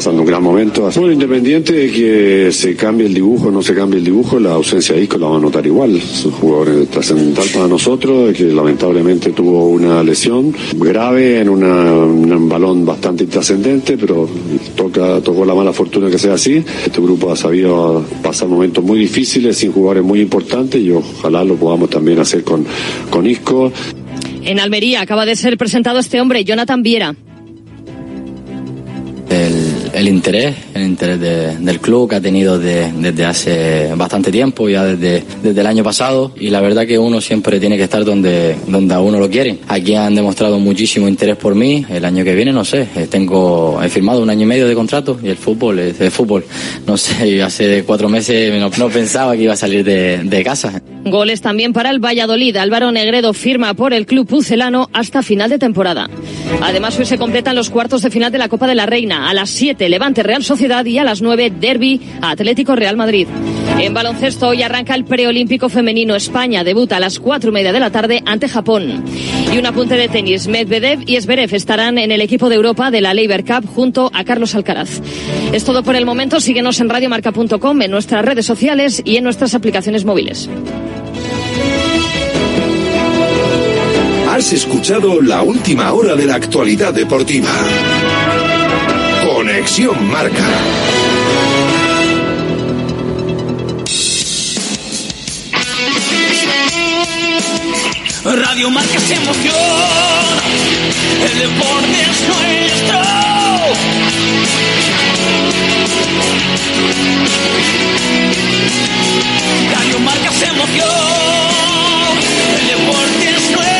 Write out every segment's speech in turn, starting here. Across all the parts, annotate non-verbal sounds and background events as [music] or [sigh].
Pasando un gran momento. Bueno, independiente de que se cambie el dibujo o no se cambie el dibujo, la ausencia de Isco la va a notar igual. Es un jugador trascendental para nosotros, que lamentablemente tuvo una lesión grave en un balón bastante intrascendente, pero toca, tocó la mala fortuna que sea así. Este grupo ha sabido pasar momentos muy difíciles sin jugadores muy importantes y ojalá lo podamos también hacer con, con Isco. En Almería acaba de ser presentado este hombre, Jonathan Viera el, interés, el interés del club que ha tenido desde hace bastante tiempo, ya desde, desde el año pasado, y la verdad que uno siempre tiene que estar donde, donde a uno lo quiere. Aquí han demostrado muchísimo interés por mí, el año que viene no sé, eh, tengo, he firmado un año y medio de contrato y el fútbol es el fútbol. No sé, [laughs] hace cuatro meses no, pensaba que iba a salir de, de casa. Goles también para el Valladolid. Álvaro Negredo firma por el club pucelano hasta final de temporada. Además, hoy se completan los cuartos de final de la Copa de la Reina. A las 7, Levante Real Sociedad y a las 9, Derby Atlético Real Madrid. En baloncesto, hoy arranca el preolímpico femenino. España debuta a las 4 y media de la tarde ante Japón. Y un apunte de tenis. Medvedev y Zverev estarán en el equipo de Europa de la Labor Cup junto a Carlos Alcaraz. Es todo por el momento. Síguenos en radiomarca.com, en nuestras redes sociales y en nuestras aplicaciones móviles. Has escuchado la última hora de la actualidad deportiva. Conexión Marca. Radio Marca se emoción. El deporte es nuestro. Radio Marca se emoción. El deporte es nuestro.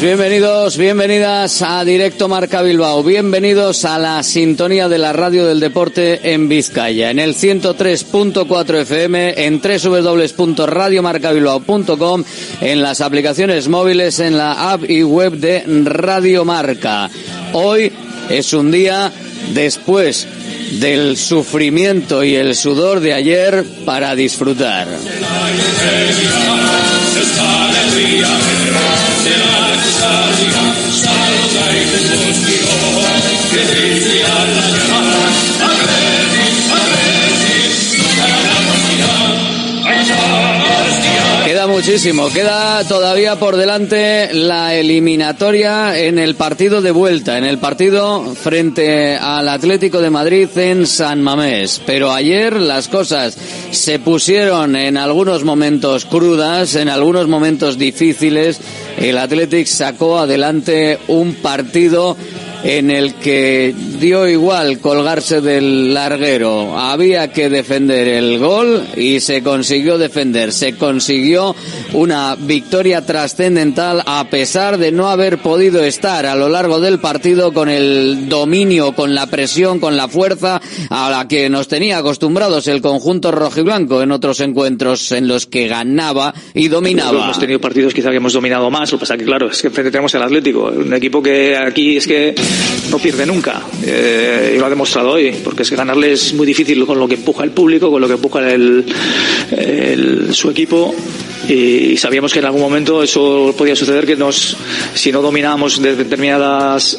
Bienvenidos, bienvenidas a Directo Marca Bilbao, bienvenidos a la sintonía de la radio del deporte en Vizcaya, en el 103.4 FM, en www.radiomarcabilbao.com, en las aplicaciones móviles, en la app y web de Radio Marca. Hoy es un día después del sufrimiento y el sudor de ayer para disfrutar. Muchísimo. Queda todavía por delante la eliminatoria en el partido de vuelta, en el partido frente al Atlético de Madrid en San Mamés. Pero ayer las cosas se pusieron en algunos momentos crudas, en algunos momentos difíciles. El Atlético sacó adelante un partido en el que dio igual colgarse del larguero. Había que defender el gol y se consiguió defender. Se consiguió una victoria trascendental a pesar de no haber podido estar a lo largo del partido con el dominio, con la presión, con la fuerza a la que nos tenía acostumbrados el conjunto rojiblanco en otros encuentros en los que ganaba y dominaba. Hemos tenido partidos quizá que hemos dominado más, lo que pasa que claro, es que enfrente tenemos el Atlético, un equipo que aquí es que no pierde nunca. Eh, y lo ha demostrado hoy, porque es que ganarle es muy difícil con lo que empuja el público, con lo que empuja el, su equipo. Y sabíamos que en algún momento eso podía suceder, que nos, si no dominábamos de determinadas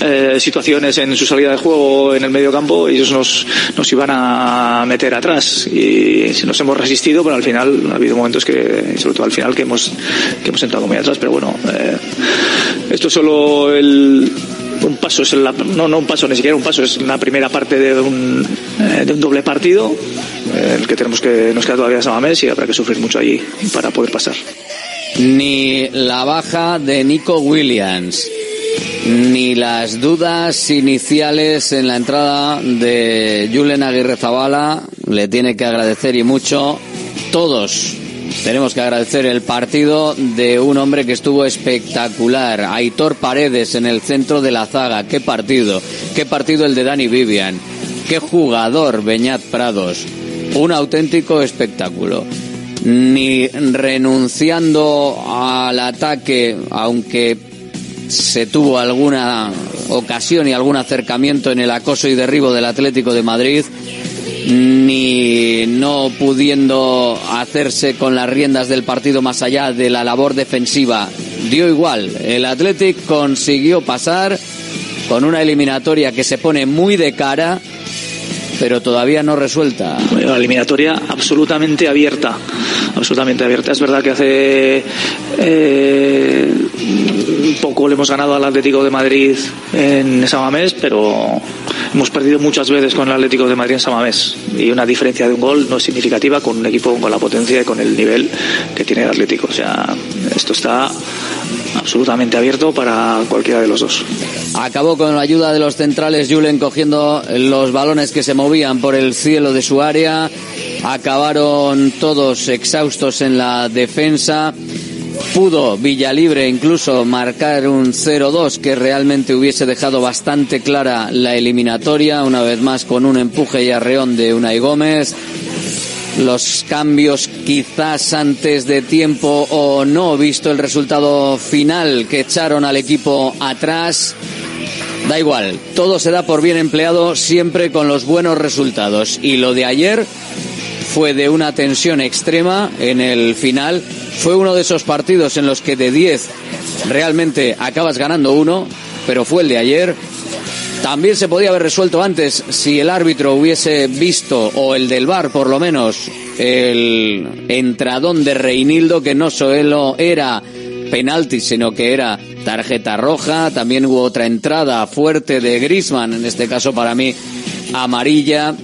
eh, situaciones en su salida de juego en el medio campo, ellos nos, nos iban a meter atrás. Y si nos hemos resistido, pero al final ha habido momentos que, sobre todo al final, que hemos, que hemos entrado muy atrás. Pero bueno, eh, esto es solo el, un paso, es la- no, no un paso, ni siquiera un paso, es la primera parte de un, eh, de un doble partido. eh, el que tenemos que nos queda todavía Samamés y habrá que sufrir mucho allí para poder pasar. ni la baja de Nico Williams, ni las dudas iniciales en la entrada de Julen Aguirre Zabala le tiene que agradecer y mucho. Todos tenemos que agradecer el partido de un hombre que estuvo espectacular, Aitor Paredes en el centro de la zaga. Qué partido, qué partido el de Dani Vivian, qué jugador Beñat Prados, un auténtico espectáculo. Ni renunciando al ataque, aunque se tuvo alguna ocasión y algún acercamiento en el acoso y derribo del Atlético de Madrid, ni no pudiendo hacerse con las riendas del partido más allá de la labor defensiva. Dio igual, el Atlético consiguió pasar con una eliminatoria que se pone muy de cara, pero todavía no resuelta. Bueno, eliminatoria absolutamente abierta, absolutamente abierta. Es verdad que hace eh, poco le hemos ganado al Atlético de Madrid en Samamés, pero hemos perdido muchas veces con el Atlético de Madrid en Samamés y una diferencia de un gol no es significativa con un equipo con la potencia y con el nivel que tiene el Atlético. O sea, esto está absolutamente abierto para cualquiera de los dos. Acabó con la ayuda de los centrales Julen cogiendo los balones que se movían por el cielo de su área. Acabaron todos exhaustos en la defensa. Pudo Villalibre incluso marcar un 0-2 que realmente hubiese dejado bastante clara la eliminatoria, una vez más con un empuje y arreón de Unai Gómez los cambios quizás antes de tiempo o no, visto el resultado final que echaron al equipo atrás. Da igual, todo se da por bien empleado siempre con los buenos resultados. Y lo de ayer fue de una tensión extrema en el final. Fue uno de esos partidos en los que de 10 realmente acabas ganando uno, pero fue el de ayer. También se podía haber resuelto antes si el árbitro hubiese visto, o el del bar por lo menos, el entradón de Reinildo, que no solo era penalti, sino que era tarjeta roja. También hubo otra entrada fuerte de Grisman, en este caso para mí amarilla.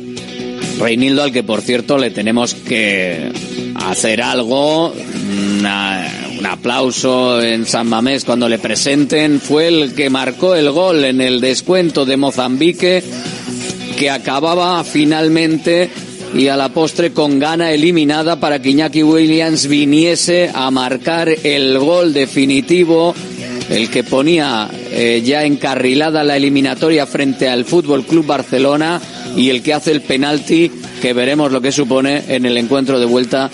Reinildo, al que por cierto le tenemos que hacer algo, un aplauso en San Mamés cuando le presenten, fue el que marcó el gol en el descuento de Mozambique, que acababa finalmente y a la postre con gana eliminada para que Iñaki Williams viniese a marcar el gol definitivo, el que ponía eh, ya encarrilada la eliminatoria frente al Fútbol Club Barcelona y el que hace el penalti que veremos lo que supone en el encuentro de vuelta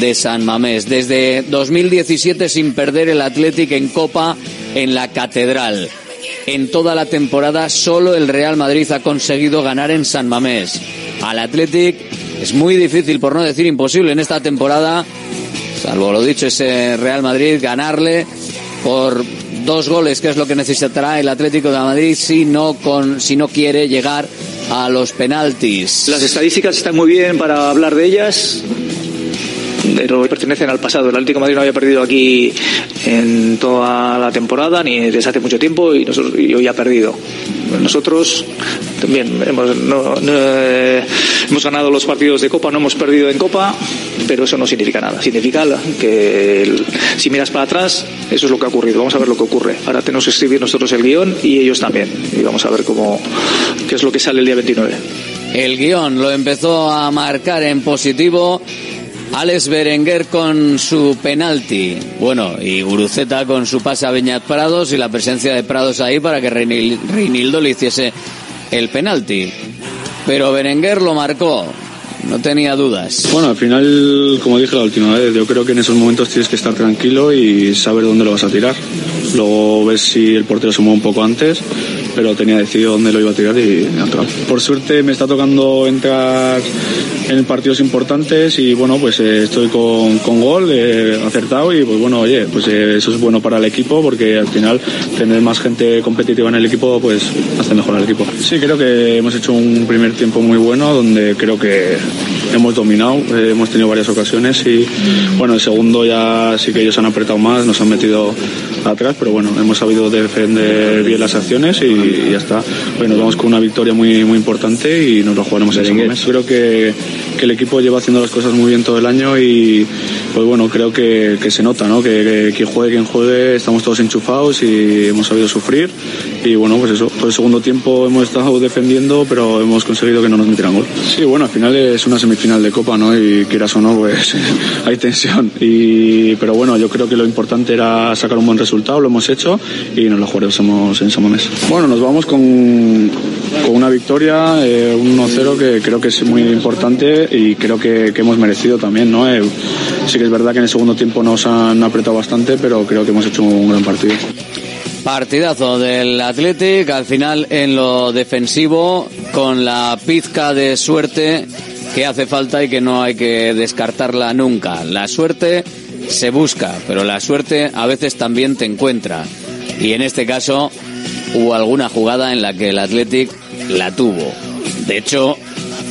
de San Mamés. Desde 2017 sin perder el Athletic en Copa en la Catedral. En toda la temporada solo el Real Madrid ha conseguido ganar en San Mamés. Al Athletic es muy difícil, por no decir imposible, en esta temporada, salvo lo dicho ese Real Madrid, ganarle por dos goles, que es lo que necesitará el Atlético de Madrid si no, con, si no quiere llegar a los penaltis. Las estadísticas están muy bien para hablar de ellas. pero pertenecen al pasado. El Atlético de Madrid no había perdido aquí en toda la temporada ni desde hace mucho tiempo y, nosotros, y hoy ha perdido. Nosotros también hemos, no- no, eh, hemos ganado los partidos de Copa, no hemos perdido en Copa, pero eso no significa nada. Significa que si miras para atrás, eso es lo que ha ocurrido. Vamos a ver lo que ocurre. Ahora tenemos que escribir nosotros el guion y ellos también. Y vamos a ver cómo, qué es lo que sale el día 29. El guion lo empezó a marcar en positivo Alex Berenguer con su penalti. Bueno, y Guruceta con su pase a Beñat Prados y la presencia de Prados ahí para que Reinil- Reinildo le hiciese el penalti. Pero Berenguer lo marcó. No tenía dudas. Bueno, al final, como dije la última vez, yo creo que en esos momentos tienes que estar tranquilo y saber dónde lo vas a tirar. Luego ves si el portero se mueve un poco antes, pero tenía decidido dónde lo iba a tirar y. Por suerte me está tocando entrar en partidos importantes y bueno, pues eh, estoy con, con gol, acertado y pues bueno, oye, pues eh, eso es bueno para el equipo porque al final tener más gente competitiva en el equipo pues hace mejor al equipo. Sí, creo que hemos hecho un primer tiempo muy bueno donde creo que hemos dominado, eh, hemos tenido varias ocasiones y bueno, el segundo ya sí que ellos han apretado más, nos han metido atrás, pero bueno, hemos sabido defender bien las acciones y, y ya está. Nos vamos con una victoria muy muy importante y nos lo jugaremos en ese mes. Creo que, que el equipo lleva haciendo las cosas muy bien todo el año y pues bueno, creo que, que se nota, ¿no? Que, que quien juegue, quien juegue, estamos todos enchufados y hemos sabido sufrir y bueno, pues eso, todo el segundo tiempo hemos estado defendiendo, pero hemos conseguido que no nos metieran gol. Sí, bueno, al final es una semifinal de Copa, ¿no? Y quieras o no, pues [laughs] hay tensión. Y, pero bueno, yo creo que lo importante era sacar un buen resultado, lo hemos hecho y nos lo jugaremos en Samamés. Bueno, nos vamos con, con una victoria, eh, un 1-0 que creo que es muy importante y creo que, que hemos merecido también, ¿no? Eh, sí que es verdad que en el segundo tiempo nos han apretado bastante, pero creo que hemos hecho un gran partido. Partidazo del Athletic, al final en lo defensivo, con la pizca de suerte que hace falta y que no hay que descartarla nunca. La suerte se busca, pero la suerte a veces también te encuentra. Y en este caso hubo alguna jugada en la que el Athletic la tuvo. De hecho,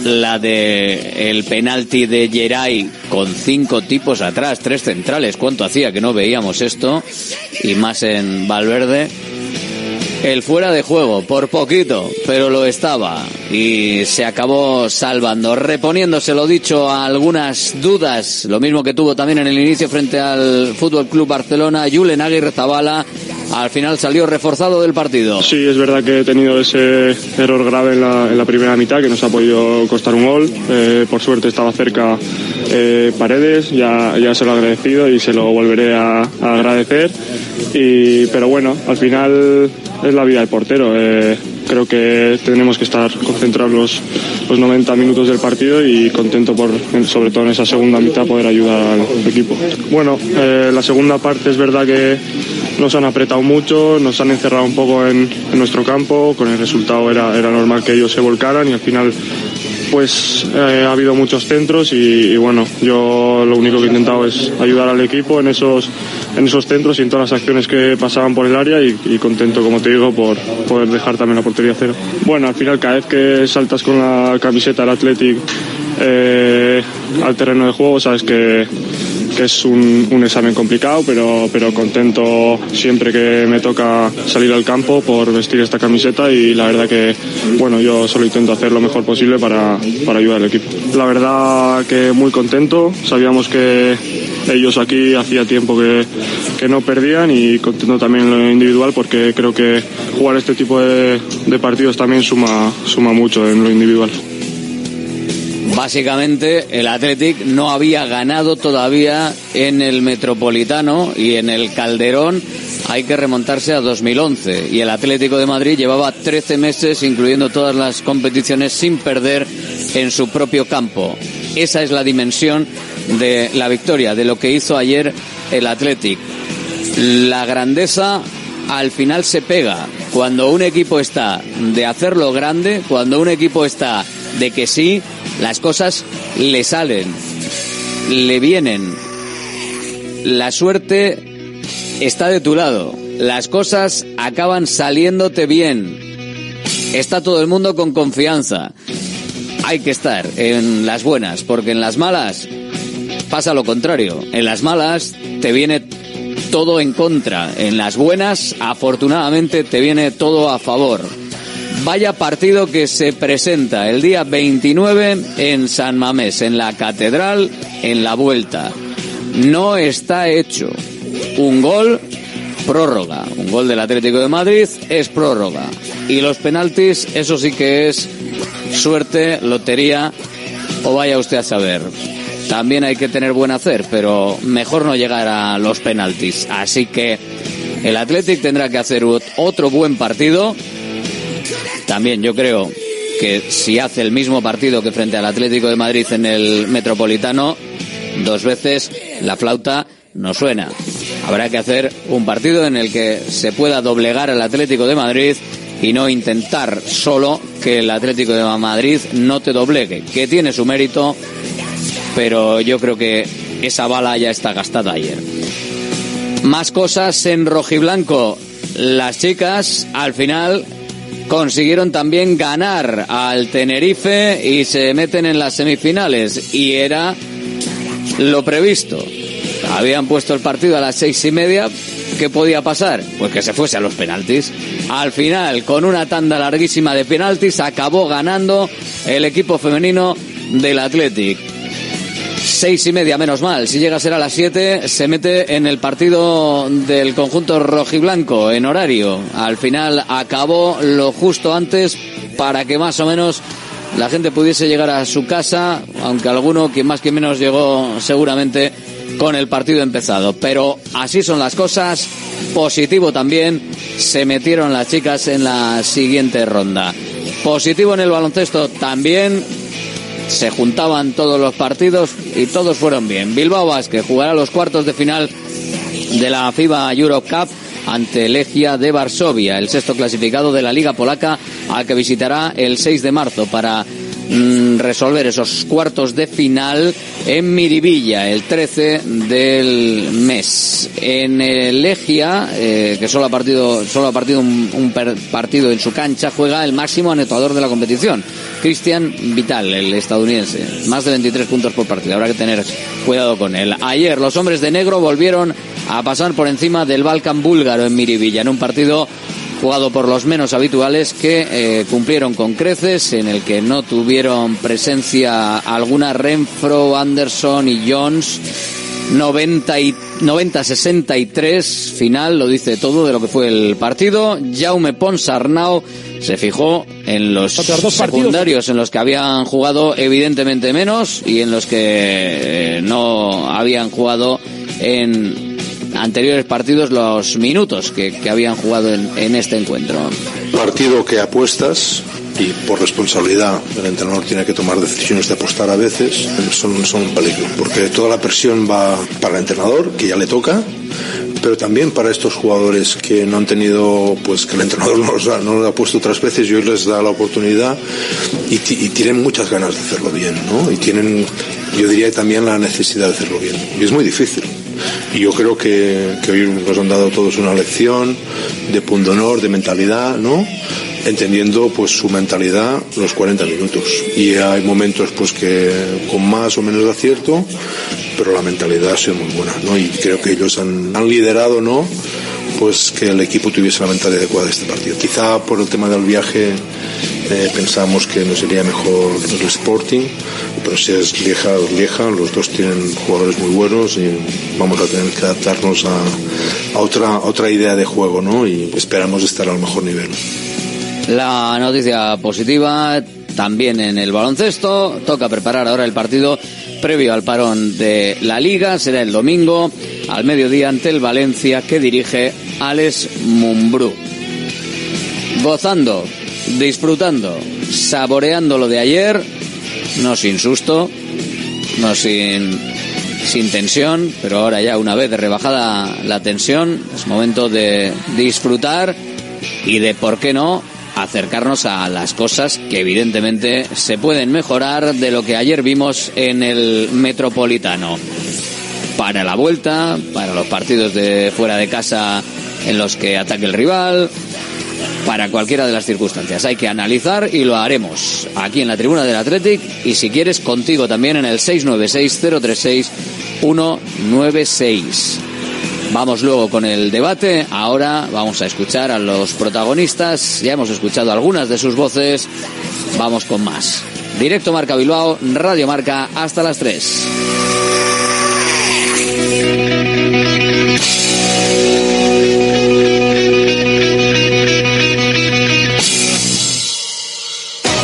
la de el penalti de Geray con cinco tipos atrás, tres centrales. ¿Cuánto hacía que no veíamos esto? Y más en Valverde. El fuera de juego, por poquito, pero lo estaba. Y se acabó salvando, reponiéndose lo dicho a algunas dudas. Lo mismo que tuvo también en el inicio frente al Fútbol Club Barcelona, Julen Aguirre Zabala. Al final salió reforzado del partido. Sí, es verdad que he tenido ese error grave en la, primera mitad que nos ha podido costar un gol. Eh, por suerte estaba cerca eh, Paredes, ya, ya se lo he agradecido y se lo volveré a, agradecer. Pero bueno, al final es la vida del portero. Eh, creo que tenemos que estar concentrados los, los 90 minutos del partido y contento por, sobre todo en esa segunda mitad, poder ayudar al equipo. Bueno, la segunda parte es verdad que nos han apretado mucho, nos han encerrado un poco en, nuestro campo, con el resultado era, era normal que ellos se volcaran y al final pues eh, ha habido muchos centros y, bueno, yo lo único que he intentado es ayudar al equipo en esos, en esos centros y en todas las acciones que pasaban por el área y, y contento, como te digo, por poder dejar también la portería cero. Bueno, al final cada vez que saltas con la camiseta del Athletic eh, al terreno de juego, sabes que que es un, examen complicado, pero, pero contento siempre que me toca salir al campo por vestir esta camiseta y la verdad que, bueno, yo solo intento hacer lo mejor posible para, para ayudar al equipo. La verdad que muy contento, sabíamos que ellos aquí hacía tiempo que, que no perdían y contento también en lo individual porque creo que jugar este tipo de, de partidos también suma, suma mucho en lo individual. Básicamente el Athletic no había ganado todavía en el Metropolitano y en el Calderón hay que remontarse a 2011 y el Atlético de Madrid llevaba 13 meses incluyendo todas las competiciones sin perder en su propio campo. Esa es la dimensión de la victoria, de lo que hizo ayer el Athletic. La grandeza al final se pega cuando un equipo está de hacerlo grande, cuando un equipo está de que sí, las cosas le salen, le vienen. La suerte está de tu lado. Las cosas acaban saliéndote bien. Está todo el mundo con confianza. Hay que estar en las buenas, porque en las malas pasa lo contrario. En las malas te viene todo en contra. En las buenas, afortunadamente, te viene todo a favor. Vaya partido que se presenta el día 29 en San Mamés, en la Catedral, en la vuelta. No está hecho. Un gol, prórroga. Un gol del Atlético de Madrid es prórroga. Y los penaltis, eso sí que es suerte, lotería, o vaya usted a saber. También hay que tener buen hacer, pero mejor no llegar a los penaltis. Así que el Athletic tendrá que hacer otro buen partido. También yo creo que si hace el mismo partido que frente al Atlético de Madrid en el Metropolitano, dos veces la flauta no suena. Habrá que hacer un partido en el que se pueda doblegar al Atlético de Madrid y no intentar solo que el Atlético de Madrid no te doblegue, que tiene su mérito, pero yo creo que esa bala ya está gastada ayer. Más cosas en rojiblanco. Las chicas al final consiguieron también ganar al Tenerife y se meten en las semifinales y era lo previsto. Habían puesto el partido a las seis y media. ¿Qué podía pasar? Pues que se fuese a los penaltis. Al final, con una tanda larguísima de penaltis, acabó ganando el equipo femenino del Athletic. Seis y media, menos mal. Si llega a ser a las siete, se mete en el partido del conjunto rojiblanco en horario. Al final acabó lo justo antes para que más o menos la gente pudiese llegar a su casa, aunque alguno, quien más que menos, llegó seguramente con el partido empezado. Pero así son las cosas. Positivo también. Se metieron las chicas en la siguiente ronda. Positivo en el baloncesto también. Se juntaban todos los partidos y todos fueron bien. Bilbao Basket jugará los cuartos de final de la FIBA Europe Cup ante Legia de Varsovia, el sexto clasificado de la Liga Polaca, al que visitará el 6 de marzo para Mm, resolver esos cuartos de final en Miribilla el 13 del mes. En el Legia, eh, que solo ha partido, solo ha partido un, partido en su cancha, juega el máximo anotador de la competición, Cristian Vital, el estadounidense. Más de 23 puntos por partido. Habrá que tener cuidado con él. Ayer los hombres de negro volvieron a pasar por encima del Balkan búlgaro en Miribilla, en un partido jugado por los menos habituales que eh, cumplieron con creces, en el que no tuvieron presencia alguna Renfro, Anderson y Jones. 90-63 final, lo dice todo de lo que fue el partido. Jaume Ponsarnau se fijó en los secundarios en los que habían jugado evidentemente menos y en los que eh, no habían jugado en anteriores partidos los minutos que, habían jugado en, este encuentro. Partido que apuestas y por responsabilidad el entrenador tiene que tomar decisiones de apostar a veces, son, son un peligro, porque toda la presión va para el entrenador, que ya le toca, pero también para estos jugadores que no han tenido, pues que el entrenador [laughs] no los ha, no ha puesto otras veces y hoy les da la oportunidad y, y, tienen muchas ganas de hacerlo bien, ¿no? Y tienen, yo diría también la necesidad de hacerlo bien. Y es muy difícil. Y yo creo que, hoy nos han dado todos una lección de pundonor, de mentalidad, ¿no? entendiendo pues su mentalidad los 40 minutos y hay momentos pues que con más o menos acierto pero la mentalidad ha sido muy buena ¿no? y creo que ellos han liderado no pues que el equipo tuviese la mentalidad adecuada de este partido quizá por el tema del viaje eh, pensamos que no sería mejor el Sporting, pero si es Lieja, Lieja, los dos tienen jugadores muy buenos y vamos a tener que adaptarnos a, otra, otra idea de juego, ¿no? Y esperamos estar al mejor nivel. La noticia positiva también en el baloncesto, toca preparar ahora el partido previo al parón de la liga, será el domingo al mediodía ante el Valencia que dirige Alex Mumbrú. Gozando disfrutando, saboreando lo de ayer, no sin susto, no sin, sin tensión, pero ahora ya una vez rebajada la tensión, es momento de disfrutar y de, ¿por qué no?, acercarnos a las cosas que evidentemente se pueden mejorar de lo que ayer vimos en el Metropolitano. Para la vuelta, para los partidos de fuera de casa en los que ataque el rival, para cualquiera de las circunstancias. Hay que analizar y lo haremos aquí en la tribuna del Athletic y si quieres contigo también en el 696 036 196. Vamos luego con el debate. Ahora vamos a escuchar a los protagonistas. Ya hemos escuchado algunas de sus voces. Vamos con más. Directo Marca Bilbao, Radio Marca, hasta las 3.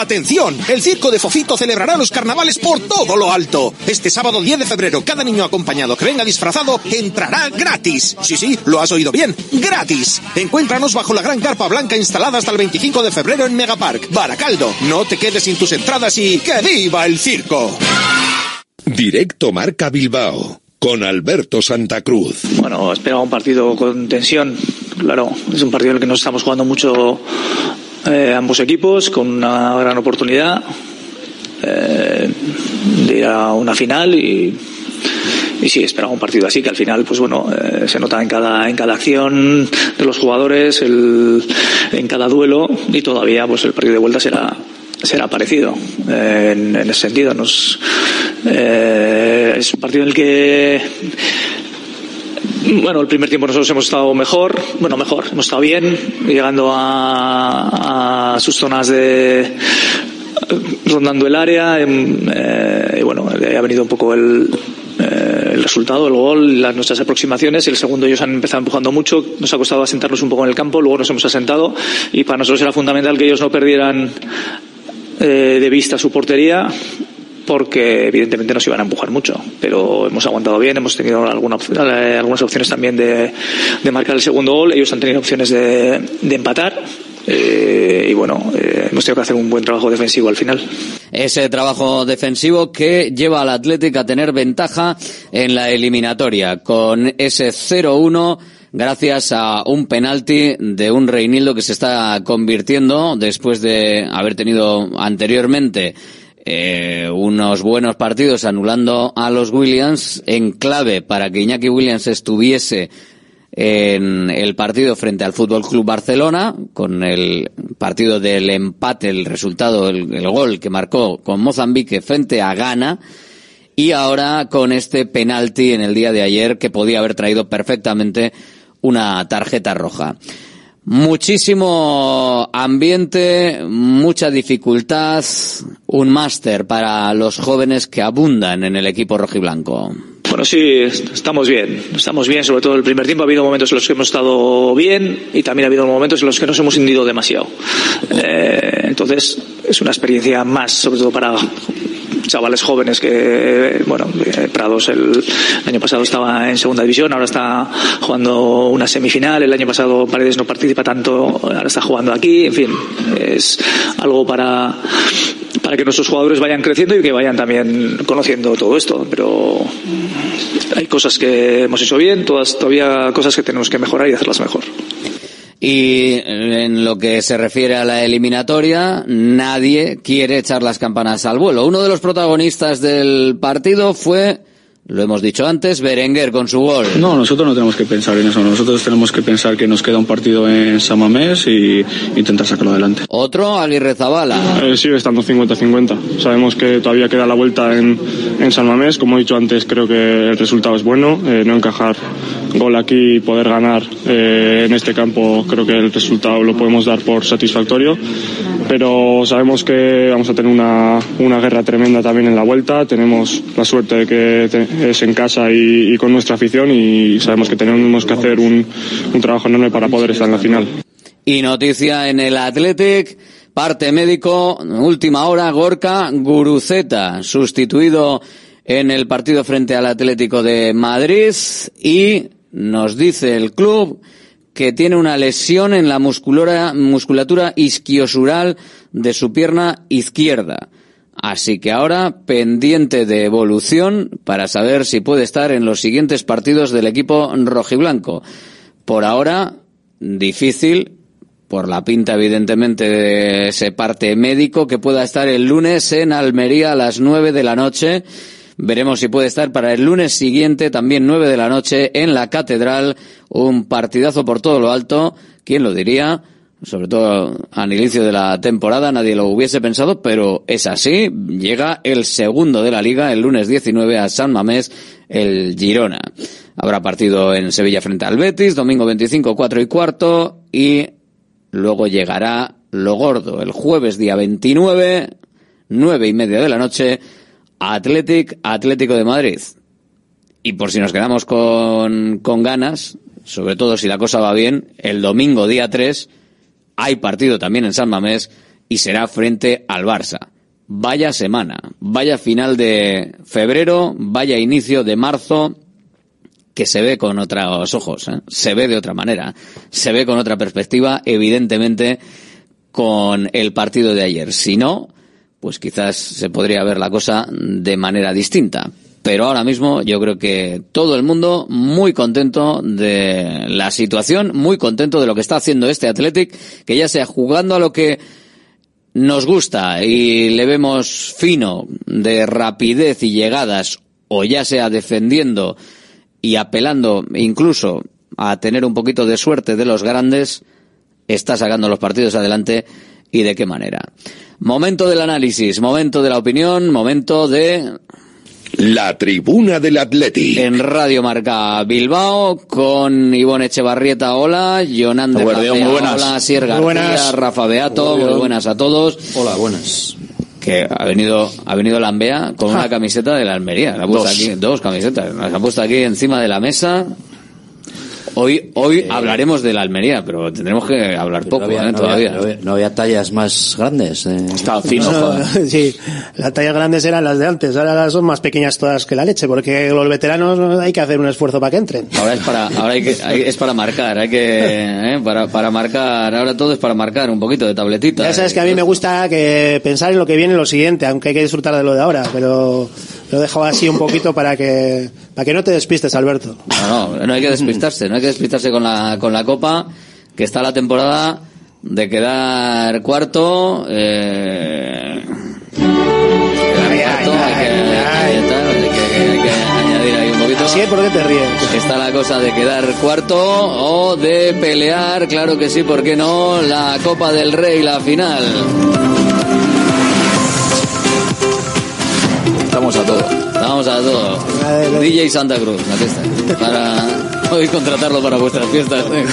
Atención, el Circo de Fofito celebrará los carnavales por todo lo alto. Este sábado 10 de febrero, cada niño acompañado que venga disfrazado entrará gratis. Sí, sí, lo has oído bien, gratis. Encuéntranos bajo la gran carpa blanca instalada hasta el 25 de febrero en Megapark, Baracaldo. No te quedes sin tus entradas y ¡que viva el circo! Directo Marca Bilbao con Alberto Santa Cruz. Bueno, esperaba un partido con tensión. Claro, es un partido en el que nos estamos jugando mucho eh, ambos equipos, con una gran oportunidad eh, de ir a una final y, y sí, esperaba un partido así, que al final, pues bueno, eh, se nota en cada, en cada acción de los jugadores, el, en cada duelo y todavía pues el partido de vuelta será será parecido eh, en, en ese sentido. Nos, es un partido en el que bueno, el primer tiempo nosotros hemos estado mejor, bueno, mejor, hemos estado bien, llegando a, sus zonas de rondando el área em, eh, y bueno, ha venido un poco el, eh, el resultado, el gol, las nuestras aproximaciones. El segundo ellos han empezado empujando mucho, nos ha costado asentarnos un poco en el campo, luego nos hemos asentado y para nosotros era fundamental que ellos no perdieran eh, de vista su portería porque evidentemente nos iban a empujar mucho, pero hemos aguantado bien, hemos tenido alguna, eh, algunas opciones también de, de marcar el segundo gol, ellos han tenido opciones de, de empatar. Eh, y bueno, eh, hemos tenido que hacer un buen trabajo defensivo al final. Ese trabajo defensivo que lleva al Atlético a tener ventaja en la eliminatoria. Con ese 0-1 gracias a un penalti de un Reinildo que se está convirtiendo después de haber tenido anteriormente eh, unos buenos partidos anulando a los Williams en clave para que Iñaki Williams estuviese en el partido frente al Fútbol Club Barcelona, con el partido del empate, el resultado, el, el gol que marcó con Mozambique frente a Ghana, y ahora con este penalti en el día de ayer que podía haber traído perfectamente una tarjeta roja. Muchísimo ambiente, mucha dificultad, un máster para los jóvenes que abundan en el equipo rojiblanco. Bueno, sí, estamos bien. Estamos bien, sobre todo el primer tiempo. Ha habido momentos en los que hemos estado bien y también ha habido momentos en los que nos hemos hundido demasiado. Eh, entonces, es una experiencia más, sobre todo para chavales jóvenes que, bueno, eh, Prados el, año pasado estaba en segunda división, ahora está jugando una semifinal, el año pasado Paredes no participa tanto, ahora está jugando aquí, en fin, es algo para para que nuestros jugadores vayan creciendo y que vayan también conociendo todo esto. Pero hay cosas que hemos hecho bien, todas todavía cosas que tenemos que mejorar y hacerlas mejor. Y en lo que se refiere a la eliminatoria, nadie quiere echar las campanas al vuelo. Uno de los protagonistas del partido fue lo hemos dicho antes, Berenguer con su gol. No, nosotros no tenemos que pensar en eso. Nosotros tenemos que pensar que nos queda un partido en Samamés y intentar sacarlo adelante. Otro, Aguirre Zabala. Eh, sigue estando 50-50. Sabemos que todavía queda la vuelta en, en San Mamés. Como he dicho antes, creo que el resultado es bueno. Eh, no encajar gol aquí y poder ganar eh, en este campo, creo que el resultado lo podemos dar por satisfactorio. Pero sabemos que vamos a tener una, una guerra tremenda también en la vuelta. Tenemos la suerte de que es en casa y, y con nuestra afición y sabemos que tenemos que hacer un, un trabajo enorme para poder estar en la final. Y noticia en el Athletic, parte médico, última hora, Gorka Guruceta, sustituido en el partido frente al Atlético de Madrid y nos dice el club que tiene una lesión en la musculatura isquiosural de su pierna izquierda. Así que ahora pendiente de evolución para saber si puede estar en los siguientes partidos del equipo rojiblanco. Por ahora, difícil, por la pinta evidentemente de ese parte médico que pueda estar el lunes en Almería a las nueve de la noche. Veremos si puede estar para el lunes siguiente, también nueve de la noche, en la Catedral, un partidazo por todo lo alto. ¿Quién lo diría? Sobre todo al inicio de la temporada nadie lo hubiese pensado, pero es así. Llega el segundo de la liga, el lunes 19 a San Mamés, el Girona. Habrá partido en Sevilla frente al Betis, domingo 25, 4 y cuarto, y luego llegará lo gordo, el jueves día 29, nueve y media de la noche, Athletic, Atlético de Madrid. Y por si nos quedamos con, con ganas, sobre todo si la cosa va bien, el domingo día 3 hay partido también en San Mamés y será frente al Barça. Vaya semana, vaya final de febrero, vaya inicio de marzo, que se ve con otros ojos, ¿eh? se ve de otra manera, se ve con otra perspectiva, evidentemente con el partido de ayer. Si no, pues quizás se podría ver la cosa de manera distinta. Pero ahora mismo yo creo que todo el mundo muy contento de la situación, muy contento de lo que está haciendo este Athletic, que ya sea jugando a lo que nos gusta y le vemos fino de rapidez y llegadas, o ya sea defendiendo y apelando incluso a tener un poquito de suerte de los grandes, está sacando los partidos adelante y de qué manera. Momento del análisis, momento de la opinión, momento de La tribuna del Atleti. en Radio Marca Bilbao con Ivonne Echevarrieta, hola, Yonande Guardián, García, muy buenas. hola, Sier García, buenas. Rafa Beato, Muy buenas a todos. Hola, buenas. Que ha venido, ha venido Lambea con una camiseta de la Almería, la ha puesto Dos. aquí, dos camisetas, las ha puesto aquí encima de la mesa. Hoy, hoy hablaremos de la Almería, pero tendremos que hablar poco, no había, ¿eh? no todavía. había- no había- no había tallas más grandes. eh. Estaba fino, [laughs] sí, las tallas grandes eran las de antes, ahora son más pequeñas todas que la leche, porque los veteranos hay que hacer un esfuerzo para que entren. Ahora es para, ahora hay que, hay- es para marcar, hay que, ¿eh? para, para marcar, ahora todo es para marcar un poquito de tabletita. Ya sabes que a mí me gusta que pensar en lo que viene lo siguiente, aunque hay que disfrutar de lo de ahora, pero lo he dejado así un poquito para que, para que no te despistes, Alberto. No, no, no hay que despistarse, no hay que despistarse con la, con la copa, que está la temporada de quedar cuarto, eh. Sí, ¿por qué te ríes? Está la cosa de quedar cuarto o de pelear, claro que sí, ¿por qué no? La Copa del Rey, la final. Estamos a todo. Estamos a todo. DJ Santa Cruz, aquí está. Para podéis contratarlo para vuestras fiestas de,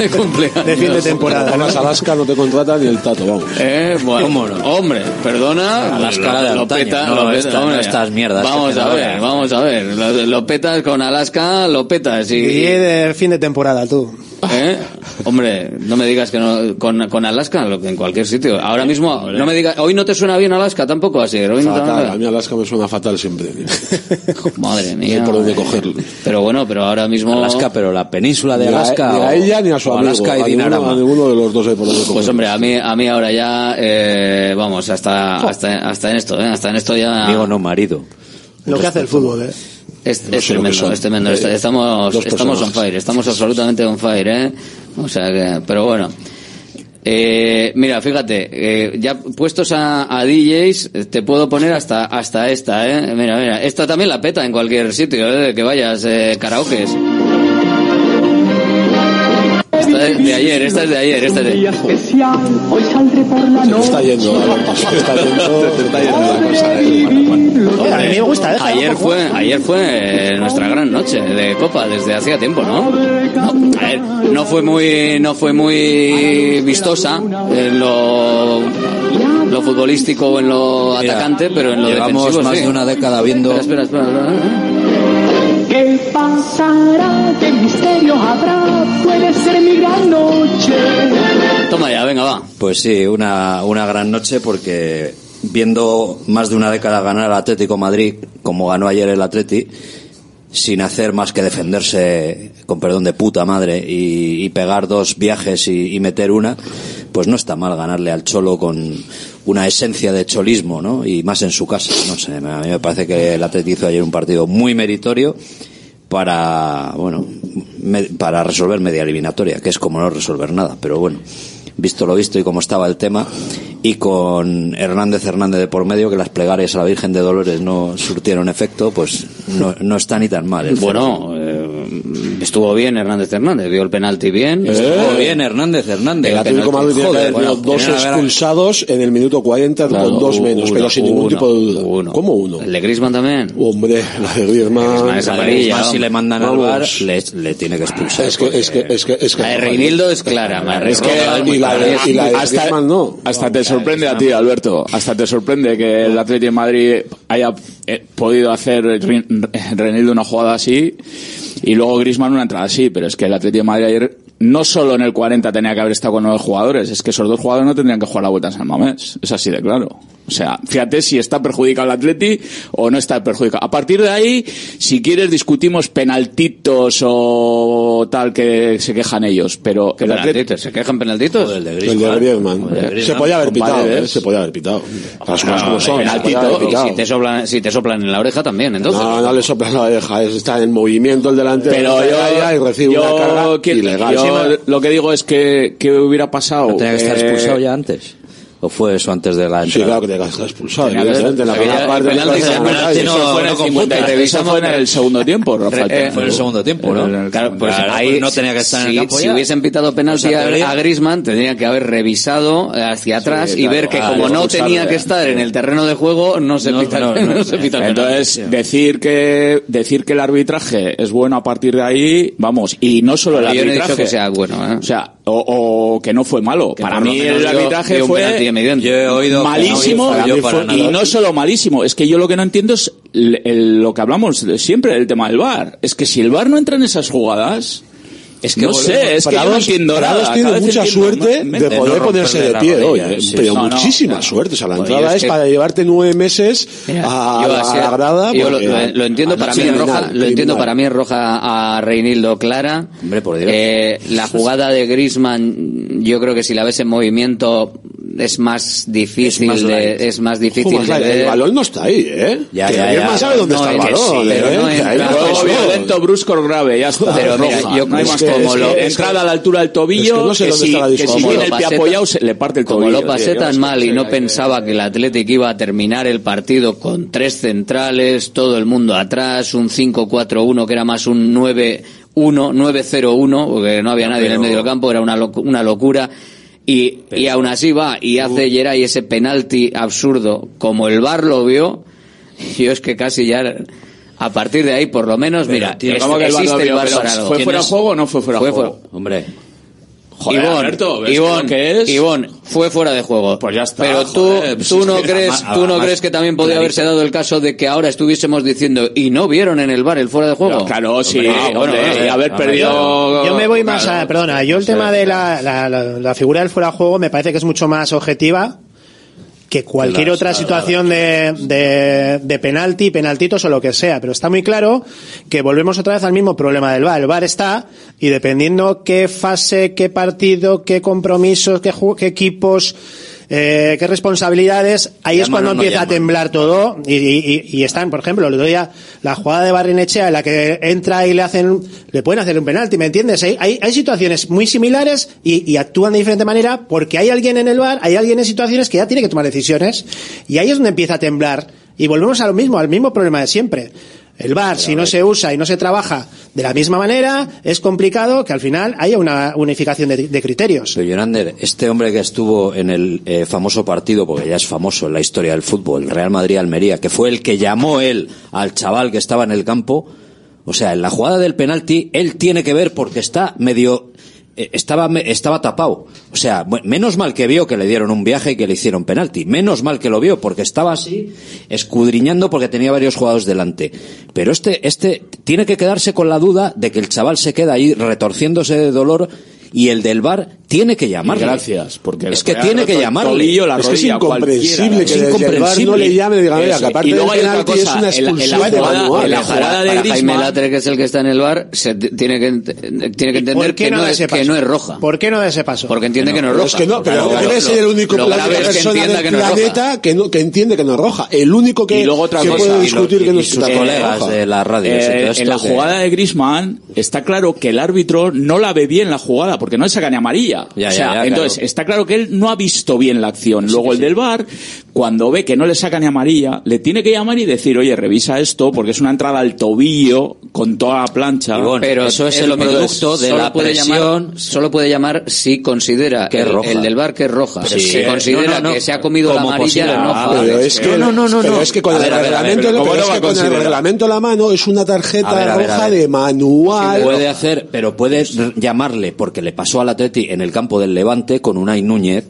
de cumpleaños. De fin de temporada. Además, Alaska no te contrata ni el tato, vamos. Eh, bueno, Hombre, perdona. Alaska lo- de lo peta- no lo peta- esta- no estas mierdas Vamos a ver, vamos a ver. Lo, lo petas con Alaska, lo petas. Y, Y de fin de temporada, tú. ¿Eh? Hombre, no me digas que no, con, con Alaska, lo que- en cualquier sitio. Ahora mismo, no me digas, hoy no te suena bien Alaska tampoco, así. Hoy no te- Fatal, a mí Alaska me suena fatal siempre. [laughs] Madre No hay mía. por dónde cogerlo. Pero bueno, pero ahora mismo. Alaska, pero la península de Ni a- Alaska. ni a ella ni a su amigo. Alaska y a, ninguno, a ninguno de los dos hay por dónde Pues cogerlo. hombre, a mí, a mí ahora ya, eh, vamos, hasta, hasta, hasta en esto, ¿eh? Hasta en esto ya. Amigo, no marido. Lo que hace el fútbol, ¿eh? Es, No es sé lo que tremendo, es tremendo. Eh, Est- Estamos, estamos on fire, estamos absolutamente on fire, ¿eh? O sea que, pero bueno. Eh, mira, fíjate, eh, ya puestos a, a DJs, te puedo poner hasta, hasta esta, ¿eh? Mira, mira, esta también la peta en cualquier sitio, ¿eh? Que vayas, eh, karaokes. Esta es de ayer, esta es de ayer, esta es de... especial, hoy saldré por la Se te está yendo, está yendo, está yendo eh. A mí me gusta, ¿eh? Ayer fue, ayer fue eh, nuestra gran noche de Copa desde hacía tiempo, ¿no? No, a ver, no fue muy, no fue muy vistosa en lo, lo futbolístico o en lo Mira, atacante, pero en lo llevamos defensivo más sí. de una década viendo Espera, espera, espera, espera. ¿Qué pasará? ¿Qué misterio habrá? Puede ser mi gran noche. Toma ya, venga, va. Pues sí, una, una gran noche porque viendo más de una década ganar al Atlético Madrid, como ganó ayer el Atleti, sin hacer más que defenderse, con perdón de puta madre, y, y pegar dos viajes y, y meter una, pues no está mal ganarle al Cholo con una esencia de cholismo, ¿no? Y más en su casa, no sé, a mí me parece que el Atleti hizo ayer un partido muy meritorio para, bueno, me- para resolver media eliminatoria, que es como no resolver nada, pero bueno, visto lo visto y cómo estaba el tema, y con Hernández Hernández de por medio, que las plegarias a la Virgen de Dolores no surtieron efecto, pues no, no está ni tan mal. el Bueno, eh, estuvo bien Hernández Hernández, dio el penalti bien. Estuvo bien Hernández Hernández. El Atlético Madrid tiene que haber bueno, dos expulsados en el minuto 40 Claro, con dos menos, pero sin ningún uno, tipo de duda. uno. ¿Cómo uno? El de Griezmann también. Hombre, la de Griezmann. Griezmann es amarilla, si le mandan al Vamos. bar, le, le tiene que expulsar. Es que, es que, es que, es que. La de Reinildo es clara. Es que, Reinildo y la de, y la de Hasta- Griezmann no. Hasta te sorprende a ti, Alberto. Hasta te sorprende que el Atlético de Madrid haya eh, podido hacer Renildo una jugada así y luego Griezmann una entrada así. Pero es que el Atlético de Madrid ayer no solo en el 40 tenía que haber estado con nueve jugadores, es que esos dos jugadores no tendrían que jugar la vuelta en San Mamés. Es así de claro. O sea, fíjate si está perjudicado el Atleti o no está perjudicado. A partir de ahí, si quieres, discutimos penaltitos o tal que se quejan ellos. Pero ¿Qué el Atleti penaltitos? ¿Se quejan penaltitos? El de El de Griezmann. Griezmann. El de Griezmann. Se podía haber pitado. ¿eh? Se podía haber pitado. Las No, como son. pitado. si te soplan, si te soplan en la oreja también, entonces. No, no le soplan la oreja, es- está en movimiento el delantero Pero de yo, y recibe yo una carga ilegal. yo lo que digo es que, que hubiera pasado. ¿No tenía que estar eh, expulsado ya antes? ¿O fue eso antes de la Sí, entrada? claro que tenía que que evidentemente. En la primera parte el penalti no- no 50 computa. y revisamos fue en el segundo tiempo, Rafael. Eh, Fue en el segundo tiempo, ¿no? Claro, pues Claro, ahí no tenía que estar en el si, campo si ya. hubiesen pitado penalti Esa a, teoría. a Griezmann, tendrían que haber revisado hacia atrás y claro, ver que como no tenía que estar en el terreno de juego, no se No, pita, no, [laughs] no, no. se pita Entonces, decir que decir que el arbitraje es bueno a partir de ahí, vamos, y no solo el Yo no he arbitraje. dicho que sea bueno, ¿eh? O sea, o, o que no fue malo. Que Para mí el arbitraje dio un penalti fue. Yo oído malísimo no y fue- no solo malísimo, es que yo lo que no entiendo es el- el- lo que hablamos de siempre del tema del VAR. Es que si el VAR no entra en esas jugadas, Es que no sé, es que yo no Prados, entiendo Prados nada. tiene mucha suerte de de poder no ponerse de pie hoy, eh, sí. pero No, muchísima suerte. O sea, la entrada es es que- para llevarte nueve meses Mira, a, yo a así- la grada. yo lo, porque- lo- lo entiendo para mí roja, lo entiendo para mí es roja a Reinildo clara. Hombre, por Dios. Eh, la jugada de Griezmann, yo creo que si la ves en movimiento es más difícil Es más de, es más difícil más de ver. el balón no está ahí, ¿eh? Ya, que ya, ya. sabe dónde No, está el balón, sí, ¿eh? pero no Que ahí entra. no no. violento, brusco, grave, ya está. Pero mira, yo no hay es más que- como es lo, que- entrada a la altura del tobillo, es que no sé que dónde si, está la que si viene el Como pie lo apoyado se le parte el Como tobillo. lo pasé tío, tan mal y no pensaba que el Athletic iba a terminar el partido con tres centrales, todo el mundo atrás, un 5-4-1 que era más un 9-1, 9-0-1, porque no había nadie en el medio del campo, era una, locu- una locura. Y, y aún así va y hace Geray ese penalti absurdo como el VAR lo vio. [laughs] Yo es que casi ya a partir de ahí por lo menos mira tío, es- ¿cómo que el existe el? VAR. ¿fue fuera de juego o no fue fuera de juego? Hombre, Joder, Ivón, Alberto, ¿ves Ivón, lo que es? Ivón, fue fuera de juego. Pues ya está, Pero tú, joder, pues tú no que crees, tú no crees que también podría haberse dado el caso de que ahora estuviésemos diciendo y no vieron en el bar el fuera de juego. No, claro, sí, Hombre, hombre, bueno, y eh, haber perdido- Yo me voy más Claro, a, perdona, yo el sí, tema de la, la, la- la figura del fuera de juego me parece que es mucho más objetiva que cualquier otra situación de, de, de penalti, penaltitos o lo que sea. Pero está muy claro que volvemos otra vez al mismo problema del VAR. El VAR está y dependiendo qué fase, qué partido, qué compromisos, qué, qué equipos, eh, qué responsabilidades, ahí es cuando no empieza a temblar todo y, y- y- están, por ejemplo, el otro día la jugada de Barrinechea en la que entra y le hacen, le pueden hacer un penalti, ¿me entiendes? Hay, hay, hay situaciones muy similares y, y actúan de diferente manera porque hay alguien en el bar, hay alguien en situaciones que ya tiene que tomar decisiones y ahí es donde empieza a temblar y volvemos a lo mismo, al mismo problema de siempre. El bar, si no se usa y no se trabaja de la misma manera, es complicado que al final haya una unificación de, criterios. Pero Yonander, este hombre que estuvo en el eh, famoso partido, porque ya es famoso en la historia del fútbol, Real Madrid-Almería, que fue el que llamó él al chaval que estaba en el campo, o sea, en la jugada del penalti, él tiene que ver porque está medio... eh, Estaba, estaba tapado. O sea, menos mal que vio que le dieron un viaje y que le hicieron penalti. Menos mal que lo vio porque estaba así, escudriñando porque tenía varios jugadores delante. Pero este, este tiene que quedarse con la duda de que el chaval se queda ahí retorciéndose de dolor y el del bar tiene que llamarle. Gracias, porque es que tiene que llamarle. la Es que es rodilla, incomprensible que el VAR no le llame y diga, mira, que aparte y luego hay otra penalti es cosa, una en la- jugada- en la jugada de para Jaime Griezmann- Latre, que es el que está en el bar, se tiene que, tiene que entender ¿Por qué que, no es, ese que paso? no es roja. ¿Por qué no da ese paso? Porque entiende que no es roja. es que no, pero eres lo- el único es persona del es planeta que, no, que entiende que no es roja. El único que, cosa, puede discutir y- que no es colegas de la radio. Eh, en la jugada de Griezmann está claro que el árbitro no la ve bien la jugada porque no le saca ni amarilla. Ya, o sea, ya, entonces claro. está claro que él no ha visto bien la acción. Luego el del VAR, cuando ve que no le saca ni amarilla, le tiene que llamar y decir, oye, revisa esto porque es una entrada al tobillo con toda la plancha. Pero eso es el producto de solo la puede presión. Llamar, solo puede llamar si considera Que el, roja. el del bar que es roja. Pero si sí, considera no, no, no. que se ha comido la amarilla, no Ah. Pero es que, No, no, no, no, pero es que con el reglamento, la mano es una tarjeta roja de manual. puede hacer, pero puede r- llamarle, porque le pasó al Atleti en el campo del Levante con Unai Núñez,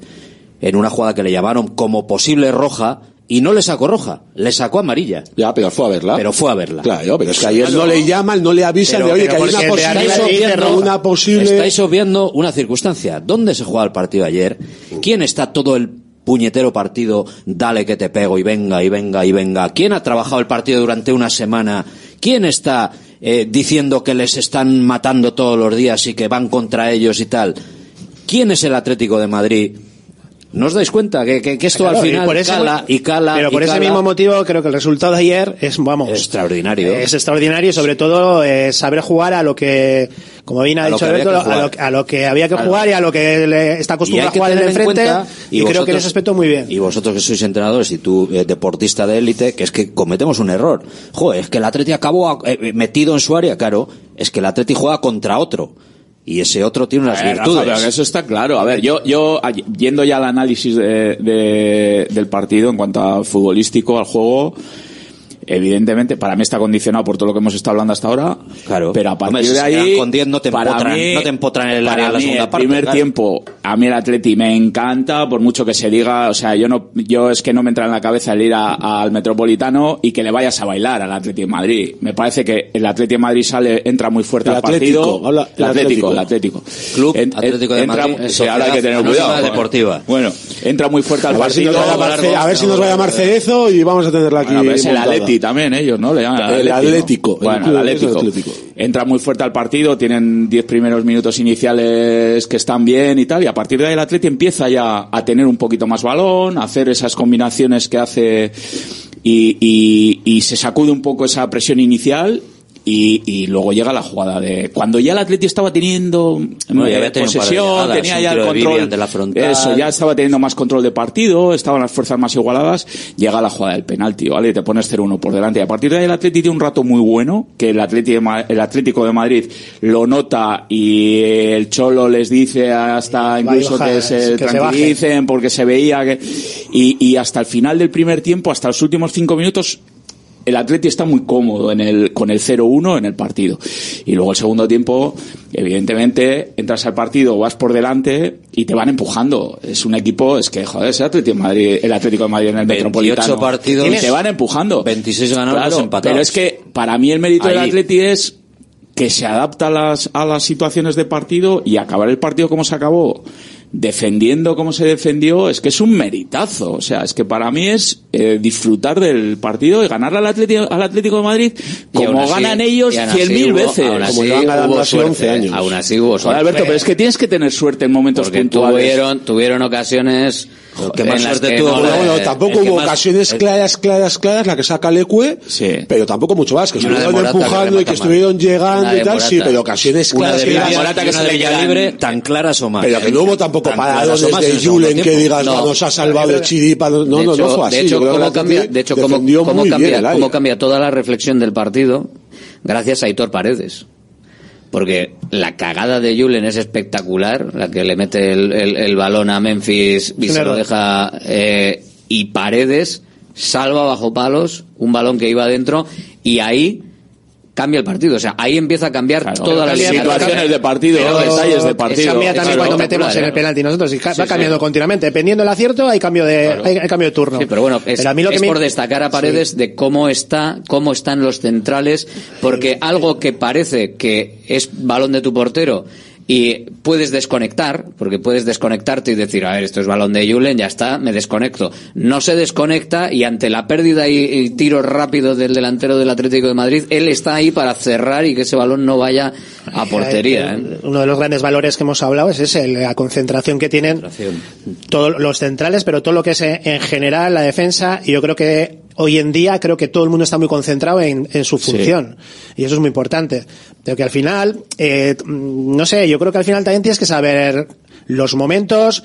en una jugada que le llamaron como posible roja, y no le sacó roja, le sacó amarilla. Ya, pero fue a verla. Pero fue a verla. Claro, pero es que ayer no le llaman, no le avisan Pero- de, oye, que hay una una posible... Estáis obviando una circunstancia. ¿Dónde se juega el partido ayer? ¿Quién está todo el puñetero partido? Dale que te pego y venga y venga y venga. ¿Quién ha trabajado el partido durante una semana? ¿Quién está eh, diciendo que les están matando todos los días y que van contra ellos y tal? ¿Quién es el Atlético de Madrid? ¿No os dais cuenta que, que- que esto Claro, al y final por ese cala y cala Pero y por ese mismo motivo creo que el resultado de ayer es, vamos, extraordinario. Es extraordinario y sobre todo eh, saber jugar a lo que, como bien ha A dicho Alberto, a lo, a lo que había que jugar y a lo que le está acostumbrado Y a jugar en el frente y, creo que en ese aspecto muy bien. Y vosotros que sois entrenadores y tú eh, deportista de élite, que es que cometemos un error. Joder, es que el Atleti acabó eh, metido en su área, claro. Es que el Atleti juega contra otro. Y ese otro tiene unas ver, Rafa, virtudes. que eso está claro. A ver, yo, yo yendo ya al análisis de- de- del partido en cuanto a futbolístico, al juego, evidentemente, para mí está condicionado por todo lo que hemos estado hablando hasta ahora. Claro. Pero a partir Hombre, si de ahí, con 10 no te para empotran- mí- no te empotran en el área la segunda el parte, primer claro. tiempo, a mí el Atleti me encanta, por mucho que se diga, o sea, yo no, yo es que no me entra en la cabeza el ir a- al Metropolitano y que le vayas a bailar al Atleti de Madrid. Me parece que el Atleti de Madrid sale, entra muy fuerte El al Atlético, partido. habla- el el Atlético, Atlético. el Atlético. Club En- Atlético de entra- Madrid, sí, ahora hay que tener cuidado. Deportiva. Bueno, entra muy fuerte al A ver, si partido. nos va a llamar Ce- a ver si nos va a llamar Cerezo y vamos a tenerla aquí. Bueno, Atleti también, ellos, ¿no? Le llaman El. Atlético, el Bueno, el Atlético. Atlético. Entra muy fuerte al partido, tienen 10 primeros minutos iniciales que están bien y tal, y a partir de ahí el Atleti empieza ya a tener un poquito más balón, a hacer esas combinaciones que hace y, y- y se sacude un poco esa presión inicial. Y, y luego llega la jugada de cuando ya el Atleti estaba teniendo Bueno, ya eh, había posesión, llegadas, tenía ya el control de la frontal. eso ya estaba teniendo más control de partido, estaban las fuerzas más igualadas, llega la jugada del penalti, ¿vale? Y te pones 0-1 por delante. Y a partir de ahí el Atleti tiene un rato muy bueno, que el, Atleti de Ma- el Atlético de Madrid lo nota y el Cholo les dice hasta incluso baja, que se que se tranquilicen porque se veía que... Y, y hasta el final del primer tiempo, hasta los últimos cinco minutos, el Atleti está muy cómodo en el, con el 0-1 en el partido. Y luego el segundo tiempo, evidentemente, entras al partido, vas por delante y te van empujando. Es un equipo, es que, joder, ese Atleti en Madrid, el Atlético de Madrid en el 28 Metropolitano. partidos, y te van empujando. 26 ganados, Claro, dos empatados. Pero es que, para mí el mérito del. Atleti es que se adapta a las, a las situaciones de partido y acabar el partido como se acabó defendiendo como se defendió es que es un meritazo o sea es que para mí es eh, disfrutar del partido y ganar al Atlético, al Atlético de Madrid como así- ganan ellos cien mil hubo- veces aún así hubo suerte, ¿eh? Aún así hubo suerte. Alberto pero es que tienes que tener suerte en momentos Porque puntuales tuvieron, tuvieron ocasiones qué más suerte tuvo, no tampoco hubo más- ocasiones claras, claras, claras, la que saca Leque, pero tampoco mucho más, que estuvieron Morata que empujando y que estuvieron llegando y tal, sí, pero ocasiones Una claras de Morata que tan claras o más. Pero que no hubo tampoco Tan claras o paradones más en de el segundo Julen que digas, No. nos ha salvado de chiripa, no, no, no, fue así. De hecho, cómo cambia, de hecho cómo, cambia, toda la reflexión del partido gracias a Aitor Paredes. Porque la cagada de Julen es espectacular, la que le mete el, el- el balón a Memphis y se lo deja eh, y Paredes salva bajo palos un balón que iba adentro y ahí cambia el partido. O sea, ahí empieza a cambiar toda la Cambia- situaciones de partido, Pero detalles de partido. Cambia también cuando metemos en el ¿eh? penalti nosotros y Sí, va sí. cambiando continuamente. Dependiendo del acierto, hay cambio de, hay, hay cambio de turno. Sí, pero bueno, es, Pero a mí lo que es me- por destacar a Paredes de cómo está, cómo están los centrales, porque algo que parece que es balón de tu portero y puedes desconectar, porque puedes desconectarte y decir, a ver, esto es balón de Julen, ya está, me desconecto. No se desconecta y ante la pérdida y, y tiro rápido del delantero del Atlético de Madrid, él está ahí para cerrar y que ese balón no vaya a portería. ¿eh? Uno de los grandes valores que hemos hablado es ese, la concentración que tienen todos los centrales, pero todo lo que es en en general la defensa. Y yo creo que hoy en día creo que todo el mundo está muy concentrado en, en su Sí. función. Y eso es muy importante. Pero que al final, eh, mm, no sé, yo creo que al final también tienes que saber los momentos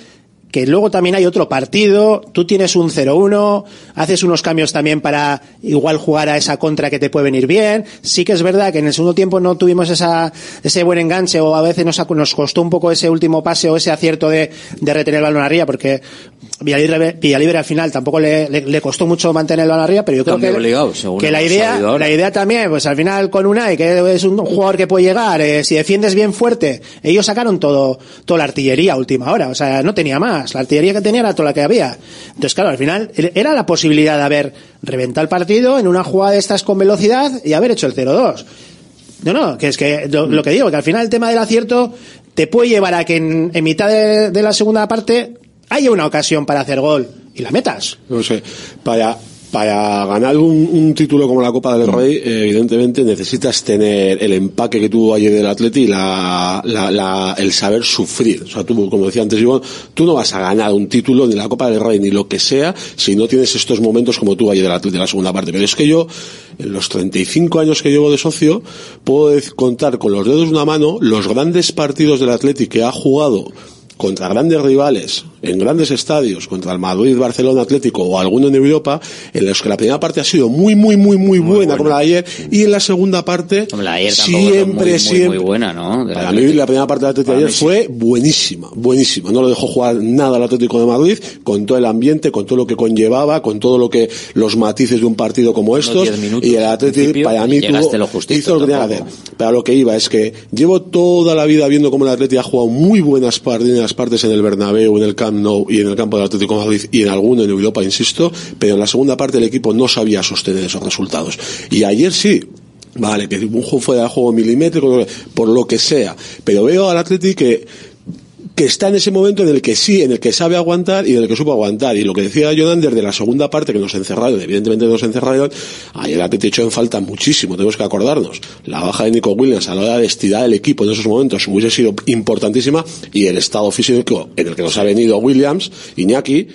que luego también hay otro partido, tú tienes un 0-1, haces unos cambios también para igual jugar a esa contra que te puede venir bien. Sí que es verdad que en el segundo tiempo no tuvimos esa, ese buen enganche o a veces nos, nos costó un poco ese último pase o ese acierto de, de retener el balón arriba porque Villalibre, Villalibre al final tampoco le, le, le costó mucho mantener el balón arriba, pero yo creo Cambio que, obligado, según que la idea, la idea también, pues al final con Unai, que es un jugador que puede llegar, eh, si defiendes bien fuerte, ellos sacaron todo, toda la artillería a última hora, o sea, no tenía más, la artillería que tenía era toda la que había. Entonces, claro, al final era la posibilidad de haber reventado el partido en una jugada de estas con velocidad y haber hecho el 0-2. No, no, que es que lo, lo que digo, que al final el tema del acierto te puede llevar a que en, en mitad de, de la segunda parte haya una ocasión para hacer gol y la metas. No sé, para, para ganar un, un título como la Copa del Rey, eh, evidentemente necesitas tener el empaque que tuvo ayer el Atleti y la, la- la- el saber sufrir. O sea, tú, como decía antes Iván, tú no vas a ganar un título ni la Copa del Rey ni lo que sea si no tienes estos momentos como tú ayer del Atleti en la segunda parte. Pero es que yo, en los 35 años que llevo de socio, puedo contar con los dedos de una mano los grandes partidos del Atleti que ha jugado contra grandes rivales, en grandes estadios, contra el Madrid, Barcelona, Atlético o alguno en Europa, en los que la primera parte ha sido muy, muy, muy, muy, buena, como la de ayer, y en la segunda parte, la ayer siempre, muy, muy, siempre, muy buena, ¿no? De para mí la primera parte del Atlético de ayer fue buenísima, buenísima. No lo dejó jugar nada al Atlético de Madrid, con todo el ambiente, con todo lo que conllevaba, con todo lo que los matices de un partido como estos. 10 minutos y el Atlético para mí tuvo- lo justito, hizo lo que tenía que hacer. Pero lo que iba es que llevo toda la vida viendo cómo el Atlético ha jugado muy buenas primeras partes en el Bernabéu, en el Camp y en el campo del Atlético Madrid y en alguno en Europa, insisto, pero en la segunda parte el equipo no sabía sostener esos resultados. Y ayer sí, Vale, que un juego fuera de juego milimétrico, por lo que sea. Pero veo al Atleti que, que está en ese momento en el que sí, en el que sabe aguantar y en el que supo aguantar. Y lo que decía Jonander de la segunda parte que nos encerraron, evidentemente nos encerraron, ayer Atleti echó en falta muchísimo, tenemos que acordarnos. La baja de Nico Williams a la hora de estirar el equipo en esos momentos hubiese sido importantísima y el estado físico en el que nos ha venido Williams, Iñaki,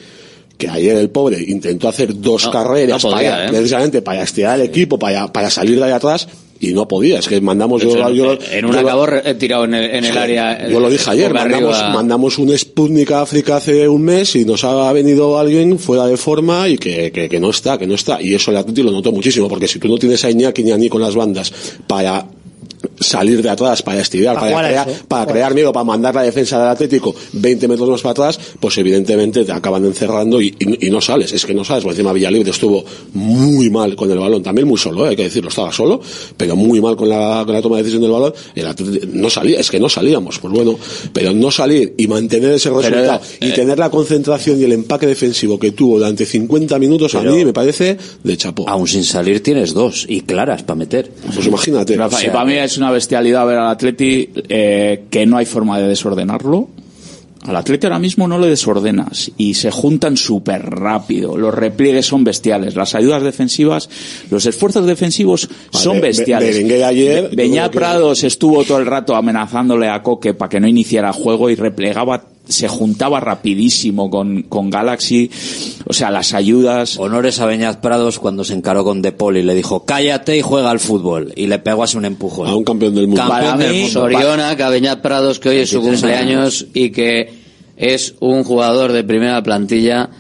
que ayer el pobre intentó hacer dos No, carreras no podía, para, ¿eh? precisamente para estirar el equipo, para, para salir de ahí atrás y no podía. Es que mandamos yo, en- yo- en un yo- tirado en el, en el Sí, área. Yo lo dije ayer, mandamos, mandamos un Sputnik a África hace un mes y nos ha venido alguien fuera de forma y que, que, que no está, que no está. Y eso el Atleti lo notó muchísimo, porque si tú no tienes a Iñaki ni a Ni con las bandas para salir de atrás para estirar, Para crear, eso. para crear miedo, para mandar la defensa del Atlético 20 metros más para atrás, pues evidentemente te acaban encerrando y, y- y no sales. Es que no sales, porque encima Villalibre estuvo muy mal con el balón, también muy solo, eh, hay que decirlo, estaba solo, pero muy mal con la, con la toma de decisión del balón. El Atlético no salía, es que no salíamos, pues bueno, pero no salir y mantener ese Pero, resultado y eh, tener la concentración y el empaque defensivo que tuvo durante 50 minutos, a mí me parece de chapó. Aún sin salir tienes dos y claras para meter. Pues imagínate. Rafa, O sea, y para mí es una bestialidad ver al Atleti eh, que no hay forma de desordenarlo. Al Atleti ahora mismo no le desordenas y se juntan súper rápido. Los repliegues son bestiales. Las ayudas defensivas, los esfuerzos defensivos son Be- Be- bestiales. Ayer, Be- que- Prados estuvo todo el rato amenazándole a Coque para que no iniciara juego y replegaba, se juntaba rapidísimo con, con Galaxy. O sea, las ayudas. Honores a Beñat Prados cuando se encaró con De Paul y le dijo cállate y juega al fútbol y le pegó así un empujón. A un campeón del mundo. Campeón Para del mundo. Soriona, Cabeñat Prados, que hoy es su 23 cumpleaños y que es un jugador de primera plantilla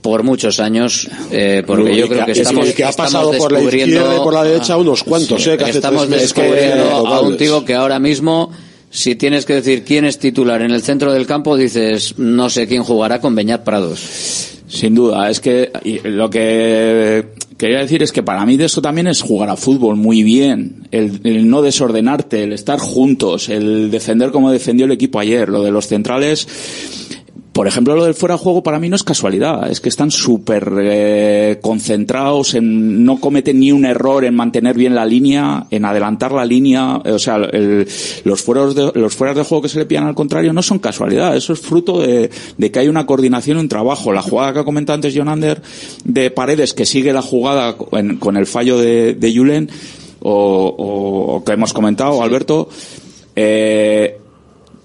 por muchos años, eh, porque yo creo que es estamos, el que ha estamos pasado por la descubriendo- izquierda y por la derecha unos cuantos, Sí, eh, que estamos descubriendo a un tío que ahora mismo, si tienes que decir quién es titular en el centro del campo, dices, no sé quién jugará con Beñat Prados. Sin duda, es que lo que quería decir es que para mí de eso también es jugar a fútbol muy bien, el, el no desordenarte, el estar juntos, el defender como defendió el equipo ayer, lo de los centrales. Por ejemplo, lo del fuera de juego para mí no es casualidad, es que están súper eh, concentrados en no cometen ni un error en mantener bien la línea, en adelantar la línea, eh, o sea, los fueros de, los fueras de juego que se le pillan al contrario no son casualidad, eso es fruto de, de que hay una coordinación y un trabajo. La jugada que ha comentado antes John Ander de Paredes, que sigue la jugada con, con el fallo de, de Julen, o, o- o que hemos comentado, Alberto, eh,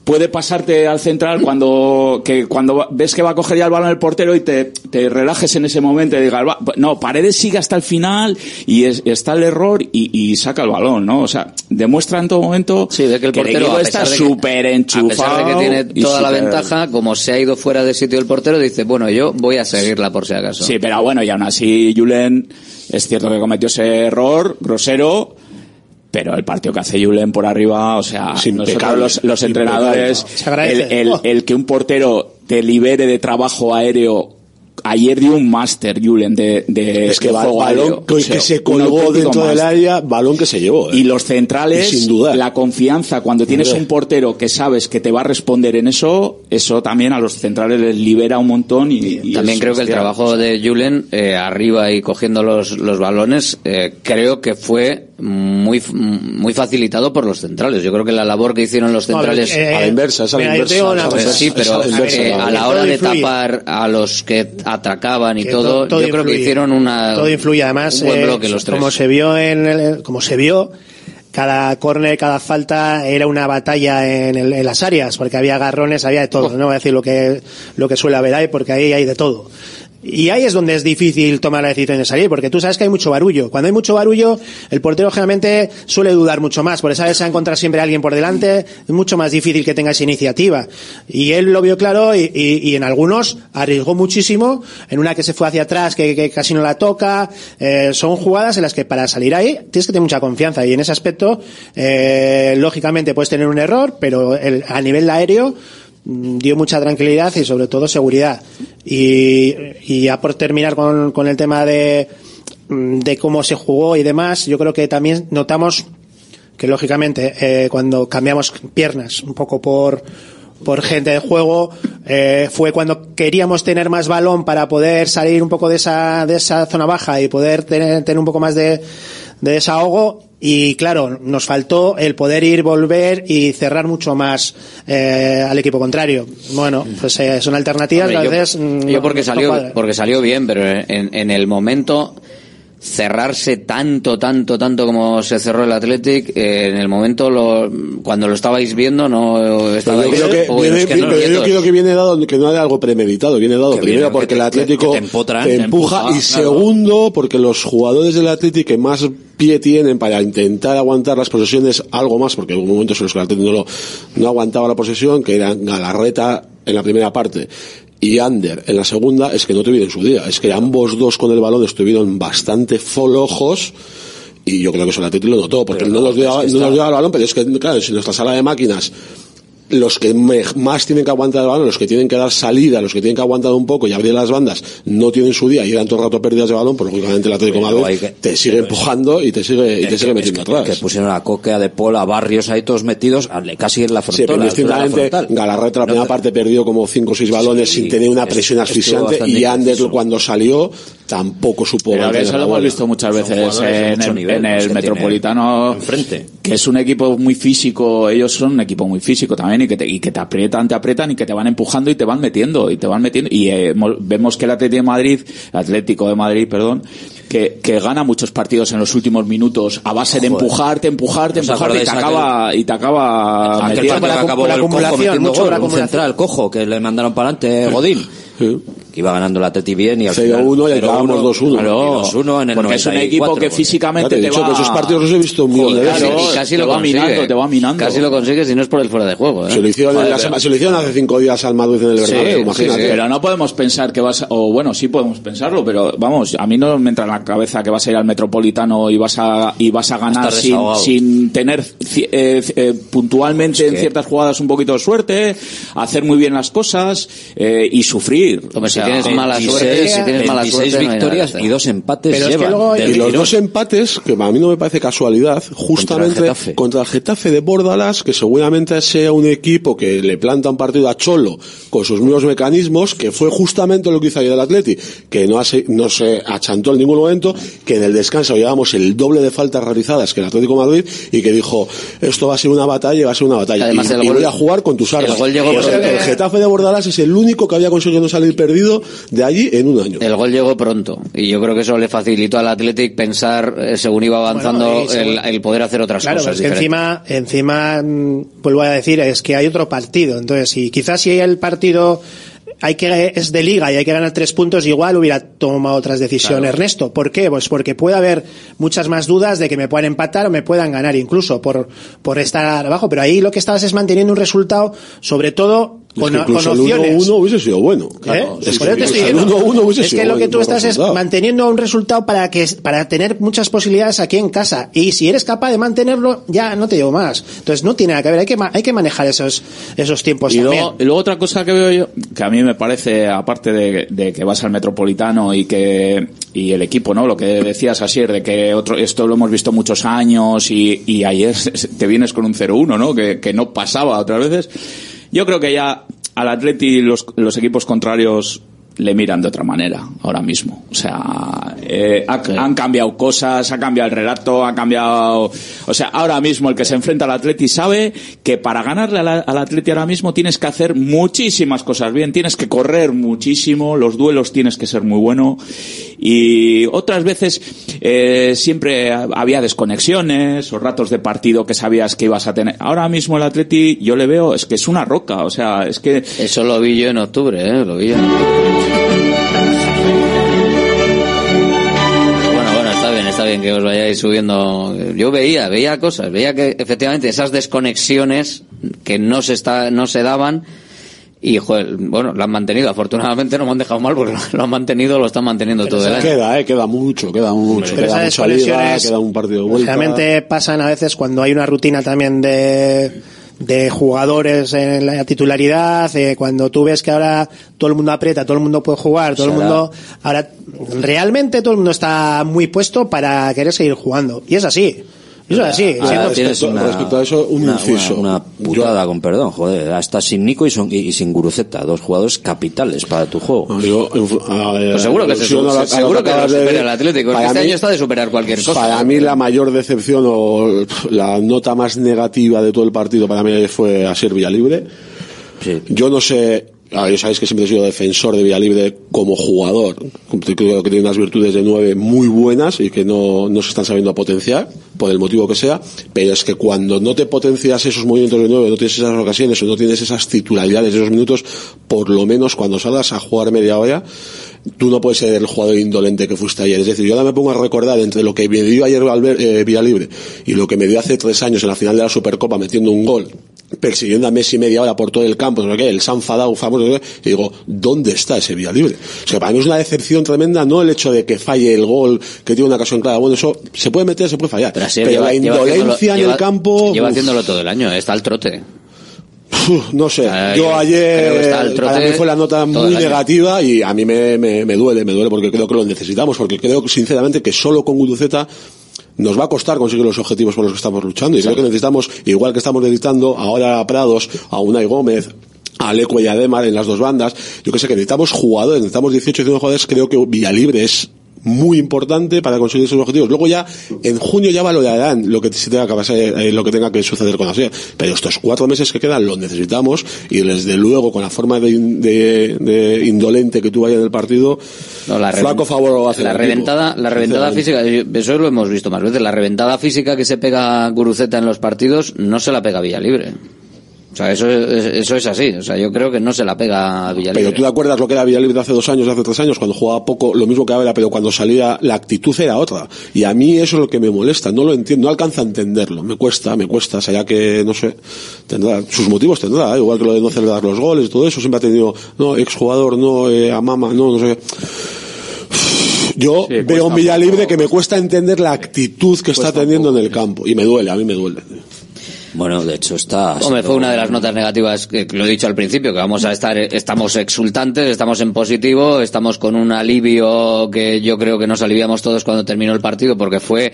puede pasarte al central cuando que cuando ves que va a coger ya el balón el portero y te, te relajes en ese momento y digas, "Va, no, Paredes sigue hasta el final y es- está el error y, y saca el balón, ¿no? O sea, demuestra en todo momento Sí, de que el portero a está súper A enchufado. pesar de que tiene toda la ventaja, como se ha ido fuera de sitio el portero, dice, bueno, yo voy a seguirla por si acaso. Sí, pero bueno, y aún así Julen es cierto que cometió ese error grosero, pero el partido que hace Julen por arriba, o sea, nosotros los, los entrenadores. Se el, el- el que un portero te libere de trabajo aéreo Ayer dio un máster, Julen, de, de, Es que de juego balón que, O sea, que se colgó dentro del máster. área, balón que se llevó. eh. Y los centrales, Y sin duda. la confianza, cuando tienes Hombre. un portero que sabes que te va a responder en eso, eso también a los centrales les libera un montón y, y También creo que el trabajo de Julen eh, arriba y cogiendo los, los balones eh, creo que fue muy muy facilitado por los centrales. Yo creo que la labor que hicieron los centrales eh, A la inversa, es a la inversa, a sí, pero a la eh, a la hora de tapar a los que atracaban y todo, todo yo creo que influye. hicieron una todo influye además un buen eh, bloque los tres. como se vio en el- como se vio cada córner, cada falta era una batalla en, el- en las áreas, porque había agarrones, había de todo. No voy a decir lo que, lo que suele haber ahí, porque ahí hay de todo. Y ahí es donde es difícil tomar la decisión de salir, porque tú sabes que hay mucho barullo. Cuando hay mucho barullo, el portero generalmente suele dudar mucho más, porque sabes se va a encontrar siempre alguien por delante, es mucho más difícil que tengas iniciativa. Y él lo vio claro y, y- y en algunos arriesgó muchísimo, en una que se fue hacia atrás, que, que casi no la toca. Eh, son jugadas en las que para salir ahí tienes que tener mucha confianza y en ese aspecto, eh, lógicamente puedes tener un error, pero el- a nivel aéreo, dio mucha tranquilidad y sobre todo seguridad. Y, y ya por terminar con, con el tema de, de cómo se jugó y demás, yo creo que también notamos que lógicamente eh, cuando cambiamos piernas un poco por por gente de juego eh, fue cuando queríamos tener más balón para poder salir un poco de esa de esa zona baja y poder tener, tener un poco más de, de desahogo y claro nos faltó el poder ir volver y cerrar mucho más eh, al equipo contrario. Bueno pues eh, son alternativas Hombre, yo- veces mm, yo porque no salió porque salió bien, pero en, en el momento cerrarse tanto, tanto, tanto como se cerró el Athletic, eh, en el momento lo, cuando lo estabais viendo no Pero estabais yo creo que, o viene, que no, pero yo creo que viene dado que no era algo premeditado, viene dado Que primero viene, porque que el Atlético que te empotran, te te empuja empuja, y claro. segundo porque los jugadores del Atlético que más pie tienen para intentar aguantar las posesiones algo más porque hubo momentos en los que el Atlético no, lo- no aguantaba la posesión que eran Galarreta en la primera parte y Ander en la segunda es que no tuvieron su día. Es que ambos dos con el balón estuvieron bastante folojos Y yo creo que eso el Atleti lo notó, porque no nos dio, no nos dio el balón, pero es que, claro, si nuestra sala de máquinas los que me- más tienen que aguantar el balón, los que tienen que dar salida, los que tienen que aguantar un poco y abrir las bandas, no tienen su día y eran todo el rato pérdidas de balón, pues lógicamente el Atlético de Madrid que- te sigue empujando y te sigue, y te Es sigue que- metiendo es que- atrás. Que pusieron a Coque, a De Paul, a Barrios ahí todos metidos, a- casi en la Sí, frontal. pero distintamente. Galarreta la primera parte perdió como 5 o 6 balones Sí, sin tener una es- presión estuvo asfixiante y Ander cuando salió tampoco supo Pero mantener eso lo hemos visto muchas veces en el, nivel, en el que Metropolitano, que es un equipo muy físico, ellos son un equipo muy físico también y que te, y que te aprietan, te aprietan y que te van empujando y te van metiendo y te van metiendo y eh, mo- vemos que el Atlético de Madrid, Atlético de Madrid, perdón, que, que gana muchos partidos en los últimos minutos a base de Joder. empujarte, empujarte, ¿Os empujarte y te acaba y te acaba Aquel metiendo. partido que acabó por el cojo acumulación, metiendo mucho gol, por un acumulación. central cojo que le mandaron para adelante Godín. Que iba ganando la Teti bien y al final 0-1 y 0-1, acabamos 2-1. Claro, y 2-1 en el porque es un 94, equipo que físicamente te te dicho va... que esos partidos los he visto un millón de Joder, veces. Claro, y casi te lo va consigue. minando, te va minando. Casi lo consigue si no es por el fuera de juego. ¿eh? Se lo hicieron, en Joder, la pero- sema- se lo hicieron hace 5 días al Madrid en el Sí, Bernabéu, sí, imagínate. sí. Pero no podemos pensar que vas, a- o bueno, sí podemos pensarlo, pero vamos, a mí no me entra en la cabeza que vas a ir al Metropolitano y vas a y vas a ganar sin, tener eh, eh, puntualmente en que- ciertas jugadas un poquito de suerte, hacer muy bien las cosas eh, y sufrir. O sea, tienes mala suerte, si tienes mala 26 suerte, victorias y dos empates Pero es que llevan. luego- Y los dos empates, que a mí no me parece casualidad, justamente Getafe. contra el Getafe de Bordalas, que seguramente sea un equipo que le planta un partido a Cholo con sus mismos mecanismos, que fue justamente lo que hizo ayer el Atleti, que no, hace- no se achantó en ningún momento, que en el descanso llevábamos el doble de faltas realizadas que el Atlético de Madrid y que dijo, esto va a ser una batalla y va a ser una batalla. Además, y, el y gol- voy a jugar con tus armas. el gol llegó Y por el, el- el Getafe de Bordalas es el único que había conseguido no salir perdido de allí en un año. El gol llegó pronto y yo creo que eso le facilitó al Athletic pensar eh, según iba avanzando Bueno, el, el poder hacer otras Claro, cosas es que encima, encima, mm, vuelvo a decir, es que hay otro partido. Entonces, y quizás si el partido hay que es de liga y hay que ganar tres puntos, igual hubiera tomado otras decisiones. Ernesto, ¿por qué? Pues porque puede haber muchas más dudas de que me puedan empatar o me puedan ganar incluso por, por estar abajo. Pero ahí lo que estabas es manteniendo un resultado, sobre todo Es con, que con opciones. 1-1 hubiese sido bueno. ¿Eh? Es es que te estoy el diciendo. 1-1 hubiese Es que sido lo que tú estás es manteniendo un resultado para que para tener muchas posibilidades aquí en casa y si eres capaz de mantenerlo ya no te digo más. Entonces no tiene nada que ver, hay que hay que manejar esos esos tiempos Y también. luego, y luego otra cosa que veo yo, que a mí me parece, aparte de, de que vas al Metropolitano y que y el equipo, ¿no? Lo que decías ayer, de que otro, esto lo hemos visto muchos años y, y ayer [laughs] te vienes con un 0-1, ¿no? Que, que no pasaba otras veces. Yo creo que ya al Atleti los, los equipos contrarios le miran de otra manera ahora mismo. O sea, eh, ha- han cambiado cosas, ha cambiado el relato, ha cambiado... O sea, ahora mismo el que se enfrenta al Atleti sabe que para ganarle al, al Atleti ahora mismo tienes que hacer muchísimas cosas bien, tienes que correr muchísimo, los duelos tienes que ser muy bueno y otras veces eh, siempre había desconexiones o ratos de partido que sabías que ibas a tener. Ahora mismo el Atleti yo le veo, es que es una roca, o sea, es que... Eso lo vi yo en octubre, ¿eh? Lo vi yo en octubre. Bien, que os vayáis subiendo. Yo veía, veía cosas, veía que efectivamente esas desconexiones que no se está, no se daban y joder, bueno, lo han mantenido. Afortunadamente no me han dejado mal porque [laughs] lo han mantenido, lo están manteniendo todo el año. Queda, eh, queda mucho, queda mucho. Pero Queda esas mucha liga, desconexiones queda un partido de vuelta. Realmente pasan a veces cuando hay una rutina también de, de jugadores en la titularidad, eh, cuando tú ves que ahora todo el mundo aprieta, todo el mundo puede jugar, todo el mundo, ahora realmente todo el mundo está muy puesto para querer seguir jugando. Y es así. Eso es así. Ahora siendo- tienes respecto- una, respecto a eso, un una, inciso. una- una putada, con perdón, joder. Hasta sin Nico y, son- y- y sin Guruceta, dos jugadores capitales para tu juego. Yo, Pues seguro que, se, lo seguro que lo supera el Atlético. Para este mí- año está de superar cualquier cosa. Para mí la mayor decepción o la nota más negativa de todo el partido para mí fue a ser Villalibre. Yo no sé, a ver, sabéis que siempre he sido defensor de Villalibre como jugador. Creo que tiene unas virtudes de nueve muy buenas y que no, no se están sabiendo potenciar, por el motivo que sea, pero es que cuando no te potencias esos movimientos de nueve, no tienes esas ocasiones o no tienes esas titularidades de esos minutos, por lo menos cuando salgas a jugar media hora, tú no puedes ser el jugador indolente que fuiste ayer. Es decir, yo ahora me pongo a recordar entre lo que me dio ayer eh, Villalibre y lo que me dio hace tres años en la final de la Supercopa metiendo un gol persiguiendo a Messi media hora por todo el campo, no el San Fadao famoso, y digo, ¿dónde está ese vía libre? O sea, para mí es una decepción tremenda, no el hecho de que falle el gol, que tiene una ocasión clara, bueno, eso se puede meter, se puede fallar, pero, la lleva- indolencia en lleva- el campo, Lleva uf, haciéndolo todo el año, eh, está al trote. uf, no sé, Ah, yo ayer, para mí fue la nota muy negativa y a mí me, me, me duele, me duele porque creo que lo necesitamos, porque creo sinceramente que solo con Guruceta nos va a costar conseguir los objetivos por los que estamos luchando. Y creo que necesitamos, igual que estamos necesitando ahora a Prados, a Unai Gómez, a Leco y a Demar en las dos bandas, yo que sé que necesitamos jugadores, necesitamos 18 19 jugadores, creo que Villalibre es muy importante para conseguir esos objetivos. Luego ya, en junio ya valorarán lo que se tenga que pasar, eh, lo que tenga que suceder con la serie. Pero estos cuatro meses que quedan los necesitamos y desde luego con la forma de, de- de indolente que tú vayas en el partido, No, la flaco favor hace la reventada, equipo, la reventada física, eso lo hemos visto más veces, la reventada física que se pega Guruceta en los partidos no se la pega Villalibre. O sea, eso es, eso es así. O sea, yo creo que no se la pega a Villalibre. Pero tú te acuerdas lo que era Villalibre hace dos años, hace tres años, cuando jugaba poco, lo mismo que ahora, pero cuando salía la actitud era otra. Y a mí eso es lo que me molesta, no lo entiendo, no alcanza a entenderlo. Me cuesta, me cuesta, o sea, ya que, no sé, tendrá, sus motivos tendrá, ¿eh? igual que lo de no celebrar los goles, todo eso, siempre ha tenido, no, exjugador, no, eh, a mama, no, no sé. Yo veo un Villalibre que me cuesta entender la actitud que está teniendo en el campo. Y me duele, a mí me duele. Bueno, de hecho está... Hombre, fue una de las notas negativas que lo he dicho al principio, que vamos a estar, estamos exultantes, estamos en positivo, estamos con un alivio que yo creo que nos aliviamos todos cuando terminó el partido, porque fue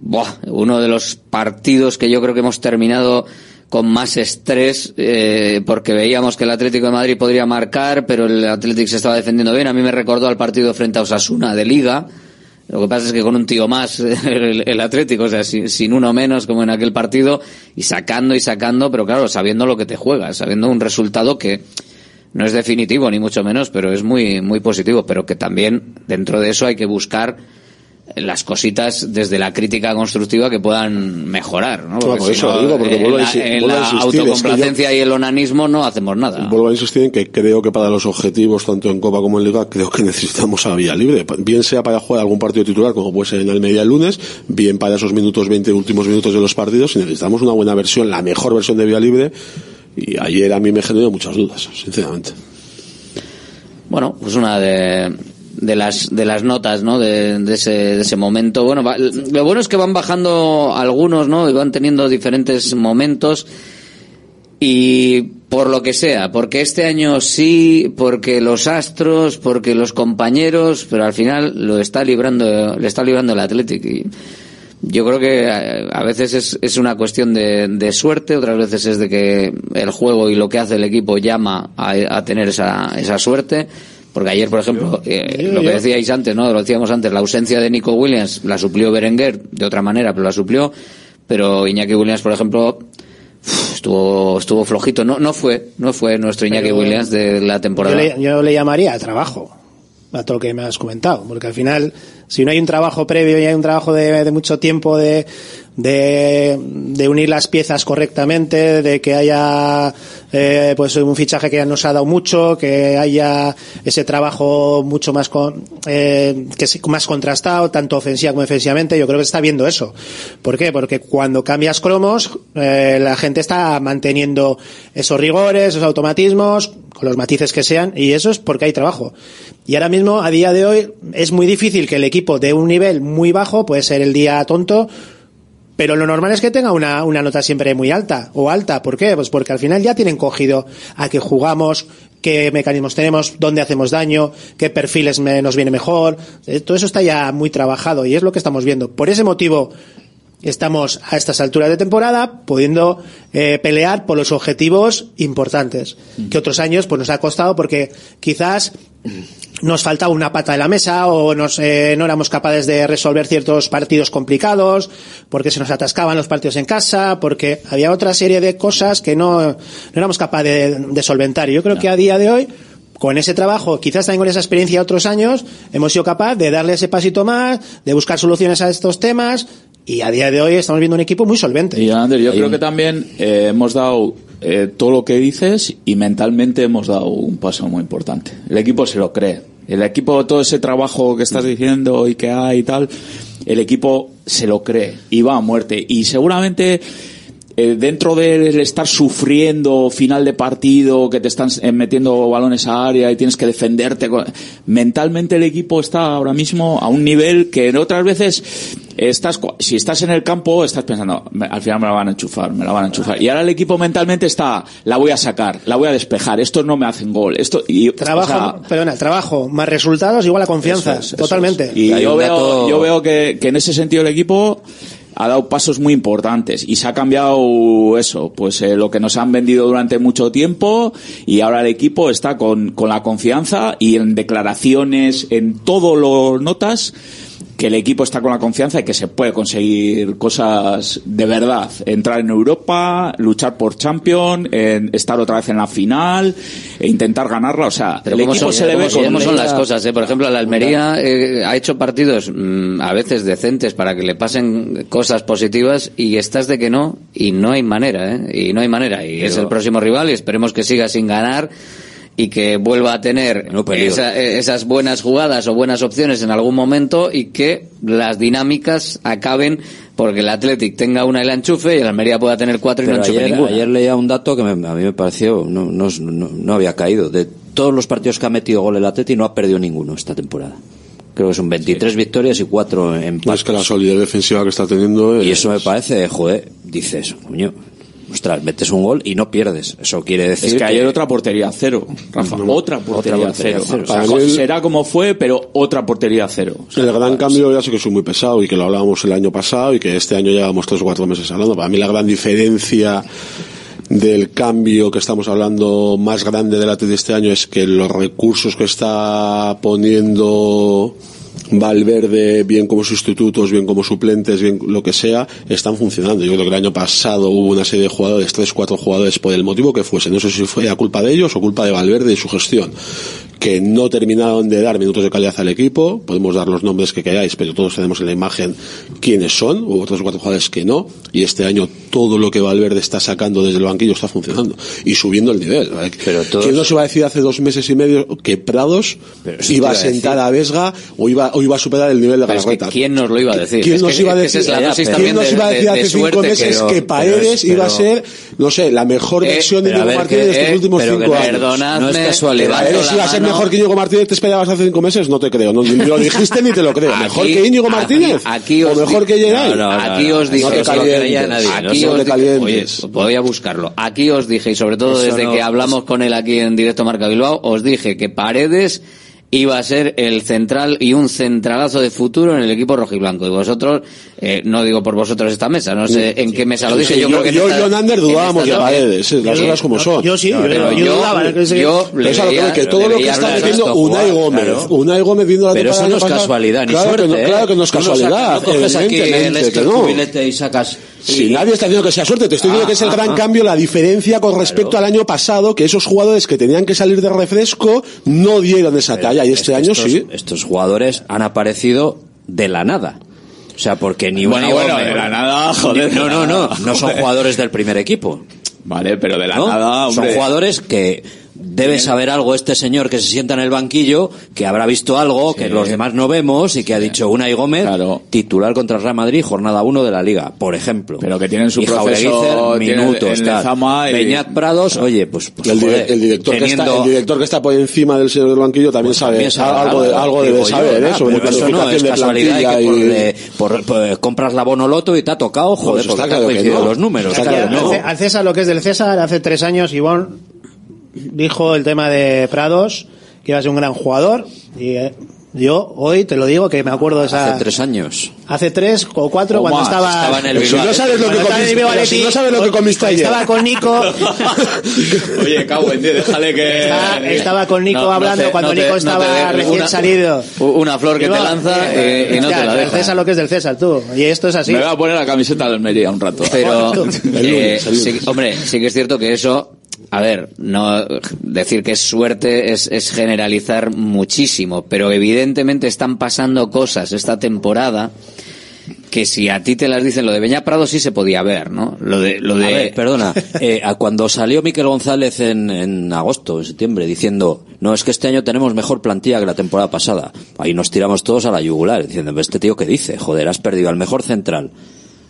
buah, uno de los partidos que yo creo que hemos terminado con más estrés, eh, porque veíamos que el Atlético de Madrid podría marcar, pero el Atlético se estaba defendiendo bien. A mí me recordó al partido frente a Osasuna de Liga, lo que pasa es que con un tío más [laughs] el, Atlético, o sea, sin, sin uno menos como en aquel partido, y sacando y sacando, pero claro, sabiendo lo que te juegas, sabiendo un resultado que no es definitivo ni mucho menos, pero es muy muy positivo, pero que también dentro de eso hay que buscar las cositas desde la crítica constructiva que puedan mejorar, ¿no? Claro, por si eso no, digo, porque en vuelvo a la, en a la insistir, es que yo- autocomplacencia y el onanismo no hacemos nada. Vuelvo a insistir en que creo que para los objetivos, tanto en Copa como en Liga, creo que [laughs] necesitamos a Vía Libre. Bien sea para jugar algún partido titular, como puede ser en Almería el lunes, bien para esos minutos, 20 últimos minutos de los partidos, y necesitamos una buena versión, la mejor versión de Vía Libre. Y ayer a mí me generó muchas dudas, sinceramente. Bueno, pues una de, de las de las notas, ¿no? De, ese de ese momento. Bueno, va- lo bueno es que van bajando algunos, ¿no? Y van teniendo diferentes momentos y por lo que sea, porque este año sí, porque los astros, porque los compañeros, pero al final lo está librando, le está librando el Athletic y yo creo que eh, a veces es, es una cuestión de, de suerte, otras veces es de que el juego y lo que hace el equipo llama a, a tener esa, esa suerte. Porque ayer, por ejemplo, eh, lo que decíais antes, ¿no? Lo decíamos antes, la ausencia de Nico Williams la suplió Berenguer de otra manera, pero la suplió. Pero Iñaki Williams, por ejemplo, estuvo estuvo flojito. No no fue no fue nuestro Iñaki Pero- Williams de la Yo temporada. le, yo le llamaría trabajo a todo lo que me has comentado, porque al final, si no hay un trabajo previo y hay un trabajo de, de mucho tiempo de, de, de unir las piezas correctamente, de que haya eh, pues un fichaje que ya nos ha dado mucho, que haya ese trabajo mucho más con, eh, que es más contrastado, tanto ofensiva como defensivamente, yo creo que se está viendo eso. ¿Por qué? Porque cuando cambias cromos, eh, la gente está manteniendo esos rigores, esos automatismos, con los matices que sean, y eso es porque hay trabajo. Y ahora mismo, a día de hoy, es muy difícil que el equipo de un nivel muy bajo, puede ser el día tonto, pero lo normal es que tenga una, una nota siempre muy alta o alta. ¿Por qué? Pues porque al final ya tienen cogido a qué jugamos, qué mecanismos tenemos, dónde hacemos daño, qué perfiles me- nos viene mejor. Eh, Todo eso está ya muy trabajado y es lo que estamos viendo. Por ese motivo estamos a estas alturas de temporada pudiendo eh, pelear por los objetivos importantes que otros años pues nos ha costado porque quizás nos faltaba una pata de la mesa o nos, eh, no éramos capaces de resolver ciertos partidos complicados, porque se nos atascaban los partidos en casa, porque había otra serie de cosas que no, no éramos capaces de, de solventar. Y yo creo que a día de hoy, con ese trabajo, quizás también con esa experiencia de otros años, hemos sido capaces de darle ese pasito más, de buscar soluciones a estos temas, y a día de hoy estamos viendo un equipo muy solvente. Y Ander, yo creo que también eh, hemos dado eh, todo lo que dices y mentalmente hemos dado un paso muy importante. El equipo se lo cree. El equipo, todo ese trabajo que estás diciendo y que hay y tal, el equipo se lo cree y va a muerte. Y seguramente eh, dentro del estar sufriendo final de partido, que te están eh, metiendo balones a área y tienes que defenderte, mentalmente el equipo está ahora mismo a un nivel que en otras veces estás, cu- si estás en el campo, estás pensando, "Me- al final me la van a enchufar, me la van a enchufar. Y ahora el equipo mentalmente está, la voy a sacar, la voy a despejar, estos no me hacen gol, esto, y, Trabajo, o sea, perdona, trabajo más resultados igual a confianza, eso es, eso totalmente. y yo veo, yo veo que, que en ese sentido el equipo ha dado pasos muy importantes y se ha cambiado eso, pues eh, lo que nos han vendido durante mucho tiempo y ahora el equipo está con, con la confianza y en declaraciones, en todo lo notas que el equipo está con la confianza y que se puede conseguir cosas de verdad. Entrar en Europa, luchar por Champions, en- estar otra vez en la final, e intentar ganarla. O sea, Pero el ¿cómo equipo son, se con son las cosas? eh? Por ejemplo, la Almería eh, ha hecho partidos mm, a veces decentes para que le pasen cosas positivas y estás de que no y no hay manera, ¿eh? Y no hay manera. Y es el próximo rival y esperemos que siga sin ganar y que vuelva a tener esa- eh, esas buenas jugadas o buenas opciones en algún momento y que las dinámicas acaben porque el Athletic tenga una y la enchufe y el Almería pueda tener cuatro y no enchufe ayer, ninguna. ayer leía un dato que me- a mí me pareció, no, no, no, no había caído. De todos los partidos que ha metido gol el Atleti no ha perdido ninguno esta temporada. Creo que son 23 victorias y 4 empates. No es que la solidez defensiva que está teniendo Y es- eso me parece, joder, dices, coño, ostras, metes un gol y no pierdes. Eso quiere decir Es que ayer otra portería cero, Rafa. Otra portería, portería cero. cero. O sea, mí el- será como fue, pero otra portería cero. O sea, El gran cambio, ya sé que soy muy pesado y que lo hablábamos el año pasado y que este año llevamos tres o cuatro meses hablando. Para mí la gran diferencia del cambio que estamos hablando más grande del Atleti de este año es que los recursos que está poniendo Valverde, bien como sustitutos, bien como suplentes, bien lo que sea, están funcionando. Yo creo que el año pasado hubo una serie de jugadores, tres, cuatro jugadores, por el motivo que fuese. No sé si fue a culpa de ellos o culpa de Valverde y su gestión, que no terminaron de dar minutos de calidad al equipo. Podemos dar los nombres que queráis, pero todos tenemos en la imagen quiénes son. Hubo otros cuatro jugadores que no. Y este año todo lo que Valverde está sacando desde el banquillo está funcionando y subiendo el nivel. Pero todos- ¿Quién nos iba a decir hace dos meses y medio que Prados iba a a sentar decir. a Vesga o iba, o iba a superar el nivel de Pero es que Galarreta? ¿quién nos lo iba a decir? ¿Quién Es nos que- iba a decir, esa es la dosis ¿quién también nos de- iba a decir de- hace de cinco meses que- Paredes pero- iba a ser, no sé, la mejor Eh, versión de pero a Diego Martínez de estos eh, últimos cinco años? Perdonadme, No es casualidad. Paredes iba a ser. Mejor que Íñigo Martínez, te esperabas hace cinco meses, no te creo. No, ni lo dijiste ni te lo creo. [laughs] ¿Mejor Aquí- que Íñigo Martínez? aquí ¿O os mejor que Geray? No, no, no, aquí os dije, no te calientes. nadie, ¿no? aquí os te dije, calientes. oye, voy a buscarlo. Aquí os dije, y sobre todo Eso desde no- que hablamos con él aquí en directo Marca Bilbao, os dije que Paredes iba a ser el central y un centralazo de futuro en el equipo rojiblanco. Y vosotros, eh, no digo por vosotros esta mesa, no sé en qué mesa lo dije. Sí, yo, creo que yo, esta- John Ander en dudábamos de Paredes, eh, las cosas como son. Yo sí, yo, pero yo yo- dudaba, ¿no? Yo Pero le es a lo que veía- todo lo que veía está esto, Unai Gómez, claro. Unai Gómez viendo la Pero eso no es casualidad, ni claro suerte. Que no, ¿eh? claro que no es no casualidad, sacas- no coges aquí el evidentemente que no. y sacas... Si nadie está diciendo que sea suerte, te estoy diciendo Ah, que es el ah, gran ah. cambio, la diferencia con respecto al año pasado, que esos jugadores que tenían que salir de refresco no dieron esa talla, y Es este que año estos, sí. Estos jugadores han aparecido de la nada. O sea, porque ni Bueno, Unai bueno, de la nada, joder, No, no, no. No [laughs] son jugadores del primer equipo. Vale, pero de la ¿no? nada, Son jugadores que debe saber algo este señor que se sienta en el banquillo, que habrá visto algo que los demás no vemos y que ha dicho Unai Gómez, titular contra el Real Madrid, jornada 1 de la Liga, por ejemplo. Pero que tienen su y proceso, minutos, el tal. Lezama y- Beñat Prados, oye, pues, pues, El, dire- joder, el director que está, teniendo- el director que está por encima del señor del banquillo también sabe, también sabe algo, de, algo debe yo, saber, ¿eh? sobre pero eso no es de casualidad y que por, y- de- por- por- compras la Bonoloto y te ha tocado, joder, porque está te que coincidido no. los números. Claro no. Al César lo que es del César, hace tres años Ivonne dijo el tema de Prados, que iba a ser un gran jugador, y eh, yo hoy te lo digo que me acuerdo de esa... Hace tres años. Hace tres o cuatro O cuando más, estaba... estaba en el si no sabes lo que Cuando estaba en el comiste, pero si no sabes lo que comiste ayer. Estaba con Nico... [laughs] Oye, cago en ti, déjale que... Estaba, estaba con Nico No, no hablando te- cuando no te- Nico no te estaba recién una- salido. Una flor que te lanza eh, eh, y no te la el deja. César lo que es del César, tú. Y esto es así. Me voy a poner la camiseta de Almería un rato. Pero, [laughs] eh, sí- hombre, sí que es cierto que eso, a ver, no decir que es suerte es, es generalizar muchísimo, pero evidentemente están pasando cosas esta temporada que si a ti te las dicen, lo de Beñá Prado sí se podía ver, ¿no? Lo de, lo de, A ver, perdona, [laughs] eh, a cuando salió Miquel González en, en agosto, en septiembre, diciendo, no, es que este año tenemos mejor plantilla que la temporada pasada, ahí nos tiramos todos a la yugular, diciendo, este tío qué dice, joder, has perdido al mejor central,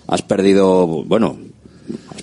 has perdido, bueno,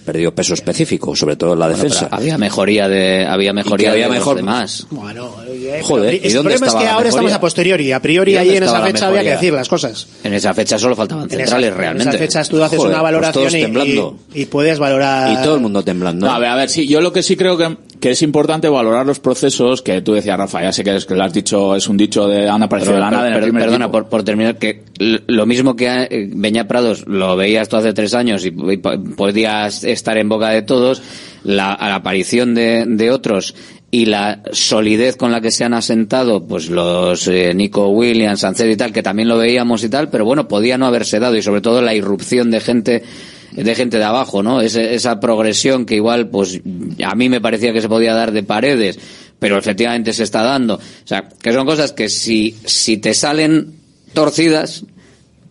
perdido peso específico, sobre todo en la Bueno, defensa. había mejoría de había mejoría había de mejor- los demás. Bueno, eh, Joder, el ¿y dónde problema es que ahora mejoría? estamos a posteriori. A priori ¿Y ahí en esa fecha había que decir las cosas. En esa fecha solo faltaban En esa- centrales en realmente. esas fechas tú haces Joder, una pues valoración todos y- temblando. y, y puedes valorar. Y todo el mundo temblando. No, a ver, a ver, sí, yo lo que sí creo que, que es importante valorar los procesos que tú decías, Rafa, ya sé que, es, que lo has dicho, es un dicho de han aparecido de la nada per- perdona por, por terminar, que lo mismo que eh, Beñat Prados lo veías tú hace tres años y, y po- podías estar en boca de todos, la, a la aparición de, de otros y la solidez con la que se han asentado, pues los eh, Nico Williams, Sánchez y tal, que también lo veíamos y tal, pero bueno, podía no haberse dado y sobre todo la irrupción de gente de gente de abajo, ¿no? Ese- esa progresión que igual, pues, a mí me parecía que se podía dar de paredes, pero efectivamente se está dando. O sea, que son cosas que si, si te salen torcidas,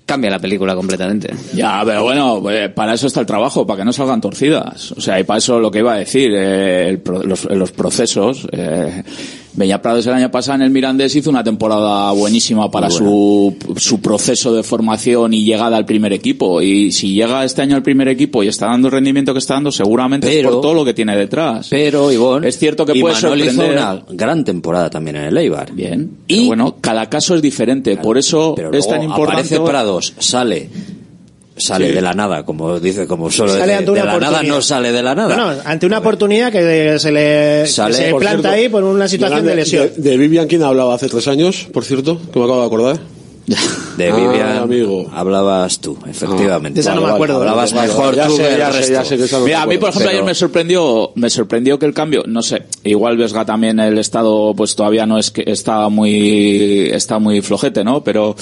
cambia la película completamente. Ya, pero bueno, eh, para eso está el trabajo, para que no salgan torcidas. O sea, y para eso lo que iba a decir, eh, el los, los procesos. Eh, Beñat Prados el año pasado en el Mirandés hizo una temporada buenísima para su, su proceso de formación y llegada al primer equipo. Y si llega este año al primer equipo y está dando el rendimiento que está dando, seguramente es por todo lo que tiene detrás. Pero, Ivón, es cierto que puede Manuel hizo sorprender. una gran temporada también en el Eibar. Bien. Y bueno, cada caso es diferente, por eso Pero es tan importante. aparece Prados, sale sale Sí. de la nada, como dice, como solo Sale ante de una la nada no sale de la nada. Bueno, ante una oportunidad que se le que se planta cierto, ahí por una situación de, lesión. De, de Vivian, ¿quién hablaba hace tres años, por cierto? Que me acabo de acordar. [laughs] De Ah, Vivian amigo. hablabas tú, efectivamente. De esa no me acuerdo. Hablabas mejor tú no Mira, a mí, por ejemplo, ayer me sorprendió, me sorprendió que el cambio, no sé, igual Vesga también el estado, pues todavía no es que está muy, está muy flojete, ¿no? Pero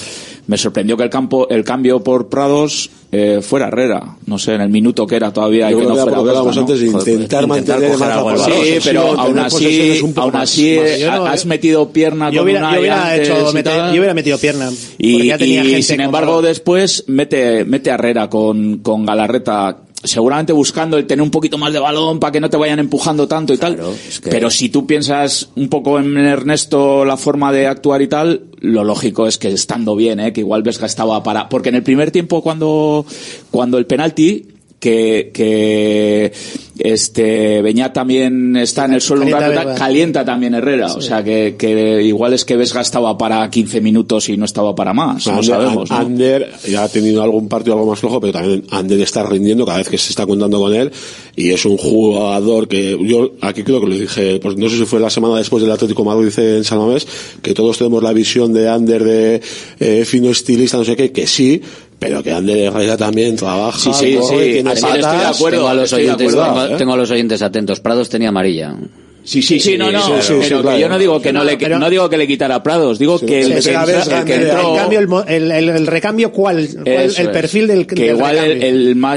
me sorprendió que el campo, el cambio por Prados, eh, fuera Herrera. No sé, en el minuto que era todavía y Yo que no que fuera Vesga, ¿no? antes de Joder, intentar intentar mantener coger más la. Sí, pero aún así, aún así, más- eh, has metido pierna Yo con hubiera, una yo hubiera antes hecho y mete- tal. yo hubiera metido pierna. Y, ya tenía y, gente sin con embargo después mete, mete a Herrera con, con Galarreta seguramente buscando el tener un poquito más de balón para que no te vayan empujando tanto y tal. es que- Pero si tú piensas un poco en Ernesto la forma de actuar y tal, lo lógico es que estando bien, ¿eh? que igual Vesga estaba para... Porque en el primer tiempo cuando, cuando el penalti que, que este Beñat también está en el suelo un Calienta rato, tal, Vesga. calienta también Herrera. O sea que, que igual es que Vesga estaba para 15 minutos y no estaba para más. No Ander, sabemos. ¿no? Ander ya ha tenido algún partido algo más flojo, pero también Ander está rindiendo cada vez que se está contando con él y es un jugador que yo aquí creo que lo dije, pues no sé si fue la semana después del Atlético de Madrid en San Mamés, que todos tenemos la visión de Ander de eh, fino estilista, no sé qué, que sí, pero que Ander Herrera también trabaja, Sí, sí, corre, sí, tiene así estoy de patas. acuerdo. tengo, a los oyentes, acuerdo, tengo, ¿eh? tengo a los oyentes atentos. Prados tenía amarilla. Sí, sí, sí, no, no, sí, sí, pero sí, que claro. yo no digo que no, le, Pero- no digo que le quitara Prados, digo que el, Sí, que, el que entró- el, cambio, el, mo- el, el- el recambio, ¿cuál? cuál- el es. perfil del, que del igual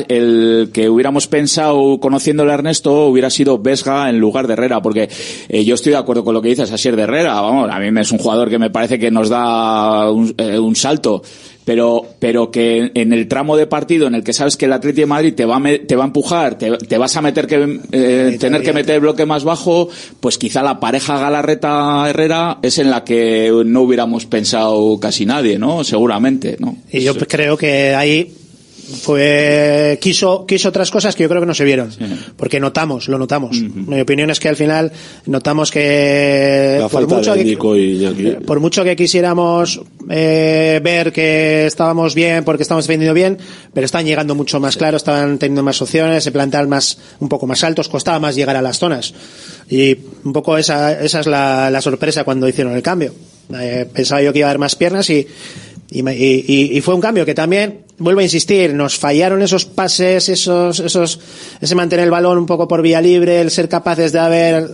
el, que hubiéramos pensado conociéndole a Ernesto hubiera sido Vesga en lugar de Herrera porque eh, yo estoy de acuerdo con lo que dices Asier de Herrera vamos a mí me es un jugador que me parece que nos da un, eh, un salto pero pero que en el tramo de partido en el que sabes que el Atlético de Madrid te va a, me- te va a empujar te, te vas a meter que eh, tener que meter el bloque más bajo pues quizá la pareja Galarreta Herrera es en la que no hubiéramos pensado casi nadie no seguramente no Y yo creo que ahí fue quiso quiso otras cosas que yo creo que no se vieron. Porque notamos lo notamos. Mi opinión es que al final notamos que la por mucho que, y Iñaki. por mucho que quisiéramos eh, ver que estábamos bien porque estamos defendiendo bien pero están llegando mucho más claro estaban teniendo más opciones se plantean más un poco más altos costaba más llegar a las zonas. Y un poco esa esa es la, la sorpresa cuando hicieron el cambio. Eh, pensaba yo que iba a haber más piernas y y- y- y fue un cambio que también, vuelvo a insistir, nos fallaron esos pases, esos, esos, ese mantener el balón un poco por vía libre, el ser capaces de haber,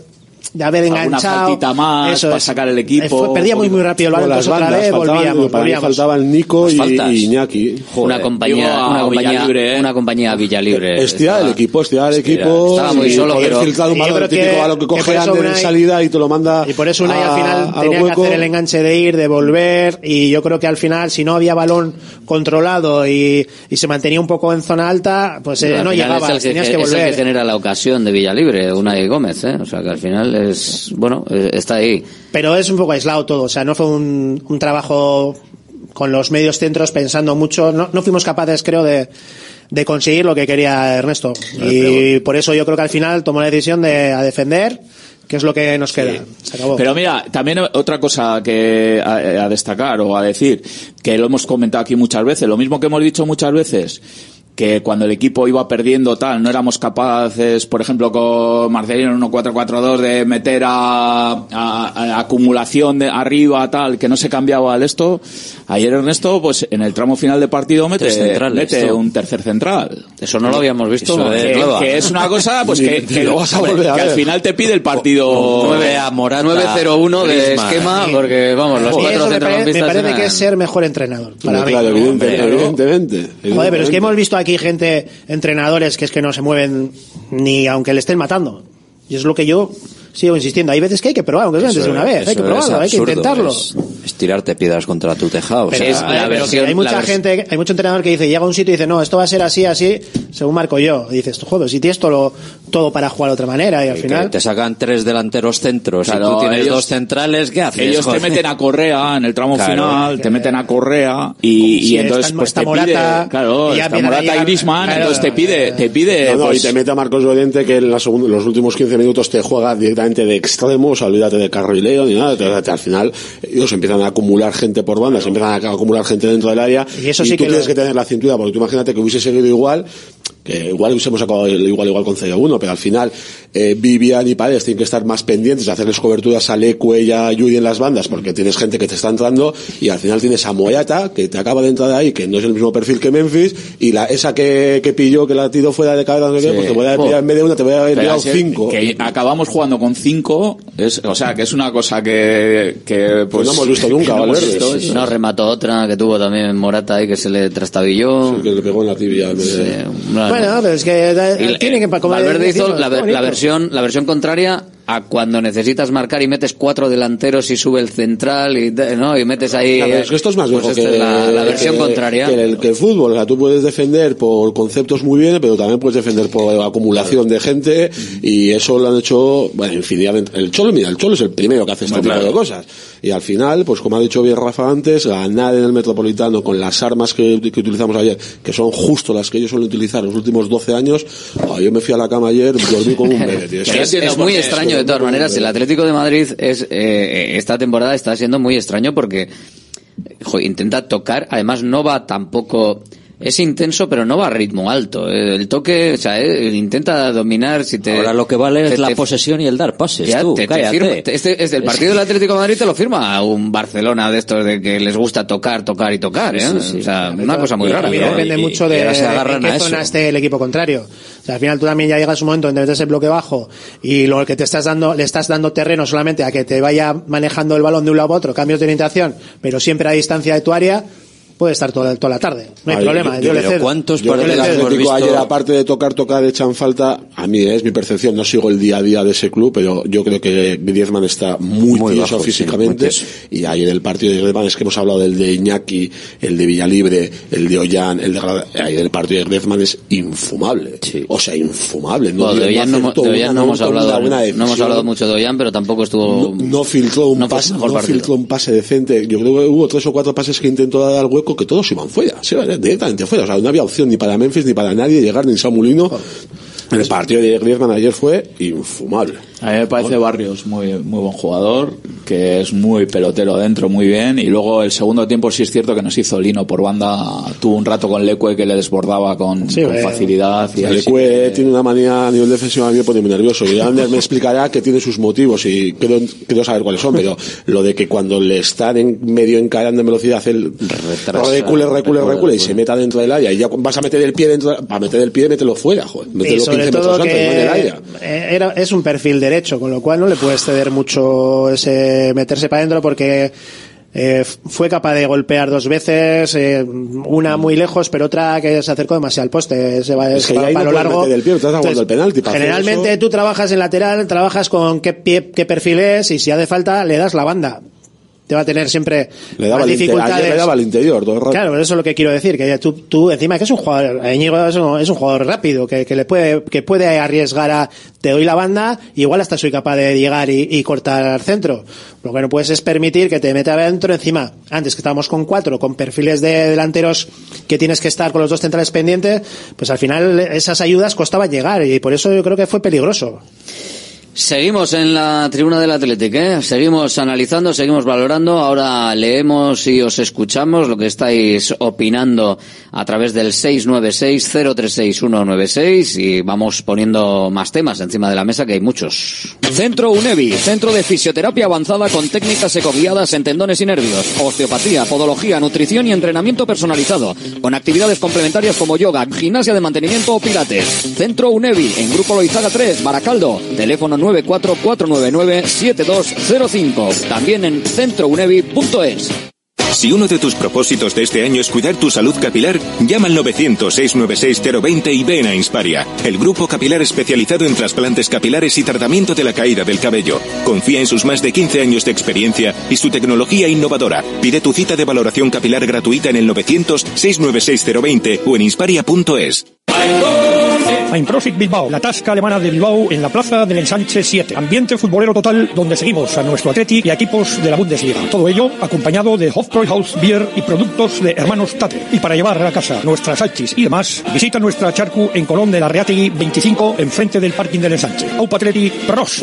de haber enganchado. faltita más Eso para es. sacar el equipo. Eh, fue- perdíamos muy rápido el balón, entonces otra vez faltaban- volvíamos, volvíamos. faltaban Nico Las y, y Iñaki. una Joder, compañía, digo a una compañía, Villalibre, ¿eh? una compañía Villalibre. Estirar el equipo, estirar el equipo. estaba muy y solo, poder pero- filtrar un balón, típico que- balón que coge en Unai- salida y te lo manda. Y por eso Unai al final al tenía que hacer el enganche de ir, de volver, y yo creo que al final, si no había balón controlado y, y se mantenía un poco en zona alta, pues eh, no final llegaba, es el, tenías que, que es el volver. que genera la ocasión de Villalibre, Unai Gómez, ¿eh? O sea que al final es, bueno, eh, está ahí. pero es un poco aislado todo, o sea, no fue un, un trabajo con los medios centros pensando mucho, no, no fuimos capaces, creo, de, de conseguir lo que quería Ernesto. Y por eso yo creo que al final tomó la decisión de a defender, que es lo que nos queda. Se acabó. Pero mira, también otra cosa que a, a destacar o a decir, que lo hemos comentado aquí muchas veces, lo mismo que hemos dicho muchas veces, que cuando el equipo iba perdiendo tal, no éramos capaces, por ejemplo, con Marcelino en 1-4-4-2 de meter a, a- a acumulación de arriba tal, que no se cambiaba el esto. Ayer Ernesto, pues en el tramo final de partido mete, mete un tercer central. Eso no lo habíamos visto. Eso eh, que, es una cosa, pues que, [laughs] que, Lo vas a volver a que al final te pide el partido 9 a Morata, 9-0-1 de esquema, porque vamos, los Y cuatro me, pare- me parece eran- que es ser mejor entrenador. Para mí. claro, evidente- Hombre, evidentemente. Joder, pero es que evidentemente. hemos visto aquí gente, entrenadores, que es que no se mueven ni aunque le estén matando. Y es lo que yo sigo insistiendo. Hay veces que hay que probar, aunque sea antes de una vez. Hay que probarlo, hay que intentarlo. Es, es tirarte piedras contra tu tejado. o Pero, sea, hay mucha gente, hay mucho entrenador que dice, llega a un sitio y dice, no, esto va a ser así, así, según marco yo. Y dices, joder, si tienes todo, lo- todo para jugar de otra manera y al final... te sacan tres delanteros centros Claro, y tú tienes ellos- dos centrales, ¿qué haces? Ellos te meten a Correa en el tramo Claro. final, te meten a Correa y, y entonces está- pues está te Morata, pide, claro, y está Morata y Griezmann, entonces te pide, te pide, pues, y te mete a Marcos Llorente que en los últimos 15 minutos te juega directamente de extremo, o sea, olvídate de carrileo ni nada, te- te- al final ellos empiezan a acumular gente por bandas, empiezan a acumular gente dentro del área Y eso y sí tú que tienes lo- que tener la cintura, porque tú imagínate que hubiese seguido igual, que igual hubiésemos acabado igual igual con 0-1, pero al final eh, Vivian y Paredes tienen que estar más pendientes de hacerles coberturas a Leque y a Yuri en las bandas, porque tienes gente que te está entrando y al final tienes a Moyata, que te acaba de entrar ahí, que no es el mismo perfil que Memphis, y la esa que, que pilló, que la tiró fuera de cabeza, no sé qué, Sí. pues te voy a Oh. pillar en vez de una, te voy a haber pillado cinco. Que acabamos jugando con cinco, es, o sea, que es una cosa que, que pues, no hemos visto nunca, no Valverde. visto, Sí, sí. No, remató otra que tuvo también Morata ahí que se le trastabilló. que le pegó en la tibia. en Bueno, pero es que eh, Y- tiene que... Valverde hizo la, la versión la versión contraria a cuando necesitas marcar y metes cuatro delanteros y sube el central y de- no y metes ahí Claro, es que esto es más pues viejo que, es la, la versión que- contraria Que el, que el fútbol. O sea, tú puedes defender por conceptos muy bien, pero también puedes defender por acumulación de gente y eso lo han hecho, bueno, infinidad. de- El Cholo, mira, el Cholo es el primero que hace este tipo claro. de cosas. Y al final, pues como ha dicho bien Rafa antes, ganar en el Metropolitano con las armas que, que utilizamos ayer, que son justo las que ellos suelen utilizar los últimos 12 años, yo me fui a la cama ayer, dormí como un [laughs] bebé, tío. Es, es muy extraño de todas maneras. El Atlético de Madrid es eh, esta temporada está siendo muy extraño porque jo, intenta tocar. Además no va tampoco es intenso pero no va a ritmo alto. Eh, El toque, o sea, eh, intenta dominar. Si te Ahora lo que vale te- es la te- posesión y el dar pases, ya tú, te- te cállate. firma- te- este, este- el partido del Atlético de Madrid te lo firma a un Barcelona de estos de que les gusta tocar, tocar y tocar. ¿eh? Sí, sí, sí. O sea, una cosa muy Y rara. también ¿no? depende mucho y de en agarran qué a eso. zona esté el equipo contrario. O sea, al final tú también ya llegas un momento donde metes el bloque bajo y lo que te estás dando, le estás dando terreno solamente a que te vaya manejando el balón de un lado a otro, cambios de orientación, pero siempre a distancia de tu área, puede estar toda, toda la tarde. No hay Ay, problema. yo- Yo, cedo. ¿cuántos Yo creo que el le cedo. Atlético ayer, aparte de tocar, tocar, echan falta, a mí es mi percepción, no sigo el día a día de ese club, pero yo creo que Griezmann está muy, Muy tieso bajo, sí, físicamente, muy tieso. y ayer el partido de Griezmann es que hemos hablado del de Iñaki, el de Villalibre, el de Ollán, el de ayer el partido de Griezmann es infumable, o sea, infumable. No, Bueno, de Ollán no, de Ollán no hemos hablado, no hemos hablado mucho de Ollán, pero tampoco estuvo. No filtró un no pase, no filtró un pase decente. Yo creo que hubo tres o cuatro pases que intentó dar al hueco que todos iban fuera, sí, directamente fuera. O sea, no había opción ni para Memphis ni para nadie llegar ni Samulino. El partido de Griezmann ayer fue infumable. A mí me parece Barrios muy, muy buen jugador, que es muy pelotero adentro, muy bien. Y luego el segundo tiempo sí es cierto que nos hizo Lino por banda. Tuvo un rato con Leque que le desbordaba con, Sí, con eh, facilidad. Y ahí sí tiene una manía a nivel defensivo a mí me pone muy nervioso. Y Ander me explicará que tiene sus motivos y creo, creo saber cuáles son, pero lo de que cuando le están en medio encarando en velocidad, él recule, recule, recule y se meta dentro del área y ya vas a meter el pie dentro, para meter el pie, mételo fuera, joder. Y Mételo sobre 15 todo metros antes, no en el área. que era, es un perfil derecho, con lo cual no le puedes ceder mucho ese meterse para adentro porque eh, fue capaz de golpear dos veces, eh, una muy lejos, pero otra que se acercó demasiado al poste. Se va, Es se va no lo largo. meter el pie, estás aguantando Entonces, el penalti. para hacer generalmente tú trabajas en lateral, trabajas con qué pie, qué perfil es y si hace falta le das la banda. Te va a tener siempre Le daba, más dificultades. ayer le daba al interior todo el rato. Claro, eso es lo que quiero decir, que tú, tú encima que es un jugador, Íñigo es un, es un jugador rápido, que, que le puede, que puede arriesgar a, te doy la banda, igual hasta soy capaz de llegar y, y cortar al centro. Lo que no puedes es permitir que te meta adentro encima. Antes que estábamos con cuatro, con perfiles de delanteros que tienes que estar con los dos centrales pendientes, pues al final esas ayudas costaban llegar, y por eso yo creo que fue peligroso. Seguimos en la tribuna del Athletic, ¿eh? seguimos analizando, seguimos valorando. Ahora leemos y os escuchamos lo que estáis opinando a través del 696-036-196 y vamos poniendo más temas encima de la mesa que hay muchos. Centro UNEVI, centro de fisioterapia avanzada con técnicas ecoguiadas en tendones y nervios, osteopatía, podología, nutrición y entrenamiento personalizado, con actividades complementarias como yoga, gimnasia de mantenimiento o pilates. Centro UNEVI, en Grupo Loizaga 3, Baracaldo, teléfono 944997205, también en centrounevi.es. Si uno de tus propósitos de este año es cuidar tu salud capilar, llama al 900-696-020 y ven a Insparia, el grupo capilar especializado en trasplantes capilares y tratamiento de la caída del cabello. Confía en sus más de 15 años de experiencia y su tecnología innovadora. Pide tu cita de valoración capilar gratuita en el 900-696-020 o en insparia.es. Profit Bilbao, la tasca alemana de Bilbao en la plaza del Ensanche 7. Ambiente futbolero total donde seguimos a nuestro Athletic y equipos de la Bundesliga. Todo ello acompañado de Hofbräuhaus Beer y productos de hermanos Tate. Y para llevar a casa nuestras salchis y demás, visita nuestra charcu en Colón de la Reategui 25 enfrente del parking del Ensanche. Aupa Athletic Pros.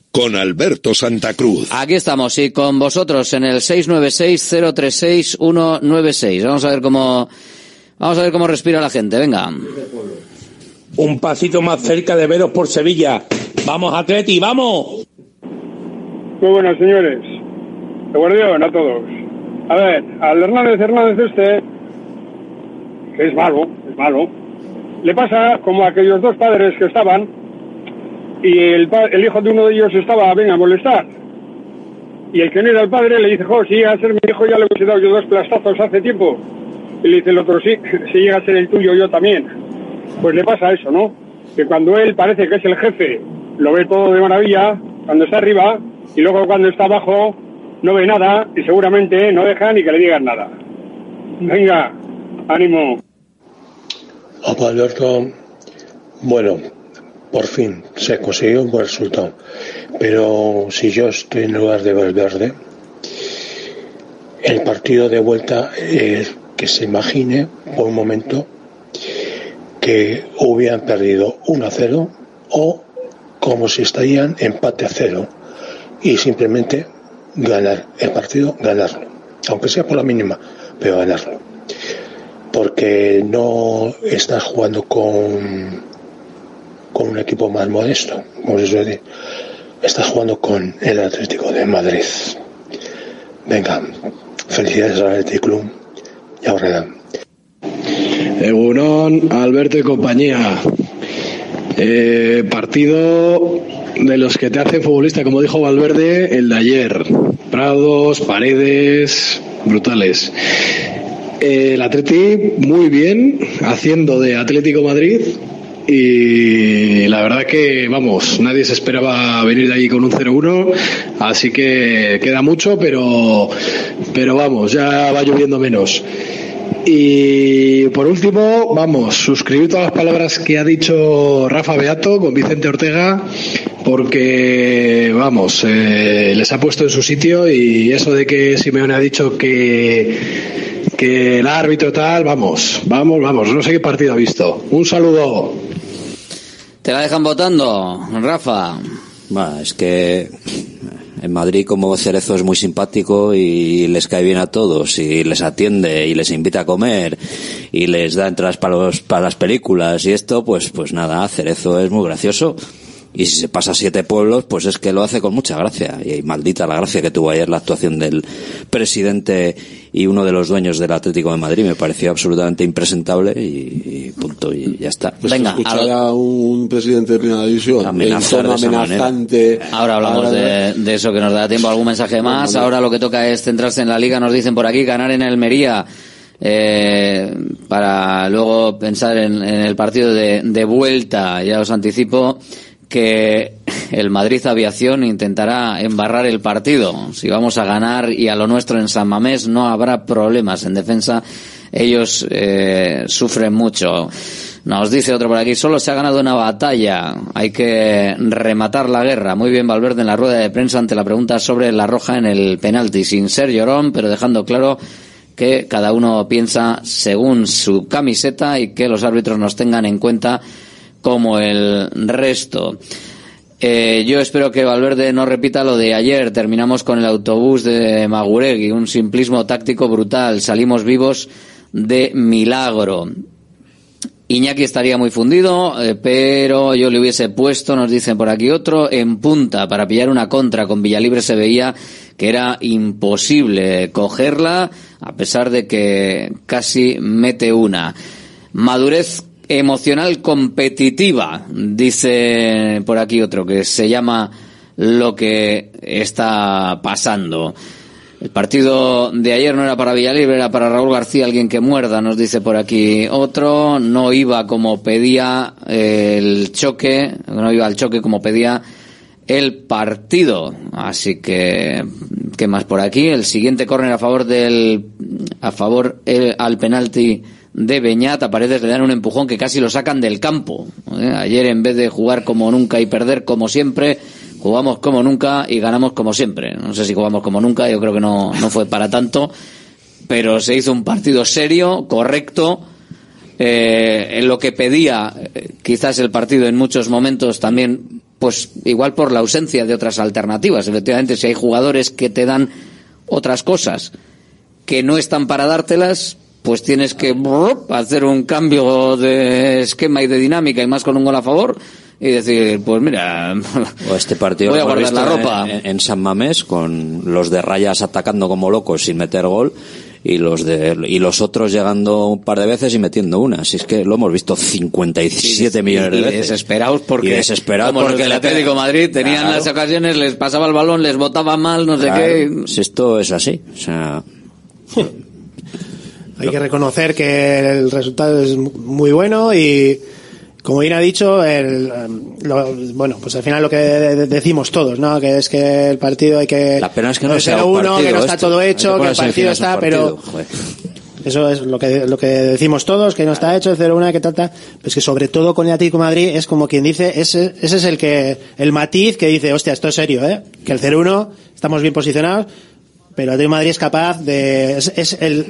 con Alberto Santa Cruz. Aquí estamos y con vosotros en el 696-036-196. Vamos a ver cómo, vamos a ver cómo respira la gente. Venga. Un pasito más cerca de veros por Sevilla. Vamos, Atleti, vamos. Muy buenas, señores. De guardián a todos. A ver, al Hernández Hernández este, que es malo, es malo, le pasa como a aquellos dos padres que estaban y el, el hijo de uno de ellos estaba, venga, a molestar. Y el que no era el padre le dice, jo, si llega a ser mi hijo ya le hubiese dado yo dos plastazos hace tiempo. Y le dice el otro, sí, [laughs] si llega a ser el tuyo yo también. Pues le pasa eso, ¿no? Que cuando él parece que es el jefe, lo ve todo de maravilla, cuando está arriba, y luego cuando está abajo, no ve nada, y seguramente no deja ni que le digan nada. Venga, ánimo. Opa, Alberto, bueno, por fin se consiguió un buen resultado. Pero si yo estoy en lugar de Valverde, el partido de vuelta es que se imagine por un momento que hubieran perdido 1 a 0 o como si estarían empate a 0 y simplemente ganar el partido, ganarlo. Aunque sea por la mínima, pero ganarlo porque no estás jugando con, con un equipo más modesto, como se suele. Estás jugando con el Atlético de Madrid. Venga, felicidades al Atlético Club y ahora Egunon, Alberto y compañía. Eh, partido de los que te hacen futbolista, como dijo Valverde, el de ayer. Prados, paredes, brutales. Eh, el Atleti muy bien, haciendo de Atlético Madrid. Y la verdad que, vamos, nadie se esperaba venir de allí con un 0-1, así que queda mucho, pero, pero vamos, ya va lloviendo menos. Y por último, vamos, suscribir todas las palabras que ha dicho Rafa Beato con Vicente Ortega, porque, vamos, eh, les ha puesto en su sitio y eso de que Simeone ha dicho que, que el árbitro tal, vamos, vamos, vamos, no sé qué partido ha visto. Un saludo. ¿Te la dejan votando, Rafa? Bueno, es que en Madrid como Cerezo es muy simpático y les cae bien a todos y les atiende y les invita a comer y les da entradas para, los, para las películas y esto, pues, pues nada, Cerezo es muy gracioso. Y si se pasa a siete pueblos, pues es que lo hace con mucha gracia. Y maldita la gracia que tuvo ayer la actuación del presidente y uno de los dueños del Atlético de Madrid. Me pareció absolutamente impresentable y, y punto. Y ya está. Pues escuchar a un presidente de primera división Amenazar en amenazante. Ahora hablamos de, de eso que nos da tiempo. ¿Algún mensaje más? Ahora lo que toca es centrarse en la liga. Nos dicen por aquí ganar en Almería. eh, para luego pensar en, en el partido de, de vuelta. Ya os anticipo que el Madrid Aviación intentará embarrar el partido. Si vamos a ganar y a lo nuestro en San Mamés no habrá problemas en defensa. Ellos eh, sufren mucho. Nos dice otro por aquí, solo se ha ganado una batalla, hay que rematar la guerra. Muy bien Valverde en la rueda de prensa ante la pregunta sobre la roja en el penalti, sin ser llorón, pero dejando claro que cada uno piensa según su camiseta y que los árbitros nos tengan en cuenta como el resto. Eh, yo espero que Valverde no repita lo de ayer. Terminamos con el autobús de Maguregui, un simplismo táctico brutal. Salimos vivos de milagro. Iñaki estaría muy fundido, eh, pero yo le hubiese puesto, nos dicen por aquí otro, en punta para pillar una contra. Con Villalibre se veía que era imposible cogerla, a pesar de que casi mete una. Madurez emocional competitiva, dice por aquí otro, que se llama lo que está pasando. El partido de ayer no era para Villalibre, era para Raúl García, alguien que muerda, nos dice por aquí otro. No iba como pedía eh, el choque, no iba al choque como pedía el partido. Así que, ¿qué más por aquí? El siguiente córner a favor del, a favor el- al penalti de Beñat. A Paredes le dan un empujón que casi lo sacan del campo. ¿eh? Ayer en vez de jugar como nunca y perder como siempre, jugamos como nunca y ganamos como siempre. No sé si jugamos como nunca, yo creo que no, no fue para tanto, pero se hizo un partido serio, correcto, eh, en lo que pedía eh, quizás el partido en muchos momentos también, pues igual por la ausencia de otras alternativas. Efectivamente, si hay jugadores que te dan otras cosas que no están para dártelas, pues tienes que brrr, hacer un cambio de esquema y de dinámica y más con un gol a favor y decir, pues mira, [laughs] O este partido Voy a guardar la ropa. En, en San Mamés con los de rayas atacando como locos sin meter gol y los de y los otros llegando un par de veces y metiendo una. Si es que lo hemos visto 57 millones de y veces. desesperados porque, Y desesperados como los porque le Atlético de Madrid tenían Claro. las ocasiones, les pasaba el balón, les botaba mal, no sé Claro, qué. si esto es así, o sea, [laughs] Hay que reconocer que el resultado es muy bueno y, como bien ha dicho, el, em, lo- bueno, pues al final lo que de- decimos todos, ¿no? Que es que el partido hay que. la pena es que no sea un 0-1, partido que no está esto. todo hecho, que el partido está, pero. joder. Eso es lo que, lo que decimos todos, que no está hecho, el 0-1, que trata, pues que sobre todo con el Atlético de Madrid es como quien dice, ese, ese es el que, el matiz que dice, hostia, esto es serio, eh, que el 0-1, estamos bien posicionados, pero el Atlético de Madrid es capaz de, es, es el,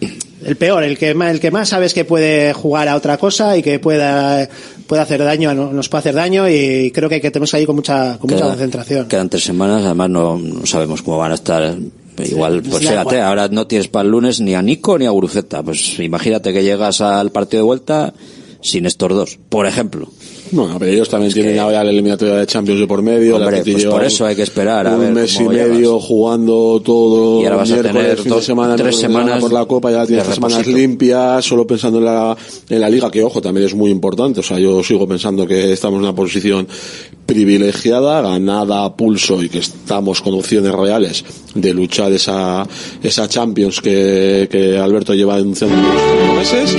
el peor, el que más, el que más sabes que puede jugar a otra cosa y que pueda, puede hacer daño, nos puede hacer daño y creo que, que tenemos ahí con mucha, con mucha concentración. Quedan tres semanas, además no, no sabemos cómo van a estar. Igual, pues fíjate, igual. ahora no tienes para el lunes ni a Nico ni a Guruceta. Pues imagínate que llegas al partido de vuelta sin estos dos, por ejemplo. Bueno, pero ellos también tienen ahora la eliminatoria de Champions de por medio. Hombre, pues por eso hay que esperar a un ver mes y medio jugando todo. Y ahora vas a tener dos- semana, tres semanas por la Copa, ya tienes tres semanas limpias, solo pensando en la, en la Liga, que ojo, también es muy importante. O sea, yo sigo pensando que estamos en una posición privilegiada, ganada a pulso y que estamos con opciones reales de luchar esa, esa Champions que, que Alberto lleva últimos meses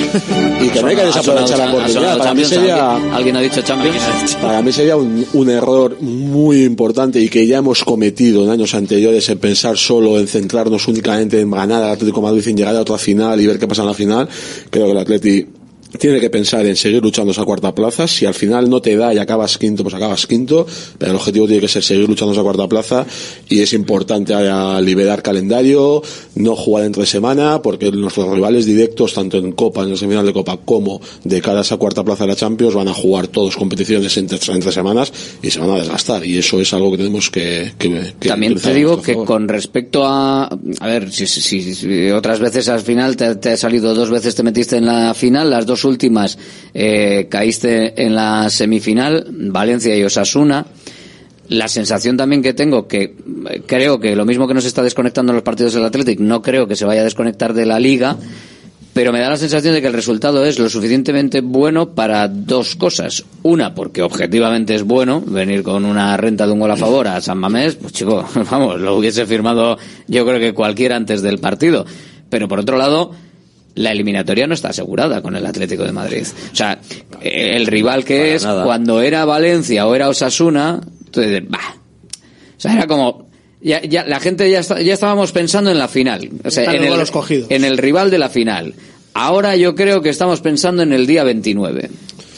y que no hay que desaprovechar la oportunidad. Para mí sería, ¿alguien, alguien ha dicho Champions? para mí sería un, un error muy importante y que ya hemos cometido en años anteriores en pensar solo en centrarnos únicamente en ganar al Atlético de Madrid sin llegar a otra final y ver qué pasa en la final. Creo que el Atleti tiene que pensar en seguir luchando esa cuarta plaza. Si al final no te da y acabas quinto, pues acabas quinto. Pero el objetivo tiene que ser seguir luchando esa cuarta plaza y es importante ahora liberar calendario, no jugar entre semana, porque nuestros rivales directos, tanto en Copa, en el semifinal de Copa, como de cara a esa cuarta plaza de la Champions, van a jugar todos competiciones entre, entre semanas y se van a desgastar. Y eso es algo que tenemos que, que, que También te digo que favor. con respecto a, a ver, si, si- si otras veces al final te, te ha salido dos veces te metiste en la final, las dos últimas eh, caíste en la semifinal, Valencia y Osasuna. La sensación también que tengo que eh, creo que lo mismo que nos está desconectando en los partidos del Athletic, no creo que se vaya a desconectar de la liga, pero me da la sensación de que el resultado es lo suficientemente bueno para dos cosas. Una, porque objetivamente es bueno venir con una renta de un gol a favor a San Mamés, pues chico, [laughs] vamos, lo hubiese firmado yo creo que cualquiera antes del partido. Pero por otro lado, la eliminatoria no está asegurada con el Atlético de Madrid. O sea, el rival que es, nada. cuando era Valencia o era Osasuna, tú dices, bah. O sea, era como, ya, ya, la gente ya, está- ya estábamos pensando en la final. O sea, en el, los en el rival de la final. Ahora yo creo que estamos pensando en el día 29.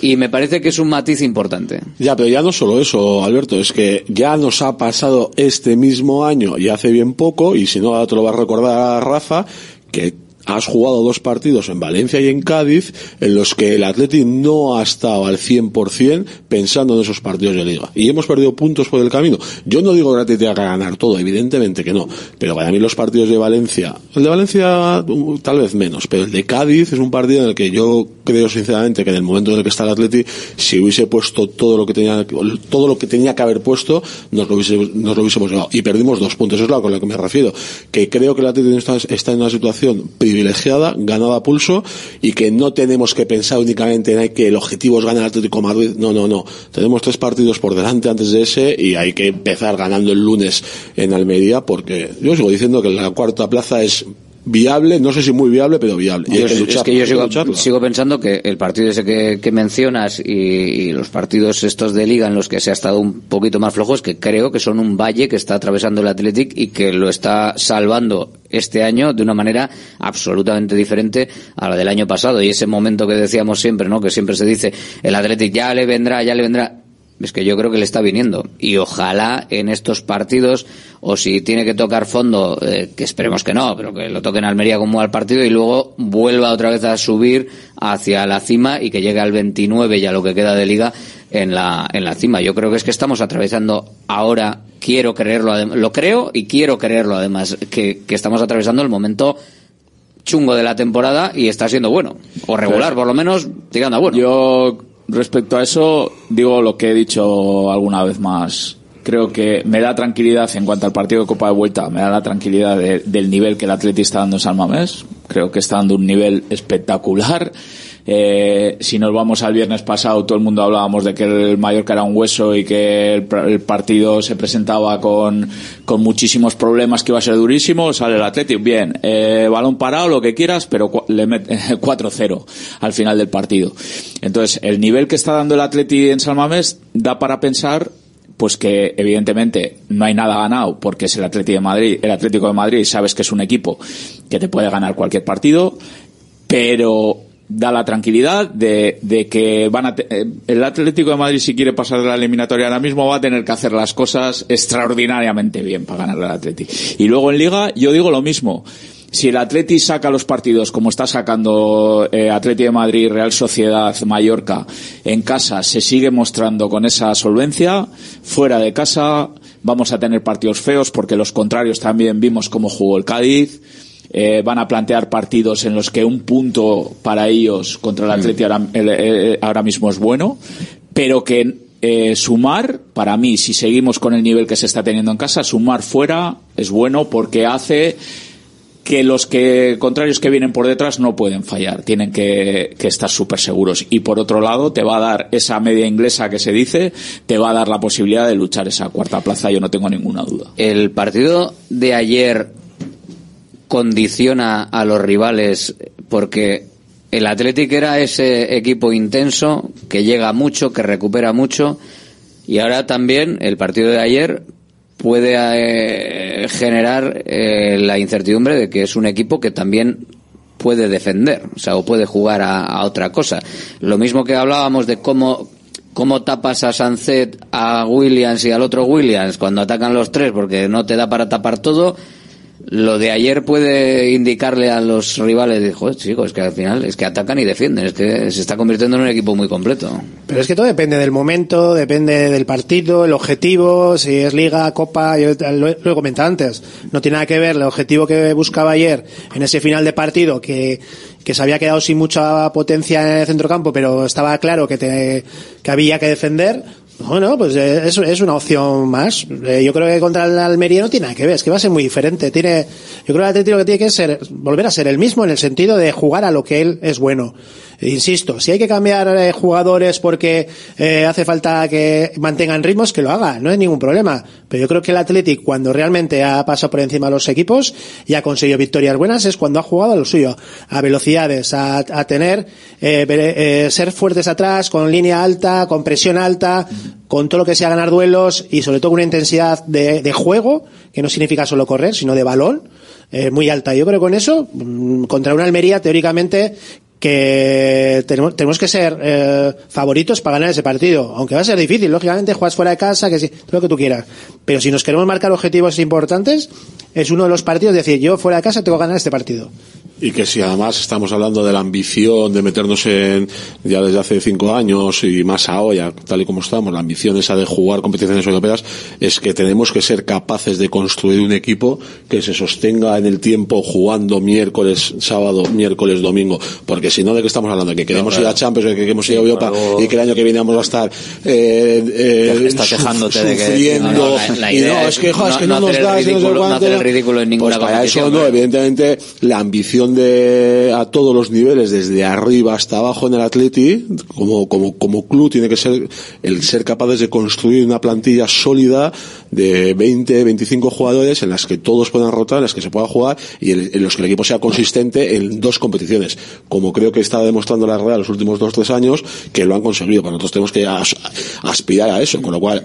Y me parece que es un matiz importante. Ya, pero ya no solo eso, Alberto, es que ya nos ha pasado este mismo año y hace bien poco, y si no, ahora te lo va a recordar Rafa, que has jugado dos partidos en Valencia y en Cádiz en los que el Atleti no ha estado al 100% pensando en esos partidos de liga. Y hemos perdido puntos por el camino. Yo no digo que el Atleti tenga que ganar todo, evidentemente que no. Pero para mí los partidos de Valencia, el de Valencia uh, tal vez menos, pero el de Cádiz es un partido en el que yo creo sinceramente que en el momento en el que está el Atleti, si hubiese puesto todo lo que tenía, todo lo que tenía que haber puesto, nos lo, hubiese, nos lo hubiésemos llevado. Y perdimos dos puntos, es lo con lo que me refiero. Que creo que el Atleti está, está en una situación privilegiada, ganada a pulso, y que no tenemos que pensar únicamente en que el objetivo es ganar al Atlético de Madrid. No, no, no. Tenemos tres partidos por delante antes de ese y hay que empezar ganando el lunes en Almería porque yo sigo diciendo que la cuarta plaza es viable, no sé si muy viable, pero viable. Y Yo- es que yo sigo, pensando que el partido ese que, que mencionas y, y los partidos estos de liga en los que se ha estado un poquito más flojos, que creo que son un valle que está atravesando el Athletic y que lo está salvando este año de una manera absolutamente diferente a la del año pasado. Y ese momento que decíamos siempre, ¿no? Que siempre se dice, el Athletic ya le vendrá, ya le vendrá. Es que yo creo que le está viniendo. Y ojalá en estos partidos, o si tiene que tocar fondo, eh, que esperemos que no, pero que lo toquen Almería como al partido y luego vuelva otra vez a subir hacia la cima y que llegue al 29 ya lo que queda de liga en la, en la cima. Yo creo que es que estamos atravesando ahora, quiero creerlo, lo creo y quiero creerlo además, que, que estamos atravesando el momento chungo de la temporada y está siendo bueno. O regular, por lo menos, tirando a bueno. Yo, respecto a eso, digo lo que he dicho alguna vez más. Creo que me da tranquilidad en cuanto al partido de Copa de Vuelta, me da la tranquilidad de- del nivel que el Atleti está dando en San Mamés. Creo que está dando un nivel espectacular. Eh, si nos vamos al viernes pasado, todo el mundo hablábamos de que el Mallorca era un hueso y que el, el partido se presentaba con, con muchísimos problemas, que iba a ser durísimo. Sale el Atleti, bien, eh, balón parado, lo que quieras, pero le mete [laughs] 4-0 al final del partido. Entonces, el nivel que está dando el Atleti en San Mamés da para pensar pues que evidentemente no hay nada ganado porque es el Atlético de Madrid, el Atlético de Madrid sabes que es un equipo que te puede ganar cualquier partido, pero da la tranquilidad de, de que van a eh, el Atlético de Madrid si quiere pasar de la eliminatoria ahora mismo va a tener que hacer las cosas extraordinariamente bien para ganar al Atleti. Y luego en Liga yo digo lo mismo. Si el Atleti saca los partidos como está sacando eh, Atleti de Madrid, Real Sociedad, Mallorca en casa, se sigue mostrando con esa solvencia, fuera de casa vamos a tener partidos feos porque los contrarios también vimos cómo jugó el Cádiz. Eh, van a plantear partidos en los que un punto para ellos contra el Atleti ahora, el- eh, ahora mismo es bueno, pero que eh, sumar, para mí, si seguimos con el nivel que se está teniendo en casa, sumar fuera es bueno porque hace que los que contrarios que vienen por detrás no pueden fallar, tienen que, estar súper seguros. Y por otro lado, te va a dar esa media inglesa que se dice, te va a dar la posibilidad de luchar esa cuarta plaza, yo no tengo ninguna duda. El partido de ayer condiciona a los rivales porque el Athletic era ese equipo intenso que llega mucho, que recupera mucho y ahora también el partido de ayer puede eh, generar eh, la incertidumbre de que es un equipo que también puede defender, o sea, o puede jugar a, a otra cosa. Lo mismo que hablábamos de cómo cómo tapas a Sancet, a Williams y al otro Williams cuando atacan los tres porque no te da para tapar todo. Lo de ayer puede indicarle a los rivales, de, joder, chicos, es que al final es que atacan y defienden, es que se está convirtiendo en un equipo muy completo. Pero es que todo depende del momento, depende del partido, el objetivo, si es liga, copa, yo lo lo he comentado antes. No tiene nada que ver el objetivo que buscaba ayer en ese final de partido que, que se había quedado sin mucha potencia en el centrocampo, pero estaba claro que, te, que había que defender. Bueno, pues eh, es, es una opción más. Eh, Yo creo que contra el Almería no tiene nada que ver, es que va a ser muy diferente. Tiene, yo creo que el Atlético lo que tiene que ser, volver a ser el mismo en el sentido de jugar a lo que él es bueno. Insisto, si hay que cambiar eh, jugadores porque eh, hace falta que mantengan ritmos, que lo haga, no hay ningún problema. Pero yo creo que el Athletic, cuando realmente ha pasado por encima de los equipos y ha conseguido victorias buenas, es cuando ha jugado a lo suyo, a velocidades, a, a tener, eh, eh, ser fuertes atrás, con línea alta, con presión alta, con todo lo que sea ganar duelos y sobre todo con una intensidad de, de juego, que no significa solo correr, sino de balón, eh, muy alta. Yo creo que con eso, mm, contra una Almería, teóricamente, que tenemos, tenemos que ser eh, favoritos para ganar ese partido. Aunque va a ser difícil, lógicamente, juegas fuera de casa, que sí, todo lo que tú quieras. Pero si nos queremos marcar objetivos importantes, es uno de los partidos de decir, yo fuera de casa tengo que ganar este partido. Y que si además estamos hablando de la ambición de meternos en, ya desde hace cinco años y más ahora, tal y como estamos, la ambición esa de jugar competiciones europeas, es que tenemos que ser capaces de construir un equipo que se sostenga en el tiempo jugando miércoles, sábado, miércoles, domingo. Porque si no, ¿de qué estamos hablando? Que queremos No, ir a Champions, que queremos ir a Europa y que el año que viene vamos a estar eh, eh, Estás suf- quejándote de que- sufriendo. No, no, la- la y no, es es que, jo, es no- que no no, nos da, no sé cuánto. Ridículo en ninguna Pues para eso no, ¿no? evidentemente la ambición de a todos los niveles, desde arriba hasta abajo en el Atleti, como, como, como club tiene que ser el ser capaces de construir una plantilla sólida de 20, 25 jugadores en las que todos puedan rotar, en las que se pueda jugar y en, en los que el equipo sea consistente en dos competiciones, como creo que está demostrando la Real los últimos dos, tres años, que lo han conseguido. Para nosotros tenemos que as- aspirar a eso, con lo cual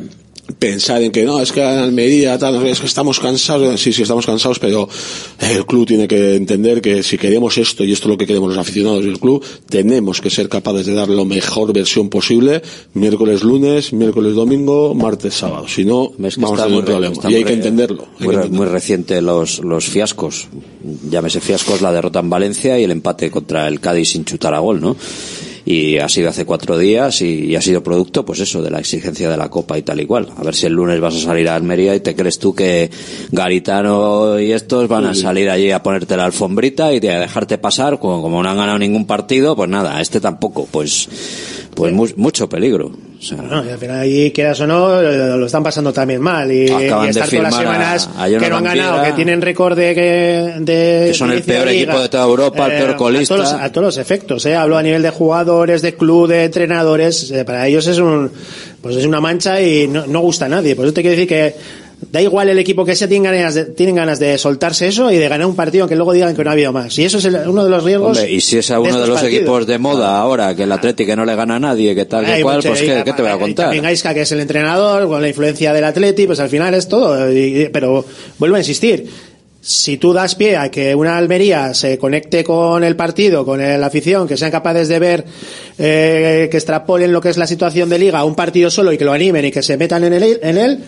pensar en que no, es que en Almería, tal, es que estamos cansados, sí, sí, estamos cansados, pero el club tiene que entender que si queremos esto, y esto es lo que queremos los aficionados del club, tenemos que ser capaces de dar la mejor versión posible, miércoles, lunes, miércoles, domingo, martes, sábado. Si no, Es que vamos a tener un problema. Y hay que entenderlo. hay Muy, que entenderlo. muy reciente los, los fiascos. Llámese fiascos la derrota en Valencia y el empate contra el Cádiz sin chutar a gol, ¿no? Y ha sido hace cuatro días y, y ha sido producto, pues eso, de la exigencia de la Copa y tal y cual. A ver si el lunes vas a salir a Almería y te crees tú que Garitano y estos van a salir allí a ponerte la alfombrita y a dejarte pasar, como, como no han ganado ningún partido, pues nada, este tampoco, pues, pues mu- mucho peligro. Sea, No, y al final ahí, quieras o no, lo están pasando también mal. Y, estar todas las a- semanas a que no han ganado, que tienen récord de, que- de Que son el peor liga. equipo de toda Europa, el peor colista. A todos, los, a todos los efectos, ¿eh? Hablo a nivel de jugadores, de club, de entrenadores. eh, para ellos es un, pues es una mancha y no, no gusta a nadie. Por eso te quiero decir que da igual el equipo que sea, tienen ganas de, tienen ganas de soltarse eso y de ganar un partido aunque luego digan que no ha habido más. Y eso es el- uno de los riesgos. Hombre, y si es a uno de, los partidos. equipos de moda ahora, que el Atlético que no le gana a nadie, que tal, que cual, pues ¿qué, qué te voy a contar? También Gaisca, que es el entrenador, con la influencia del Atleti, pues al final es todo. Y- pero vuelvo a insistir. Si tú das pie a que una Almería se conecte con el partido, con el- la afición, que sean capaces de ver, eh, que extrapolen lo que es la situación de liga a un partido solo y que lo animen y que se metan en él, en él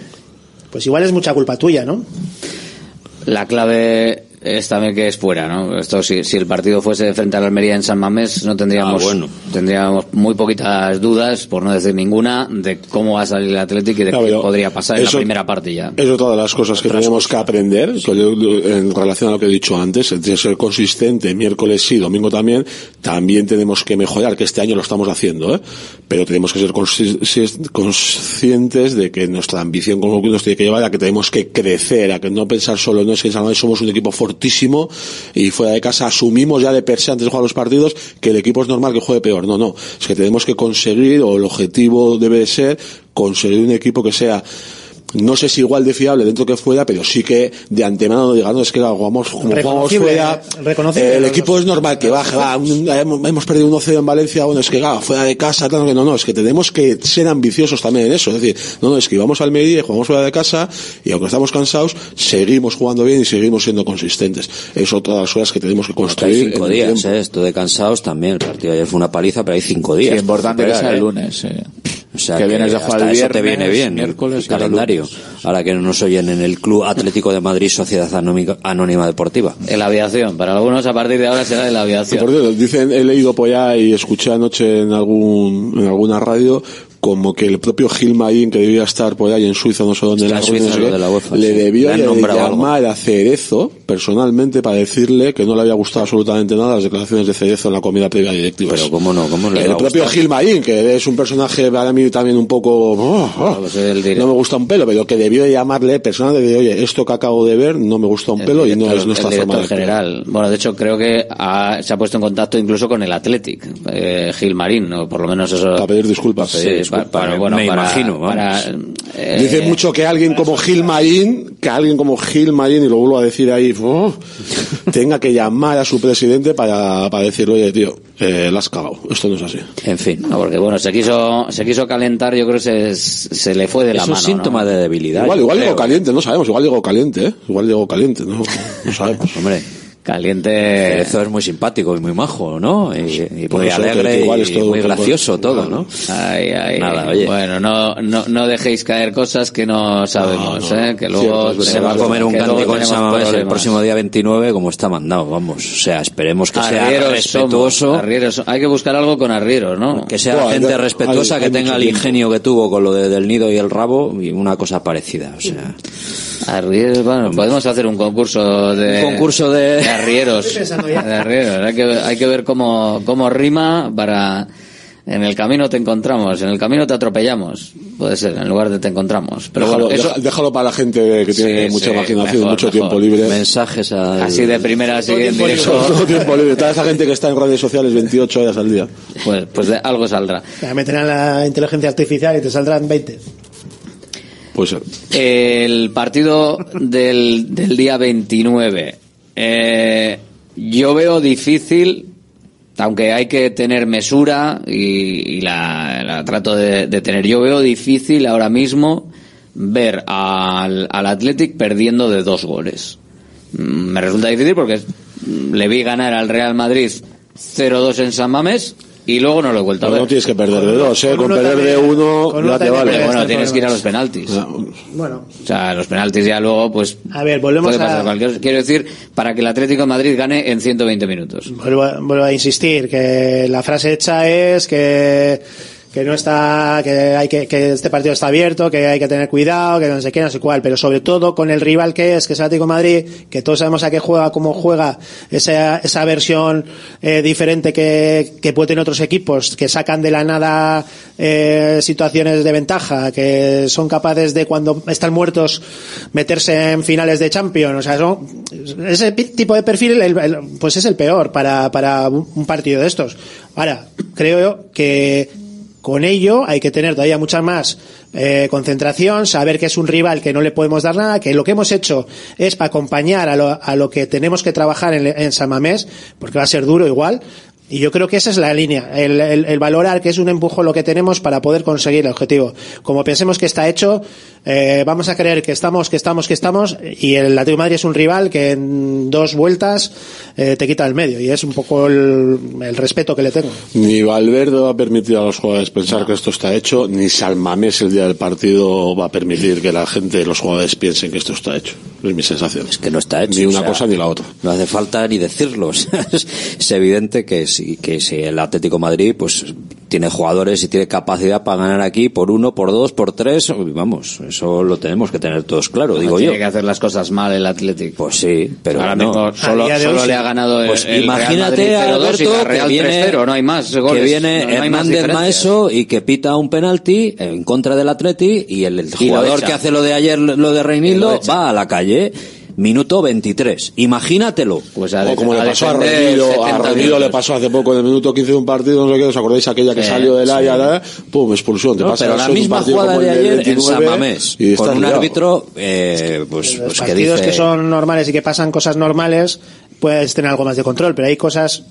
pues igual es mucha culpa tuya, ¿no? La clave es también que es fuera, ¿no? Esto si, si el partido fuese frente al Almería en San Mamés no tendríamos Ah, bueno. tendríamos muy poquitas dudas, por no decir ninguna, de cómo va a salir el Atlético y de Claro, qué podría pasar en la primera parte ya. Es otra de las cosas que tenemos que aprender que yo- en relación a lo que he dicho antes, de ser consistente miércoles sí, domingo también, también tenemos que mejorar, que este año lo estamos haciendo, ¿eh? pero tenemos que ser conscientes de que nuestra ambición como club nos tiene que llevar a que tenemos que crecer, a que no pensar solo, no es que en San Mamés somos un equipo fortísimo y fuera de casa asumimos ya de per se antes de jugar los partidos que el equipo es normal que juegue peor. No, no, es que tenemos que conseguir, o el objetivo debe de ser, conseguir un equipo que sea no sé si igual de fiable dentro que fuera, pero sí que de antemano diga, no, es que jugamos como jugamos fuera, eh, el equipo es normal que baja, va, un- hemos perdido 1-0 en Valencia, bueno, es que claro, fuera de casa, tal, que no, no, es que tenemos que ser ambiciosos también en eso, es decir, no, no, es que vamos al Almería y jugamos fuera de casa y aunque estamos cansados, seguimos jugando bien y seguimos siendo consistentes. Es otra de las cosas que tenemos que Hay construir. cinco días. ¿eh? Esto de cansados también. El partido ayer fue una paliza, pero hay cinco días. Sí, importante que sea superar, el ¿eh? lunes. eh. O sea, que vienes de jugar hasta el eso te viernes, viene bien, miércoles el calendario. Ahora que no nos oyen en el Club Atlético de Madrid Sociedad Anómica- Anónima Deportiva. En la aviación, para algunos a partir de ahora será en la Que, aviación. por cierto, dicen, he leído por allá y escuché anoche en algún, en alguna radio como que el propio Gil Marín, que debía estar por ahí en Suiza, no sé dónde, la Suiza, no sé de la le sí. debió Le de nombrado algo. llamar a Cerezo personalmente para decirle que no le había gustado absolutamente nada las declaraciones de Cerezo en la comida previa de directivos. Pero cómo no, cómo le El a propio gustar? Gil Marín, que es un personaje para mí también un poco, oh, oh, Pues no me gusta un pelo, pero que debió de llamarle personalmente, de, oye, esto que acabo de ver no me gusta un pelo y no es nuestra el forma de general. Bueno, de hecho creo que ha- se ha puesto en contacto incluso con el Athletic, eh, Gil Marín, o por lo menos eso. Para pedir disculpas. Sí, pedir pa- disculpas. para, bueno, me para- imagino, para, eh, Dice mucho que alguien como Gil Marín, que alguien como Gil Marín, y lo vuelvo a decir ahí, oh, [laughs] tenga que llamar a su presidente para, para decirle, oye, tío, eh, la has cagado, esto no es así. En fin. No, porque bueno, se quiso, se quiso calentar, yo creo que se, se le fue de la Es mano. un síntoma ¿no? de debilidad. Igual, igual llegó caliente, no sabemos, igual llegó caliente, ¿eh? Igual llegó caliente, no, no sabemos. [laughs] Hombre, Caliente. Cerezo es muy simpático y muy majo, ¿no? Y, y muy eso, alegre igual es y todo- muy gracioso todo, ¿no? Ay, ay, Nada, oye. Bueno, no, no, no dejéis caer cosas que no sabemos, No, no. ¿eh? Que luego Cierto, Se va a comer un cántico en tenemos San Mamés el próximo día 29 como está mandado, vamos. O sea, esperemos que sea Arrieros respetuoso. somos, arrieros. Hay que buscar algo con arrieros, ¿no? Que sea Buah, gente hay- respetuosa, hay que tenga el tiempo. ingenio que tuvo con lo de- del nido y el rabo y una cosa parecida. O sea, Arrieros, bueno, podemos hacer un concurso de... Un concurso de- de arrieros. Estoy ya. De arrieros. Hay que, hay que ver cómo, cómo rima para... En el camino te encontramos, en el camino te atropellamos. Puede ser, en lugar de te encontramos. Pero déjalo, bueno, eso... déjalo para la gente que tiene Sí, mucha sí, imaginación y mejor, mucho mejor. tiempo libre. mensajes a... Así de primera, así en Eso, directo. todo tiempo libre. Toda esa gente que está en redes sociales 28 horas al día. Pues, pues de algo saldrá. Ya meterán la inteligencia artificial y te saldrán 20. Pues ser. El partido del, del día 29. Eh, yo veo difícil, aunque hay que tener mesura y, la, la trato de, tener, yo veo difícil ahora mismo ver al, al Athletic perdiendo de dos goles. Mm, Me resulta difícil porque le vi ganar al Real Madrid 0-2 en San Mamés y luego no lo he vuelto a ver. no tienes que perder de dos, ¿eh? con perder de uno con uno ya te vale. Bueno, tienes que ir a los penaltis. Bueno, O sea, los penaltis ya luego, pues. A ver, volvemos puede pasar a- cualquier- Quiero decir, para que el Atlético de Madrid gane en 120 minutos. vuelvo, a- vuelvo a insistir que la frase hecha es que que no está que hay que que este partido está abierto que hay que tener cuidado que no sé qué no sé cuál pero sobre todo con el rival que es que es Atlético Madrid que todos sabemos a qué juega cómo juega esa esa versión eh, diferente que que pueden tener otros equipos que sacan de la nada eh, situaciones de ventaja que son capaces de cuando están muertos meterse en finales de Champions. O sea son- ese tipo de perfil el- el- pues es el peor para para un partido de estos. Ahora creo que con ello hay que tener todavía mucha más eh, concentración, saber que es un rival que no le podemos dar nada, que lo que hemos hecho es para acompañar a lo, a lo que tenemos que trabajar en, en San Mamés, porque va a ser duro igual, Y yo creo que esa es la línea, el, el- el valorar que es un empujo lo que tenemos para poder conseguir el objetivo. Como pensemos que está hecho, eh, vamos a creer que estamos, que estamos, que estamos, y el Atlético de Madrid es un rival que en dos vueltas eh, te quita el medio, y es un poco el, el respeto que le tengo. Ni Valverde va a permitir a los jugadores pensar que esto está hecho, ni Salmamés el día del partido va a permitir que la gente, los jugadores piensen que esto está hecho. Es mi sensación. Es que no está hecho. Ni o una sea, cosa ni la otra. No hace falta ni decirlo. [laughs] o sea, es, es evidente que si, que si el Atlético de Madrid pues tiene jugadores y tiene capacidad para ganar aquí por uno, por dos, por tres, vamos, eso lo tenemos que tener todos claro, digo tiene yo. que hacer las cosas mal el Athletic. Pues sí, pero Ahora no. mismo solo, solo hoy le ha ganado el, Pues el imagínate Real a Madrid 0-2 y Alberto Real que viene, 3-0, no hay más goles. que viene no, no Hernández. Maeso y que pita un penalti en contra del Atleti y el, el Y jugador que hace lo de ayer, lo de Y Reinildo, va a la calle. Minuto 23. Imagínatelo. Pues O como le pasó a Reguido, a Reguido le pasó hace poco en el minuto 15 de un partido, no sé qué, ¿os acordáis aquella que Sí, salió del sí. área, la- pum, expulsión, te No, pasa pero la en misma partido jugada como de ayer en 29 San Mamés, y con un liado. árbitro, eh, pues, Los pues que partidos dice... que son normales y que pasan cosas normales, puedes tener algo más de control, pero hay cosas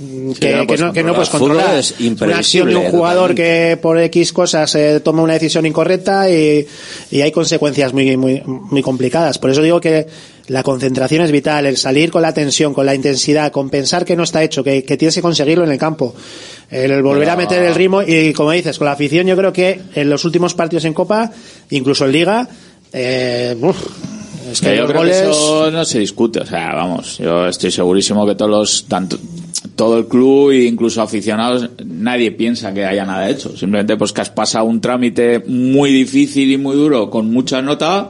mm, que, no que puedes no, que no controlar. puedes controlar. es Una acción de un jugador que por X cosas eh, toma una decisión incorrecta y, y hay consecuencias muy, muy, muy complicadas. Por eso digo que la concentración es vital, el salir con la tensión, con la intensidad, con pensar que no está hecho, que, que tienes que conseguirlo en el campo. El volver a meter el ritmo y, como dices, con la afición, yo creo que en los últimos partidos en Copa, incluso en Liga, eh, uf, es que yo creo goles... que eso no se discute, o sea, vamos, yo estoy segurísimo que todos los, tanto, todo el club e incluso aficionados, nadie piensa que haya nada hecho. Simplemente pues que has pasado un trámite muy difícil y muy duro con mucha nota,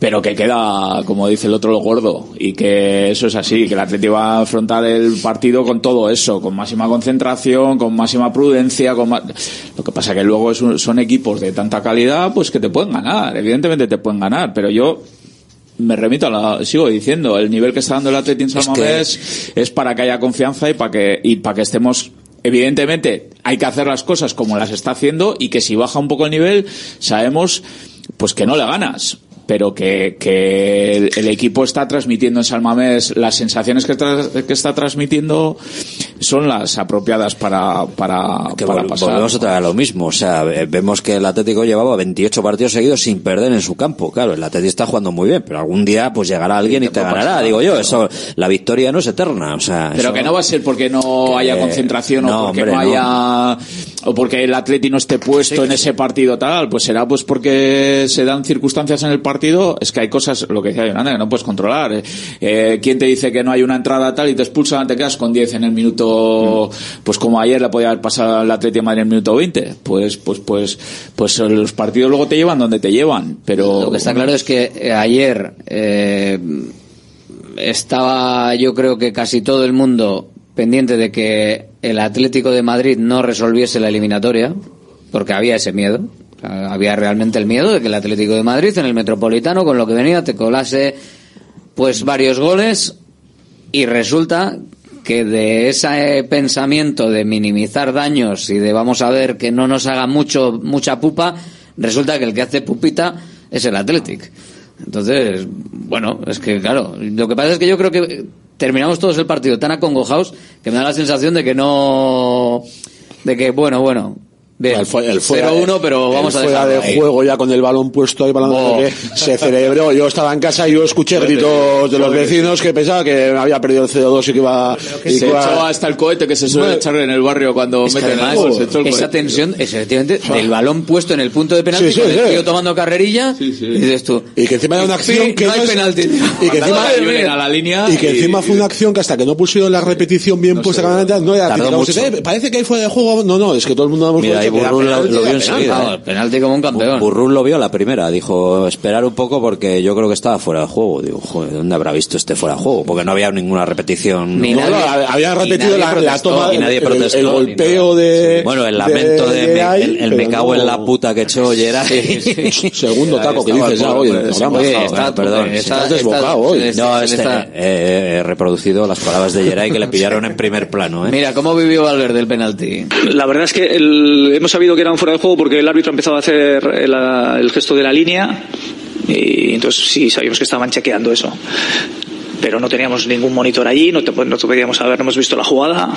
pero que queda, como dice el otro, lo gordo. Y que eso es así, que el Atlético va a afrontar el partido con todo eso, con máxima concentración, con máxima prudencia, con ma- Lo que pasa que luego es un- son equipos de tanta calidad, pues que te pueden ganar, evidentemente te pueden ganar, pero yo me remito a la, sigo diciendo, el nivel que está dando el Atleti en Es que- es para que haya confianza y para que, y para que estemos, evidentemente, hay que hacer las cosas como las está haciendo y que si baja un poco el nivel, sabemos, pues que no le ganas. Pero que, que el, el equipo está transmitiendo en San Mamés, las sensaciones que, tra- que está transmitiendo son las apropiadas para, para, que para vol- pasar. volvemos otra vez a lo mismo. O sea, vemos que el Atlético llevaba 28 partidos seguidos sin perder en su campo. Claro, el Atlético está jugando muy bien, pero algún día pues llegará alguien y te ganará, pasar, digo yo. Eso, la victoria no es eterna. O sea, Pero eso- que no va a ser porque no haya concentración no, o porque hombre, no no. O porque el Atleti no esté puesto en ese partido tal, pues será pues porque se dan circunstancias en el partido, es que hay cosas, lo que decía Yolanda, que no puedes controlar. Eh, eh, ¿Quién te dice que no hay una entrada tal y te expulsan, te quedas con 10 en el minuto, pues como ayer le podía haber pasado al Atleti de Madrid en el minuto 20? Pues, pues, pues, pues los partidos luego te llevan donde te llevan, pero... Lo que está claro es que eh, ayer eh, estaba yo creo que casi todo el mundo pendiente de que el Atlético de Madrid no resolviese la eliminatoria, porque había ese miedo. Había realmente el miedo de que el Atlético de Madrid en el Metropolitano, con lo que venía, te colase pues varios goles y resulta que de ese pensamiento de minimizar daños y de vamos a ver que no nos haga mucho mucha pupa, resulta que el que hace pupita es el Athletic. Entonces, bueno, es que claro, lo que pasa es que yo creo que terminamos todos el partido tan acongojados que me da la sensación de que no de que bueno, bueno, bien, El, fue- el fuera, 0-1, pero vamos el a fuera de ahí. juego ya con el balón puesto ahí que se celebró. Yo estaba en casa y yo escuché gritos de los vecinos que pensaba que había perdido el CO2 y que iba y se que iba- echó hasta el cohete que se suele Bueno, echar en el barrio cuando Es meten el además, gol. Se echó el esa tensión, es efectivamente, del balón puesto en el punto de penalti, Sí, sí, con el sí. tío tomando carrerilla, y dices tú, y que encima era una acción sí, que no hay es- penalti. y que [laughs] encima a la línea y que encima fue una acción que hasta que no pusieron la repetición bien puesta no era Tardó típica, mucho. "Eh, parece que hay fuera de juego no no es que todo el mundo Burrún lo, vio enseguida. ¿eh? penalti como un campeón. Burrún lo vio la primera, dijo esperar un poco porque yo creo que estaba fuera de juego. Digo, joder, ¿dónde habrá visto este fuera de juego? Porque no había ninguna repetición. Ni No, nadie- había repetido nadie la, la protestó, toma y nadie el- protestó, el, golpeo de Bueno, el lamento de, me- el, el me cago no- en la puta que echó Geray. [laughs] segundo taco que dices ya el hoy perdón, está- estás está- desbocado hoy. No, este, le está- eh, he reproducido las palabras de Geray que le [laughs] pillaron en primer plano. ¿eh? Mira, ¿cómo vivió Valverde el penalti? La verdad es que el- hemos sabido que era un fuera de juego porque el árbitro ha empezado a hacer el, el gesto de la línea y entonces sí sabíamos que estaban chequeando eso. pero no teníamos ningún monitor allí, no, te, no te podíamos haber, no hemos visto la jugada.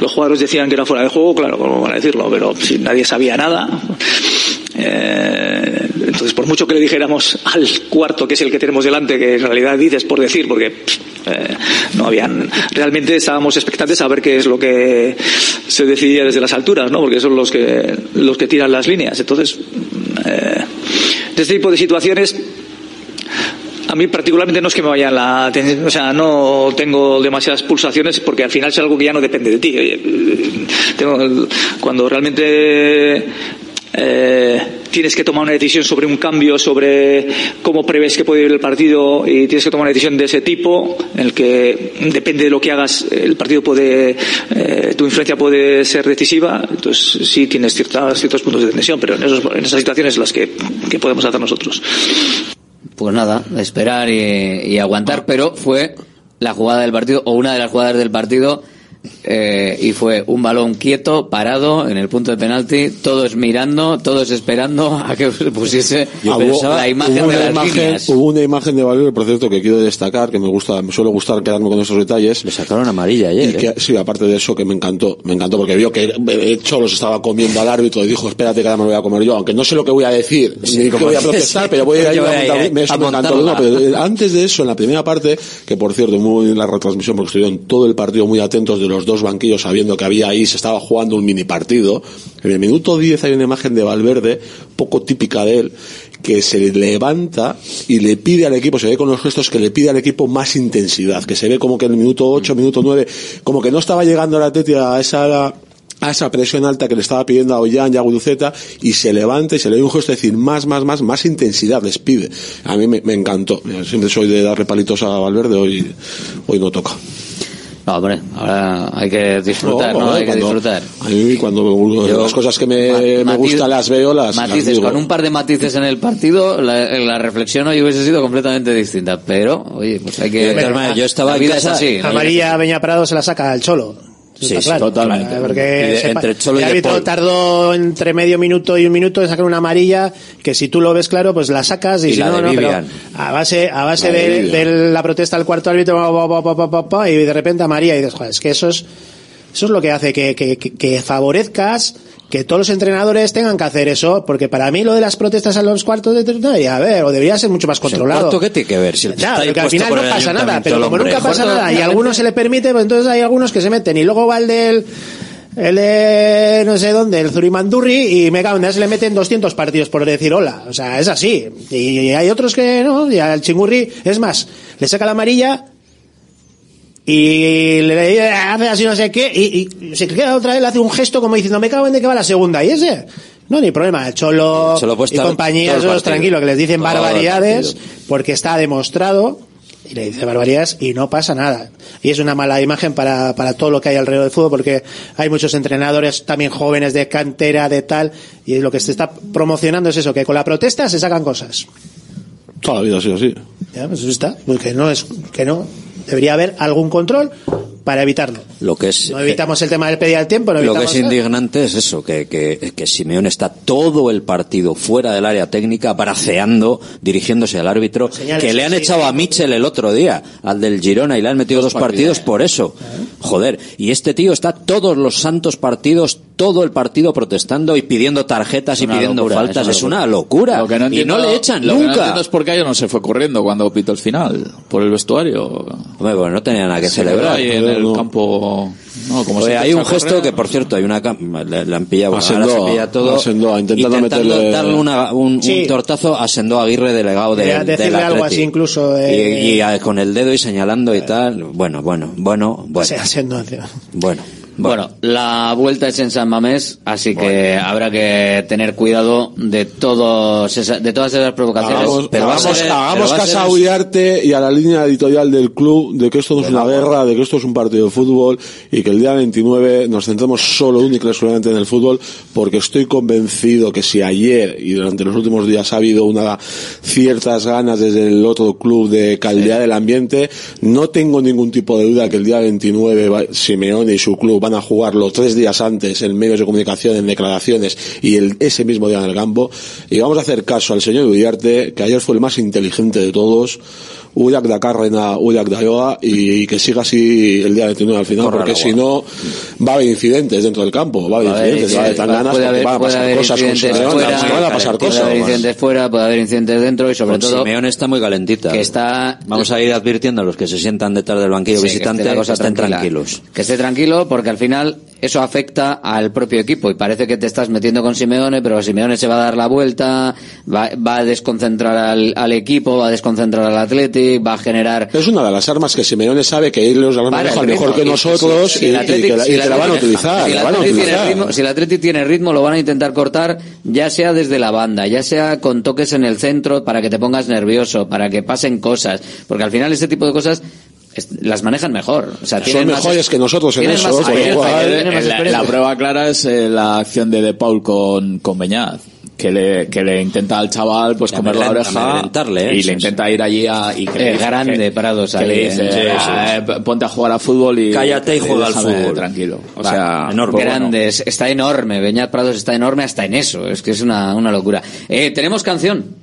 Los jugadores decían que era fuera de juego, claro, cómo van a decirlo, pero si nadie sabía nada. Eh, entonces, por mucho que le dijéramos al cuarto, que es el que tenemos delante, que en realidad dices por decir, porque eh, no habían, realmente estábamos expectantes a ver qué es lo que se decidía desde las alturas, ¿no? Porque son los que los que tiran las líneas. Entonces, eh, de este tipo de situaciones a mí particularmente no es que me vaya la atención, o sea, no tengo demasiadas pulsaciones porque al final es algo que ya no depende de ti. Cuando realmente eh, tienes que tomar una decisión sobre un cambio, sobre cómo prevés que puede ir el partido y tienes que tomar una decisión de ese tipo, en el que depende de lo que hagas, el partido puede, eh, tu influencia puede ser decisiva, entonces sí tienes ciertas, ciertos puntos de tensión, pero en, esos- en esas situaciones las que, que podemos hacer nosotros. Pues nada, esperar y, y aguantar, pero fue la jugada del partido, o una de las jugadas del partido, eh, y fue un balón quieto, parado, en el punto de penalti, todos mirando, todos esperando a que se pusiese [laughs] hubo- la imagen hubo de una las imagen, líneas. Hubo una imagen de Valverde, por cierto, que quiero destacar, que me gusta, me suele gustar quedarme con esos detalles. Le sacaron amarilla Y ayer, que, ¿eh? Sí, aparte de eso, que me encantó, me encantó, porque vio que Cholos estaba comiendo al árbitro y dijo, espérate que ahora me lo voy a comer yo, aunque no sé lo que voy a decir, Sí, ni como voy a [laughs] protestar, sí. pero voy a ir Yo a, a ir montar- eso a me encantó. No, pero eh, antes de eso, en la primera parte, que por cierto, muy en la retransmisión, porque estuvieron todo el partido muy atentos de los dos banquillos, sabiendo que había ahí, se estaba jugando un mini partido. En el minuto 10 hay una imagen de Valverde, poco típica de él, que se levanta y le pide al equipo, se ve con los gestos que le pide al equipo más intensidad, que se ve como que en el minuto 8, minuto 9, como que no estaba llegando la Atleti a esa a esa presión alta que le estaba pidiendo a Ollán y a Guruceta y se levanta y se le da un gesto de decir más, más, más, más intensidad les pide. A mí me, me encantó. Siempre soy de darle palitos a Valverde, hoy, hoy no toca. No, hombre, ahora hay que disfrutar, ¿no? No, Hay que disfrutar. A mí cuando Yo- las cosas que me, me gustan las veo, las, Matices, con un par de matices en el partido, la, la reflexión hoy hubiese sido completamente distinta. Pero, oye, pues hay que. Yo estaba vida es así. ¿no? Amarilla Beña Prado se la saca al Cholo. Sí, está sí, claro. totalmente. Porque de- entre el árbitro tardó entre medio minuto y un minuto en sacar una amarilla que si tú lo ves claro, pues la sacas y, Y si no, no, pero a base, a base La de la protesta del cuarto árbitro pa, pa, pa, pa, pa, pa, y de repente amarilla y dices, joder, es que eso es, eso es lo que hace que, que, que- que favorezcas que todos los entrenadores tengan que hacer eso, porque para mí lo de las protestas a los cuartos de no, a ver, o debería ser mucho más controlado. ¿Cuarto qué tiene que ver? Si el porque al final no pasa nada, pero como nunca pasa nada y a algunos se le permite, pues entonces hay algunos que se meten y luego va el del el de no sé dónde, el Zurimandurri y me cago en se le meten 200 partidos por decir hola, o sea, es así. Y hay otros que no, y al Chingurri, es más, le saca la amarilla y le hace así no sé qué y, y se queda otra vez, le hace un gesto como diciendo me cago en de que va la segunda y ese no, ni problema, el Cholo, Cholo y compañía, esos tranquilos, que les dicen Todo barbaridades porque está demostrado y le dice barbaridades y no pasa nada. Y es una mala imagen para, para todo lo que hay alrededor del fútbol porque hay muchos entrenadores también jóvenes de cantera, de tal, y lo que se está promocionando es eso, que con la protesta se sacan cosas. Toda la vida ha sido así. Ya, pues está, pues que no es, que no. Debería haber algún control para evitarlo. Lo que es, No evitamos el tema del pedir al tiempo, no lo que es indignante es eso, que, que, que Simeone está todo el partido fuera del área técnica, braceando, dirigiéndose al árbitro, Señales, que le han sí, echado sí. a Mitchell el otro día, al del Girona, y le han metido dos, partidos por eso. Joder, y este tío está todos los santos partidos, todo el partido protestando y pidiendo tarjetas y pidiendo locura, faltas. es una locura. Lo que no y entiendo- no le echan lo que no nunca. entiendo es por qué ayer no se fue corriendo cuando pitó el final, por el vestuario. Hombre, bueno, no tenía nada que Se celebrar. Ahí en el campo. No, como Oye, si hay un gesto correr. que, por cierto, hay una le, le han pillado. Ahora se pilla todo. a Sendoa, intentando meterle- darle una- un, un Sí. tortazo a Sendoa Aguirre, delegado de, Quería del decirle algo así incluso, eh, y, y a- con el dedo y señalando y tal. Bueno, bueno, bueno, bueno. [laughs] sea, siendo- Bueno. Bueno, la vuelta es en San Mamés, así que habrá que tener cuidado de todos esa- de todas esas provocaciones. Hagamos, pero hagamos- ser- hagamos pero a caso ser- a Uriarte y a la línea editorial del club de que esto no es una guerra, de que esto es un partido de fútbol y que el día 29 nos centremos solo, única y exclusivamente en el fútbol, porque estoy convencido que si ayer y durante los últimos días ha habido una ciertas ganas desde el otro club de caldear el ambiente, no tengo ningún tipo de duda que el día 29 va- Simeone y su club van a jugarlo tres días antes en medios de comunicación, en declaraciones y el, ese mismo día en el campo. Y vamos a hacer caso al señor Uriarte, que ayer fue el más inteligente de todos, Uyak da Carrena, Uyak da Ioa y, que siga así el día 29 al final, porque si no va a haber incidentes dentro del campo, va a haber Va a haber incidentes, va a haber tan incidentes, ganas puede haber, van a puede pasar haber cosas con incidentes Simeone, fuera, van a pasar puede cosas. haber incidentes fuera, puede haber incidentes dentro y sobre Con todo Simeone está muy calentita. que está Vamos a ir advirtiendo a los que se sientan detrás del banquillo Sí, que visitante esté estén tranquilos. Que esté tranquilo porque al final eso afecta al propio equipo y parece que te estás metiendo con Simeone, pero Simeone se va a dar la vuelta, va, va a desconcentrar al, al equipo, va a desconcentrar al Va a generar... Es una de las armas que Simeone sabe que ellos manejan el mejor ritmo. que nosotros si y, la, van a utilizar. si el la van a Athletic tiene ritmo- lo van a intentar cortar, ya sea desde la banda, ya sea con toques en el centro para que te pongas nervioso, para que pasen cosas, porque al final ese tipo de cosas las manejan mejor. O sea, Son tienen más- mejores que nosotros en eso, más con lo cual- más la, prueba clara es eh, la acción de De Paul con, con Beñat. Que le, que le intenta al chaval pues comer la oreja ¿eh? y le intenta ir allí a, y que grande que- parados que ahí, le dice Sí, sí. "Ah, eh, ponte a jugar a fútbol y Cállate y juega al fútbol". tranquilo o sea enorme. pues grande, es- está enorme. Beñat Prados está enorme hasta en eso. Es que es una, una locura. Eh, tenemos canción.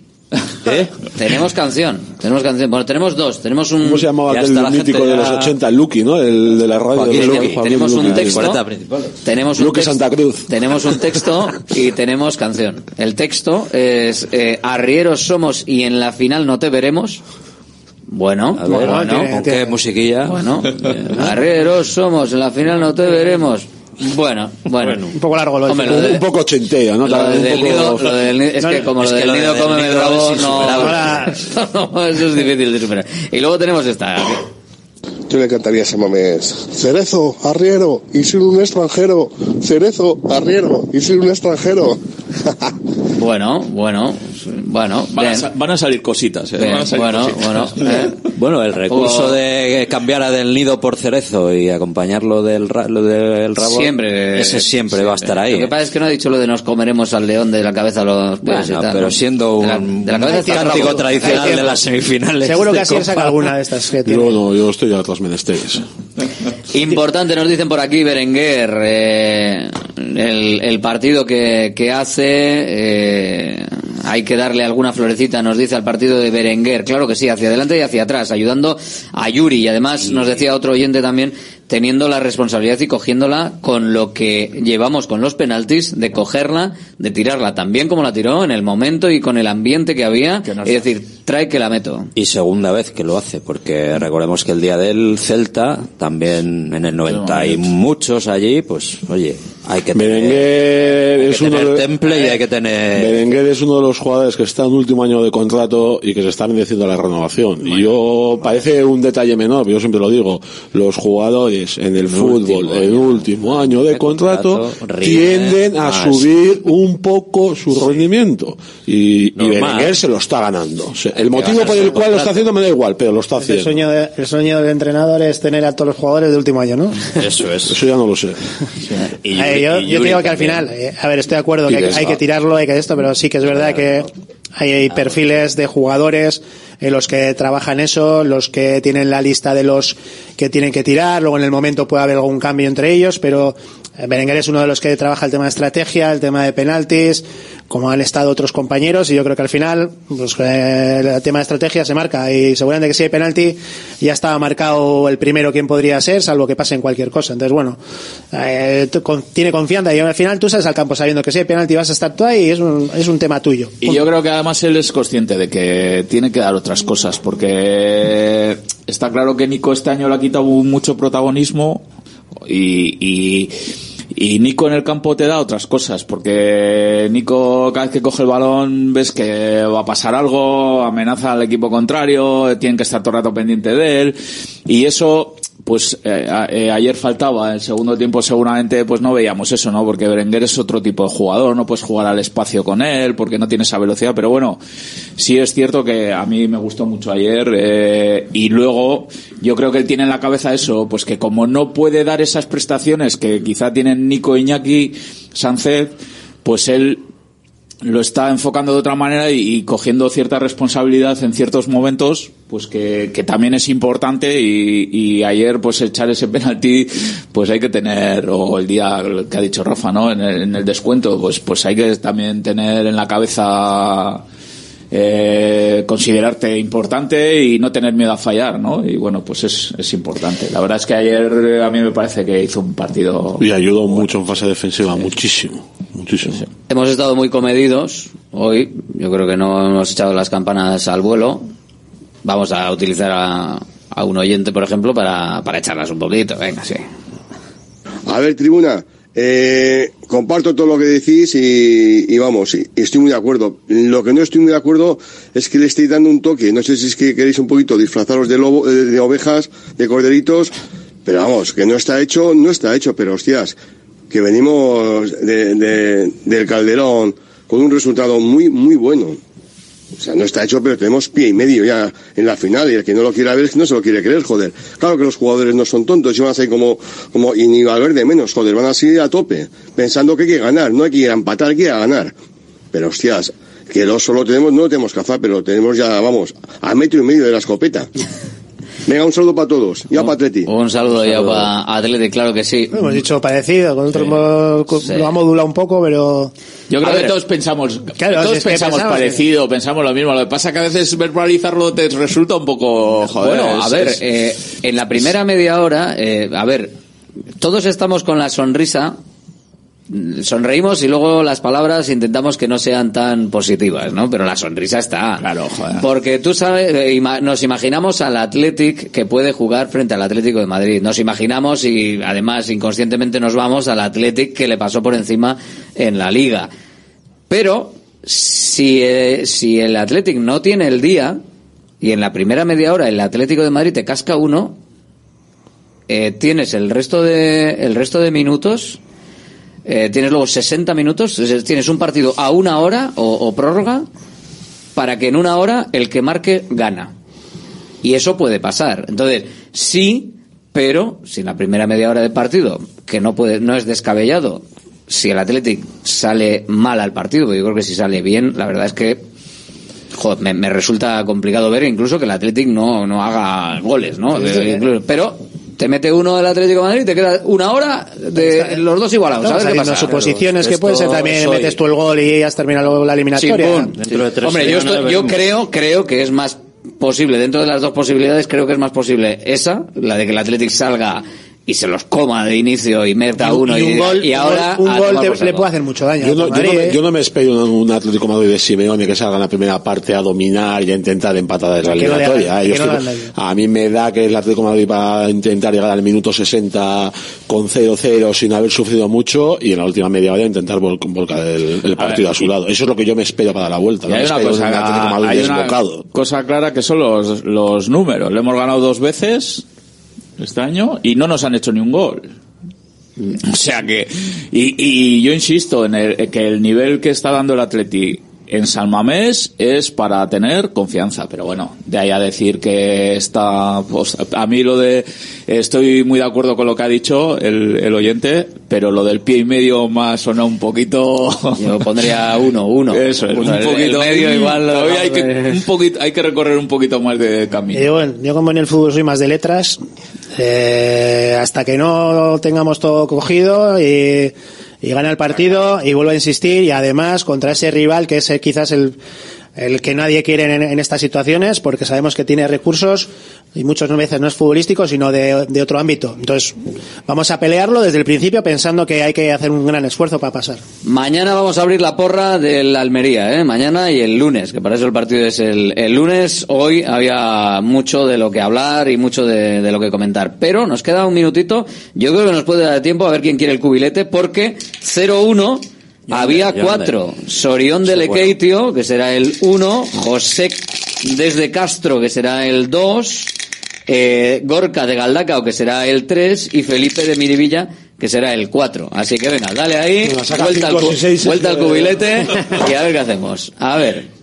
Tenemos canción. Tenemos canción. Bueno, tenemos dos. Tenemos un. ¿Cómo se llamaba está la mítico de los ya- 80, Lucky, ¿no? El de la radio Joaquín de. Joaquín Tenemos un Luqui. texto. 40 principales. Tenemos un texto, Santa Cruz. Tenemos un texto y tenemos canción. El texto es eh, Arrieros somos y en la final no te veremos. Bueno, ver, bueno, ¿no? ¿con qué musiquilla? bueno. [laughs] Arrieros somos, en la final no te veremos. Bueno, bueno. Un poco largo lo Hombre, lo Un, de- un poco ochenteo, ¿no? lo del nido, poco... lo del nido- es No, que como es lo que del lo nido del come bravo, es no, eso es difícil de superar. Y luego tenemos esta. Yo le cantaría ese mamés. Cerezo, arriero, y soy un extranjero. Cerezo, arriero, y soy un extranjero. Bueno, bueno, bueno, van, a, van a salir cositas eh, Bien, van a salir bueno, cositas. bueno, [laughs] eh. Bueno, el recurso O- de cambiar a del nido por cerezo y acompañarlo del, ra- lo del rabo, Siempre. ese siempre, va a estar ahí. Lo que pasa es que no ha dicho lo de nos comeremos al león de la cabeza a los pies y Bueno, tal, pero ¿no? siendo De la- un de la cabeza hacia el cántico rabo. tradicional de las semifinales. Seguro que de así saca alguna de estas que tiene. Yo no, yo estoy a otros menesteres. Importante, nos dicen por aquí Berenguer, eh, el, el partido que, que hace, eh, hay que darle alguna florecita, nos dice al partido de Berenguer, claro que sí, hacia adelante y hacia atrás, ayudando a Yuri. Y además nos decía otro oyente también, teniendo la responsabilidad y cogiéndola con lo que llevamos con los penaltis, de cogerla, de tirarla tan bien como la tiró en el momento y con el ambiente que había, nos y decir, trae que la meto. Y segunda vez que lo hace, porque recordemos que el día del Celta, también en el 90 y muchos allí, pues oye, hay que tener, Berenguer hay que es uno tener de, temple y hay que tener... Berenguer es uno de los jugadores que está en último año de contrato y que se están diciendo la renovación. Y yo, parece un detalle menor, pero yo siempre lo digo, los jugadores en el fútbol en último año de contrato contrato, tienden a más. subir un poco su rendimiento. Y, y Normal. Berenguer se lo está ganando. O sea, el motivo por el el cual lo está contrato. haciendo me da igual, pero lo está El haciendo. sueño, de- el sueño del entrenador es tener a todos los jugadores de último año, ¿no? Eso es. Eso ya no lo sé. Y Eh, Yuri- yo, y yo digo que al final, eh, a ver, estoy de acuerdo Y que hay, hay que tirarlo, hay que esto, pero sí que es verdad que hay, perfiles de jugadores en los que trabajan eso, los que tienen la lista de los que tienen que tirar, luego en el momento puede haber algún cambio entre ellos, pero eh, Berenguer es uno de los que trabaja el tema de estrategia, el tema de penaltis, como han estado otros compañeros, y yo creo que al final, pues eh, el tema de estrategia se marca, y seguramente que si hay penalti, ya estaba marcado el primero quién podría ser, salvo que pase en cualquier cosa. Entonces, bueno, eh, con- tiene confianza, y al final tú sales al campo sabiendo que si hay penalti vas a estar tú ahí, y es un, es un tema tuyo. Y yo creo que además él es consciente de que tiene que dar otras cosas, porque está claro que Nico este año le ha quitado mucho protagonismo y, y, y Nico en el campo te da otras cosas, porque Nico cada vez que coge el balón ves que va a pasar algo, amenaza al equipo contrario, tienen que estar todo el rato pendiente de él y eso pues eh, eh, ayer faltaba, el segundo tiempo seguramente pues no veíamos eso, ¿no? Porque Berenguer es otro tipo de jugador, no puedes jugar al espacio con él porque no tiene esa velocidad, pero bueno, sí es cierto que a mí me gustó mucho ayer eh, y luego yo creo que él tiene en la cabeza eso, pues que como no puede dar esas prestaciones que quizá tienen Nico Iñaki, Sánchez, pues él lo está enfocando de otra manera y, cogiendo cierta responsabilidad en ciertos momentos, pues que, que también es importante y, y ayer pues echar ese penalti, pues hay que tener, o el día que ha dicho Rafa, ¿no? En el, en el descuento, pues, pues hay que también tener en la cabeza eh, considerarte importante y no tener miedo a fallar, ¿no? Y bueno, pues es, es importante. La verdad es que ayer eh, a mí me parece que hizo un partido. Y ayudó mucho en fase defensiva, muchísimo, muchísimo. Hemos estado muy comedidos hoy. Yo creo que no hemos echado las campanas al vuelo. Vamos a utilizar a, a un oyente, por ejemplo, para, para echarlas un poquito. Venga, sí. A ver, tribuna, eh, comparto todo lo que decís y, vamos, y, estoy muy de acuerdo. Lo que no estoy muy de acuerdo es que le estéis dando un toque. No sé si es que queréis un poquito disfrazaros de lobo, de, de ovejas, de corderitos, pero vamos, que no está hecho, no está hecho, pero hostias, que venimos de, de- del Calderón con un resultado muy, muy bueno. O sea, no está hecho, pero tenemos pie y medio ya en la final y el que no lo quiera ver no se lo quiere creer, joder. Claro que los jugadores no son tontos y van a ser como, como, y ni Valverde menos, joder, van a seguir a tope, pensando que hay que ganar, no hay que ir a empatar, hay que ir a ganar. Pero hostias, que el oso lo tenemos, no lo tenemos que hacer, pero lo tenemos ya, vamos, a metro y medio de la escopeta. [laughs] Venga, un saludo para todos. Ya para Atleti. Un saludo ya para Atleti, claro que sí. Hemos dicho parecido, con Sí. lo ha modulado un poco, pero... Yo creo A que ver. todos pensamos, Claro, todos es que pensamos pensamos, parecido, pensamos lo mismo. Lo que pasa que a veces verbalizarlo te resulta un poco, joder. bueno, a es- ver, es- eh, en la primera media hora, eh, a ver, todos estamos con la sonrisa, sonreímos y luego las palabras intentamos que no sean tan positivas, ¿no? Pero la sonrisa está. Claro, joder. Porque tú sabes, eh, nos imaginamos al Athletic que puede jugar frente al Atlético de Madrid. Nos imaginamos y además inconscientemente nos vamos al Athletic que le pasó por encima en la liga. Pero si, eh, si el Athletic no tiene el día y en la primera media hora el Atlético de Madrid te casca uno, eh, tienes el resto de el resto de minutos, eh, tienes luego 60 minutos, tienes un partido a una hora o, o prórroga para que en una hora el que marque gana. Y eso puede pasar. Entonces, sí, pero si en la primera media hora del partido, que no puede, no es descabellado, si el Athletic sale mal al partido, porque yo creo que si sale bien, la verdad es que joder, me, me resulta complicado ver incluso que el Athletic no, no haga goles, ¿no? Sí, pero te mete uno del Atlético de Madrid y te queda una hora de los dos igualados. A ver qué pasa. suposiciones que puede ser también metes tú el gol y has terminado la eliminatoria. Chimpún. Hombre, yo, estoy- yo creo, creo que es más posible, dentro de las dos posibilidades, creo que es más posible esa, la de que el Athletic salga y se los coma de inicio y meta uno y, un gol, y ahora un a gol tomar te- por saco. le puede hacer mucho daño. Yo no, al yo, no me, ¿eh? yo no me espero un, un Atlético de Madrid de Simeone que salga en la primera parte a dominar y a intentar empatar en la eliminatoria. ¿eh? A mí me da que el Atlético de Madrid va a intentar llegar al minuto 60 con 0-0 sin haber sufrido mucho y en la última media hora intentar vol- volcar el, el partido ver, a su y- lado. Eso es lo que yo me espero para la vuelta. Y No hay me una espero cosa, un Atlético de Madrid hay una desbocado. cosa clara que son los, los números. Le hemos ganado dos veces este año y no nos han hecho ni un gol. O sea que, y, y yo insisto en el, que el nivel que está dando el Atleti en San Mamés es para tener confianza, pero bueno, de ahí a decir que está, pues, a mí lo de, estoy muy de acuerdo con lo que ha dicho el, el oyente, pero lo del pie y medio más suena un poquito. Yo pondría uno, uno. [laughs] Eso es, Uno, un poquito. el medio igual lo Todavía hay que, un poquito, hay que recorrer un poquito más de camino. Yo, bueno, yo como en el fútbol soy más de letras, eh, hasta que no tengamos todo cogido y, y gana el partido y vuelvo a insistir y además contra ese rival que es eh, quizás el, el que nadie quiere en, estas situaciones porque sabemos que tiene recursos y muchas veces no es futbolístico sino de, de otro ámbito. Entonces vamos a pelearlo desde el principio pensando que hay que hacer un gran esfuerzo para pasar. Mañana vamos a abrir la porra del Almería, ¿eh? Mañana y el lunes, que para eso el partido es el, el lunes. Hoy había mucho de lo que hablar y mucho de, de lo que comentar. Pero nos queda un minutito. Yo creo que nos puede dar tiempo a ver quién quiere el cubilete, porque 0-1 había cuatro. Sorión de Lekeitio, que será el 1. José desde Castro, que será el 2. Eh, Gorka de Galdacao, que será el 3. Y Felipe de Miribilla, que será el 4. Así que venga, dale ahí. Vuelta al, cinco, cu- seis, seis, vuelta al eh. cubilete [laughs] y a ver qué hacemos. A ver.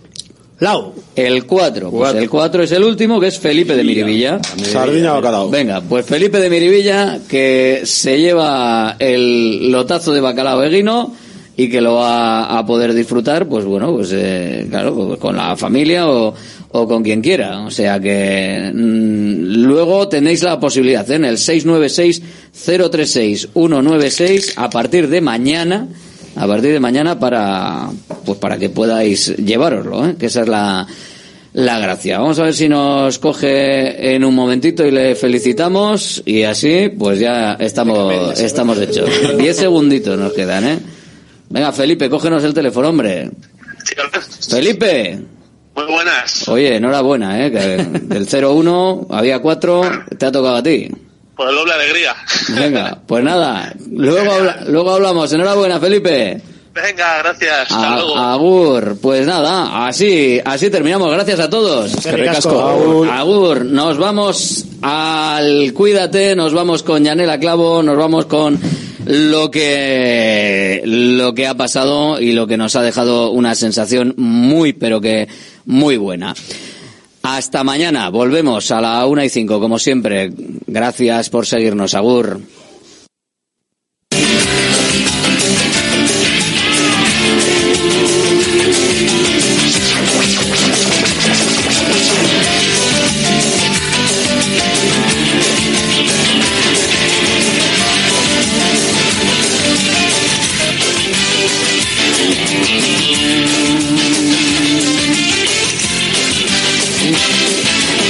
Lau. El 4. Pues el 4 es el último, que es Felipe de Miribilla. Sardina o bacalao. Venga, pues Felipe de Miribilla, que se lleva el lotazo de bacalao eguino y que lo va a poder disfrutar, pues bueno, pues eh, claro, pues con la familia o, o con quien quiera. O sea que mm, luego tenéis la posibilidad ¿eh? en el 696-036-196 a partir de mañana a partir de mañana para, pues para que podáis llevaroslo, ¿eh? que esa es la, la gracia. Vamos a ver si nos coge en un momentito y le felicitamos y así pues ya estamos, estamos hechos. Diez segunditos nos quedan, ¿eh? Venga, Felipe, cógenos el teléfono, hombre. Felipe. Muy buenas. Oye, enhorabuena, ¿eh? Que del 0-1 había 4, te ha tocado a ti. Por el doble alegría. Venga, pues nada, luego, habla- luego hablamos. Enhorabuena, Felipe. Venga, gracias. Hasta A- luego. Agur, pues nada, así, así terminamos. Gracias a todos. Eskerrik asko. Agur. Agur, nos vamos al Cuídate, nos vamos con Yanela Clavo, nos vamos con lo que lo que ha pasado y lo que nos ha dejado una sensación muy pero que muy buena. Hasta mañana, volvemos a la una y cinco, como siempre. Gracias por seguirnos, Agur.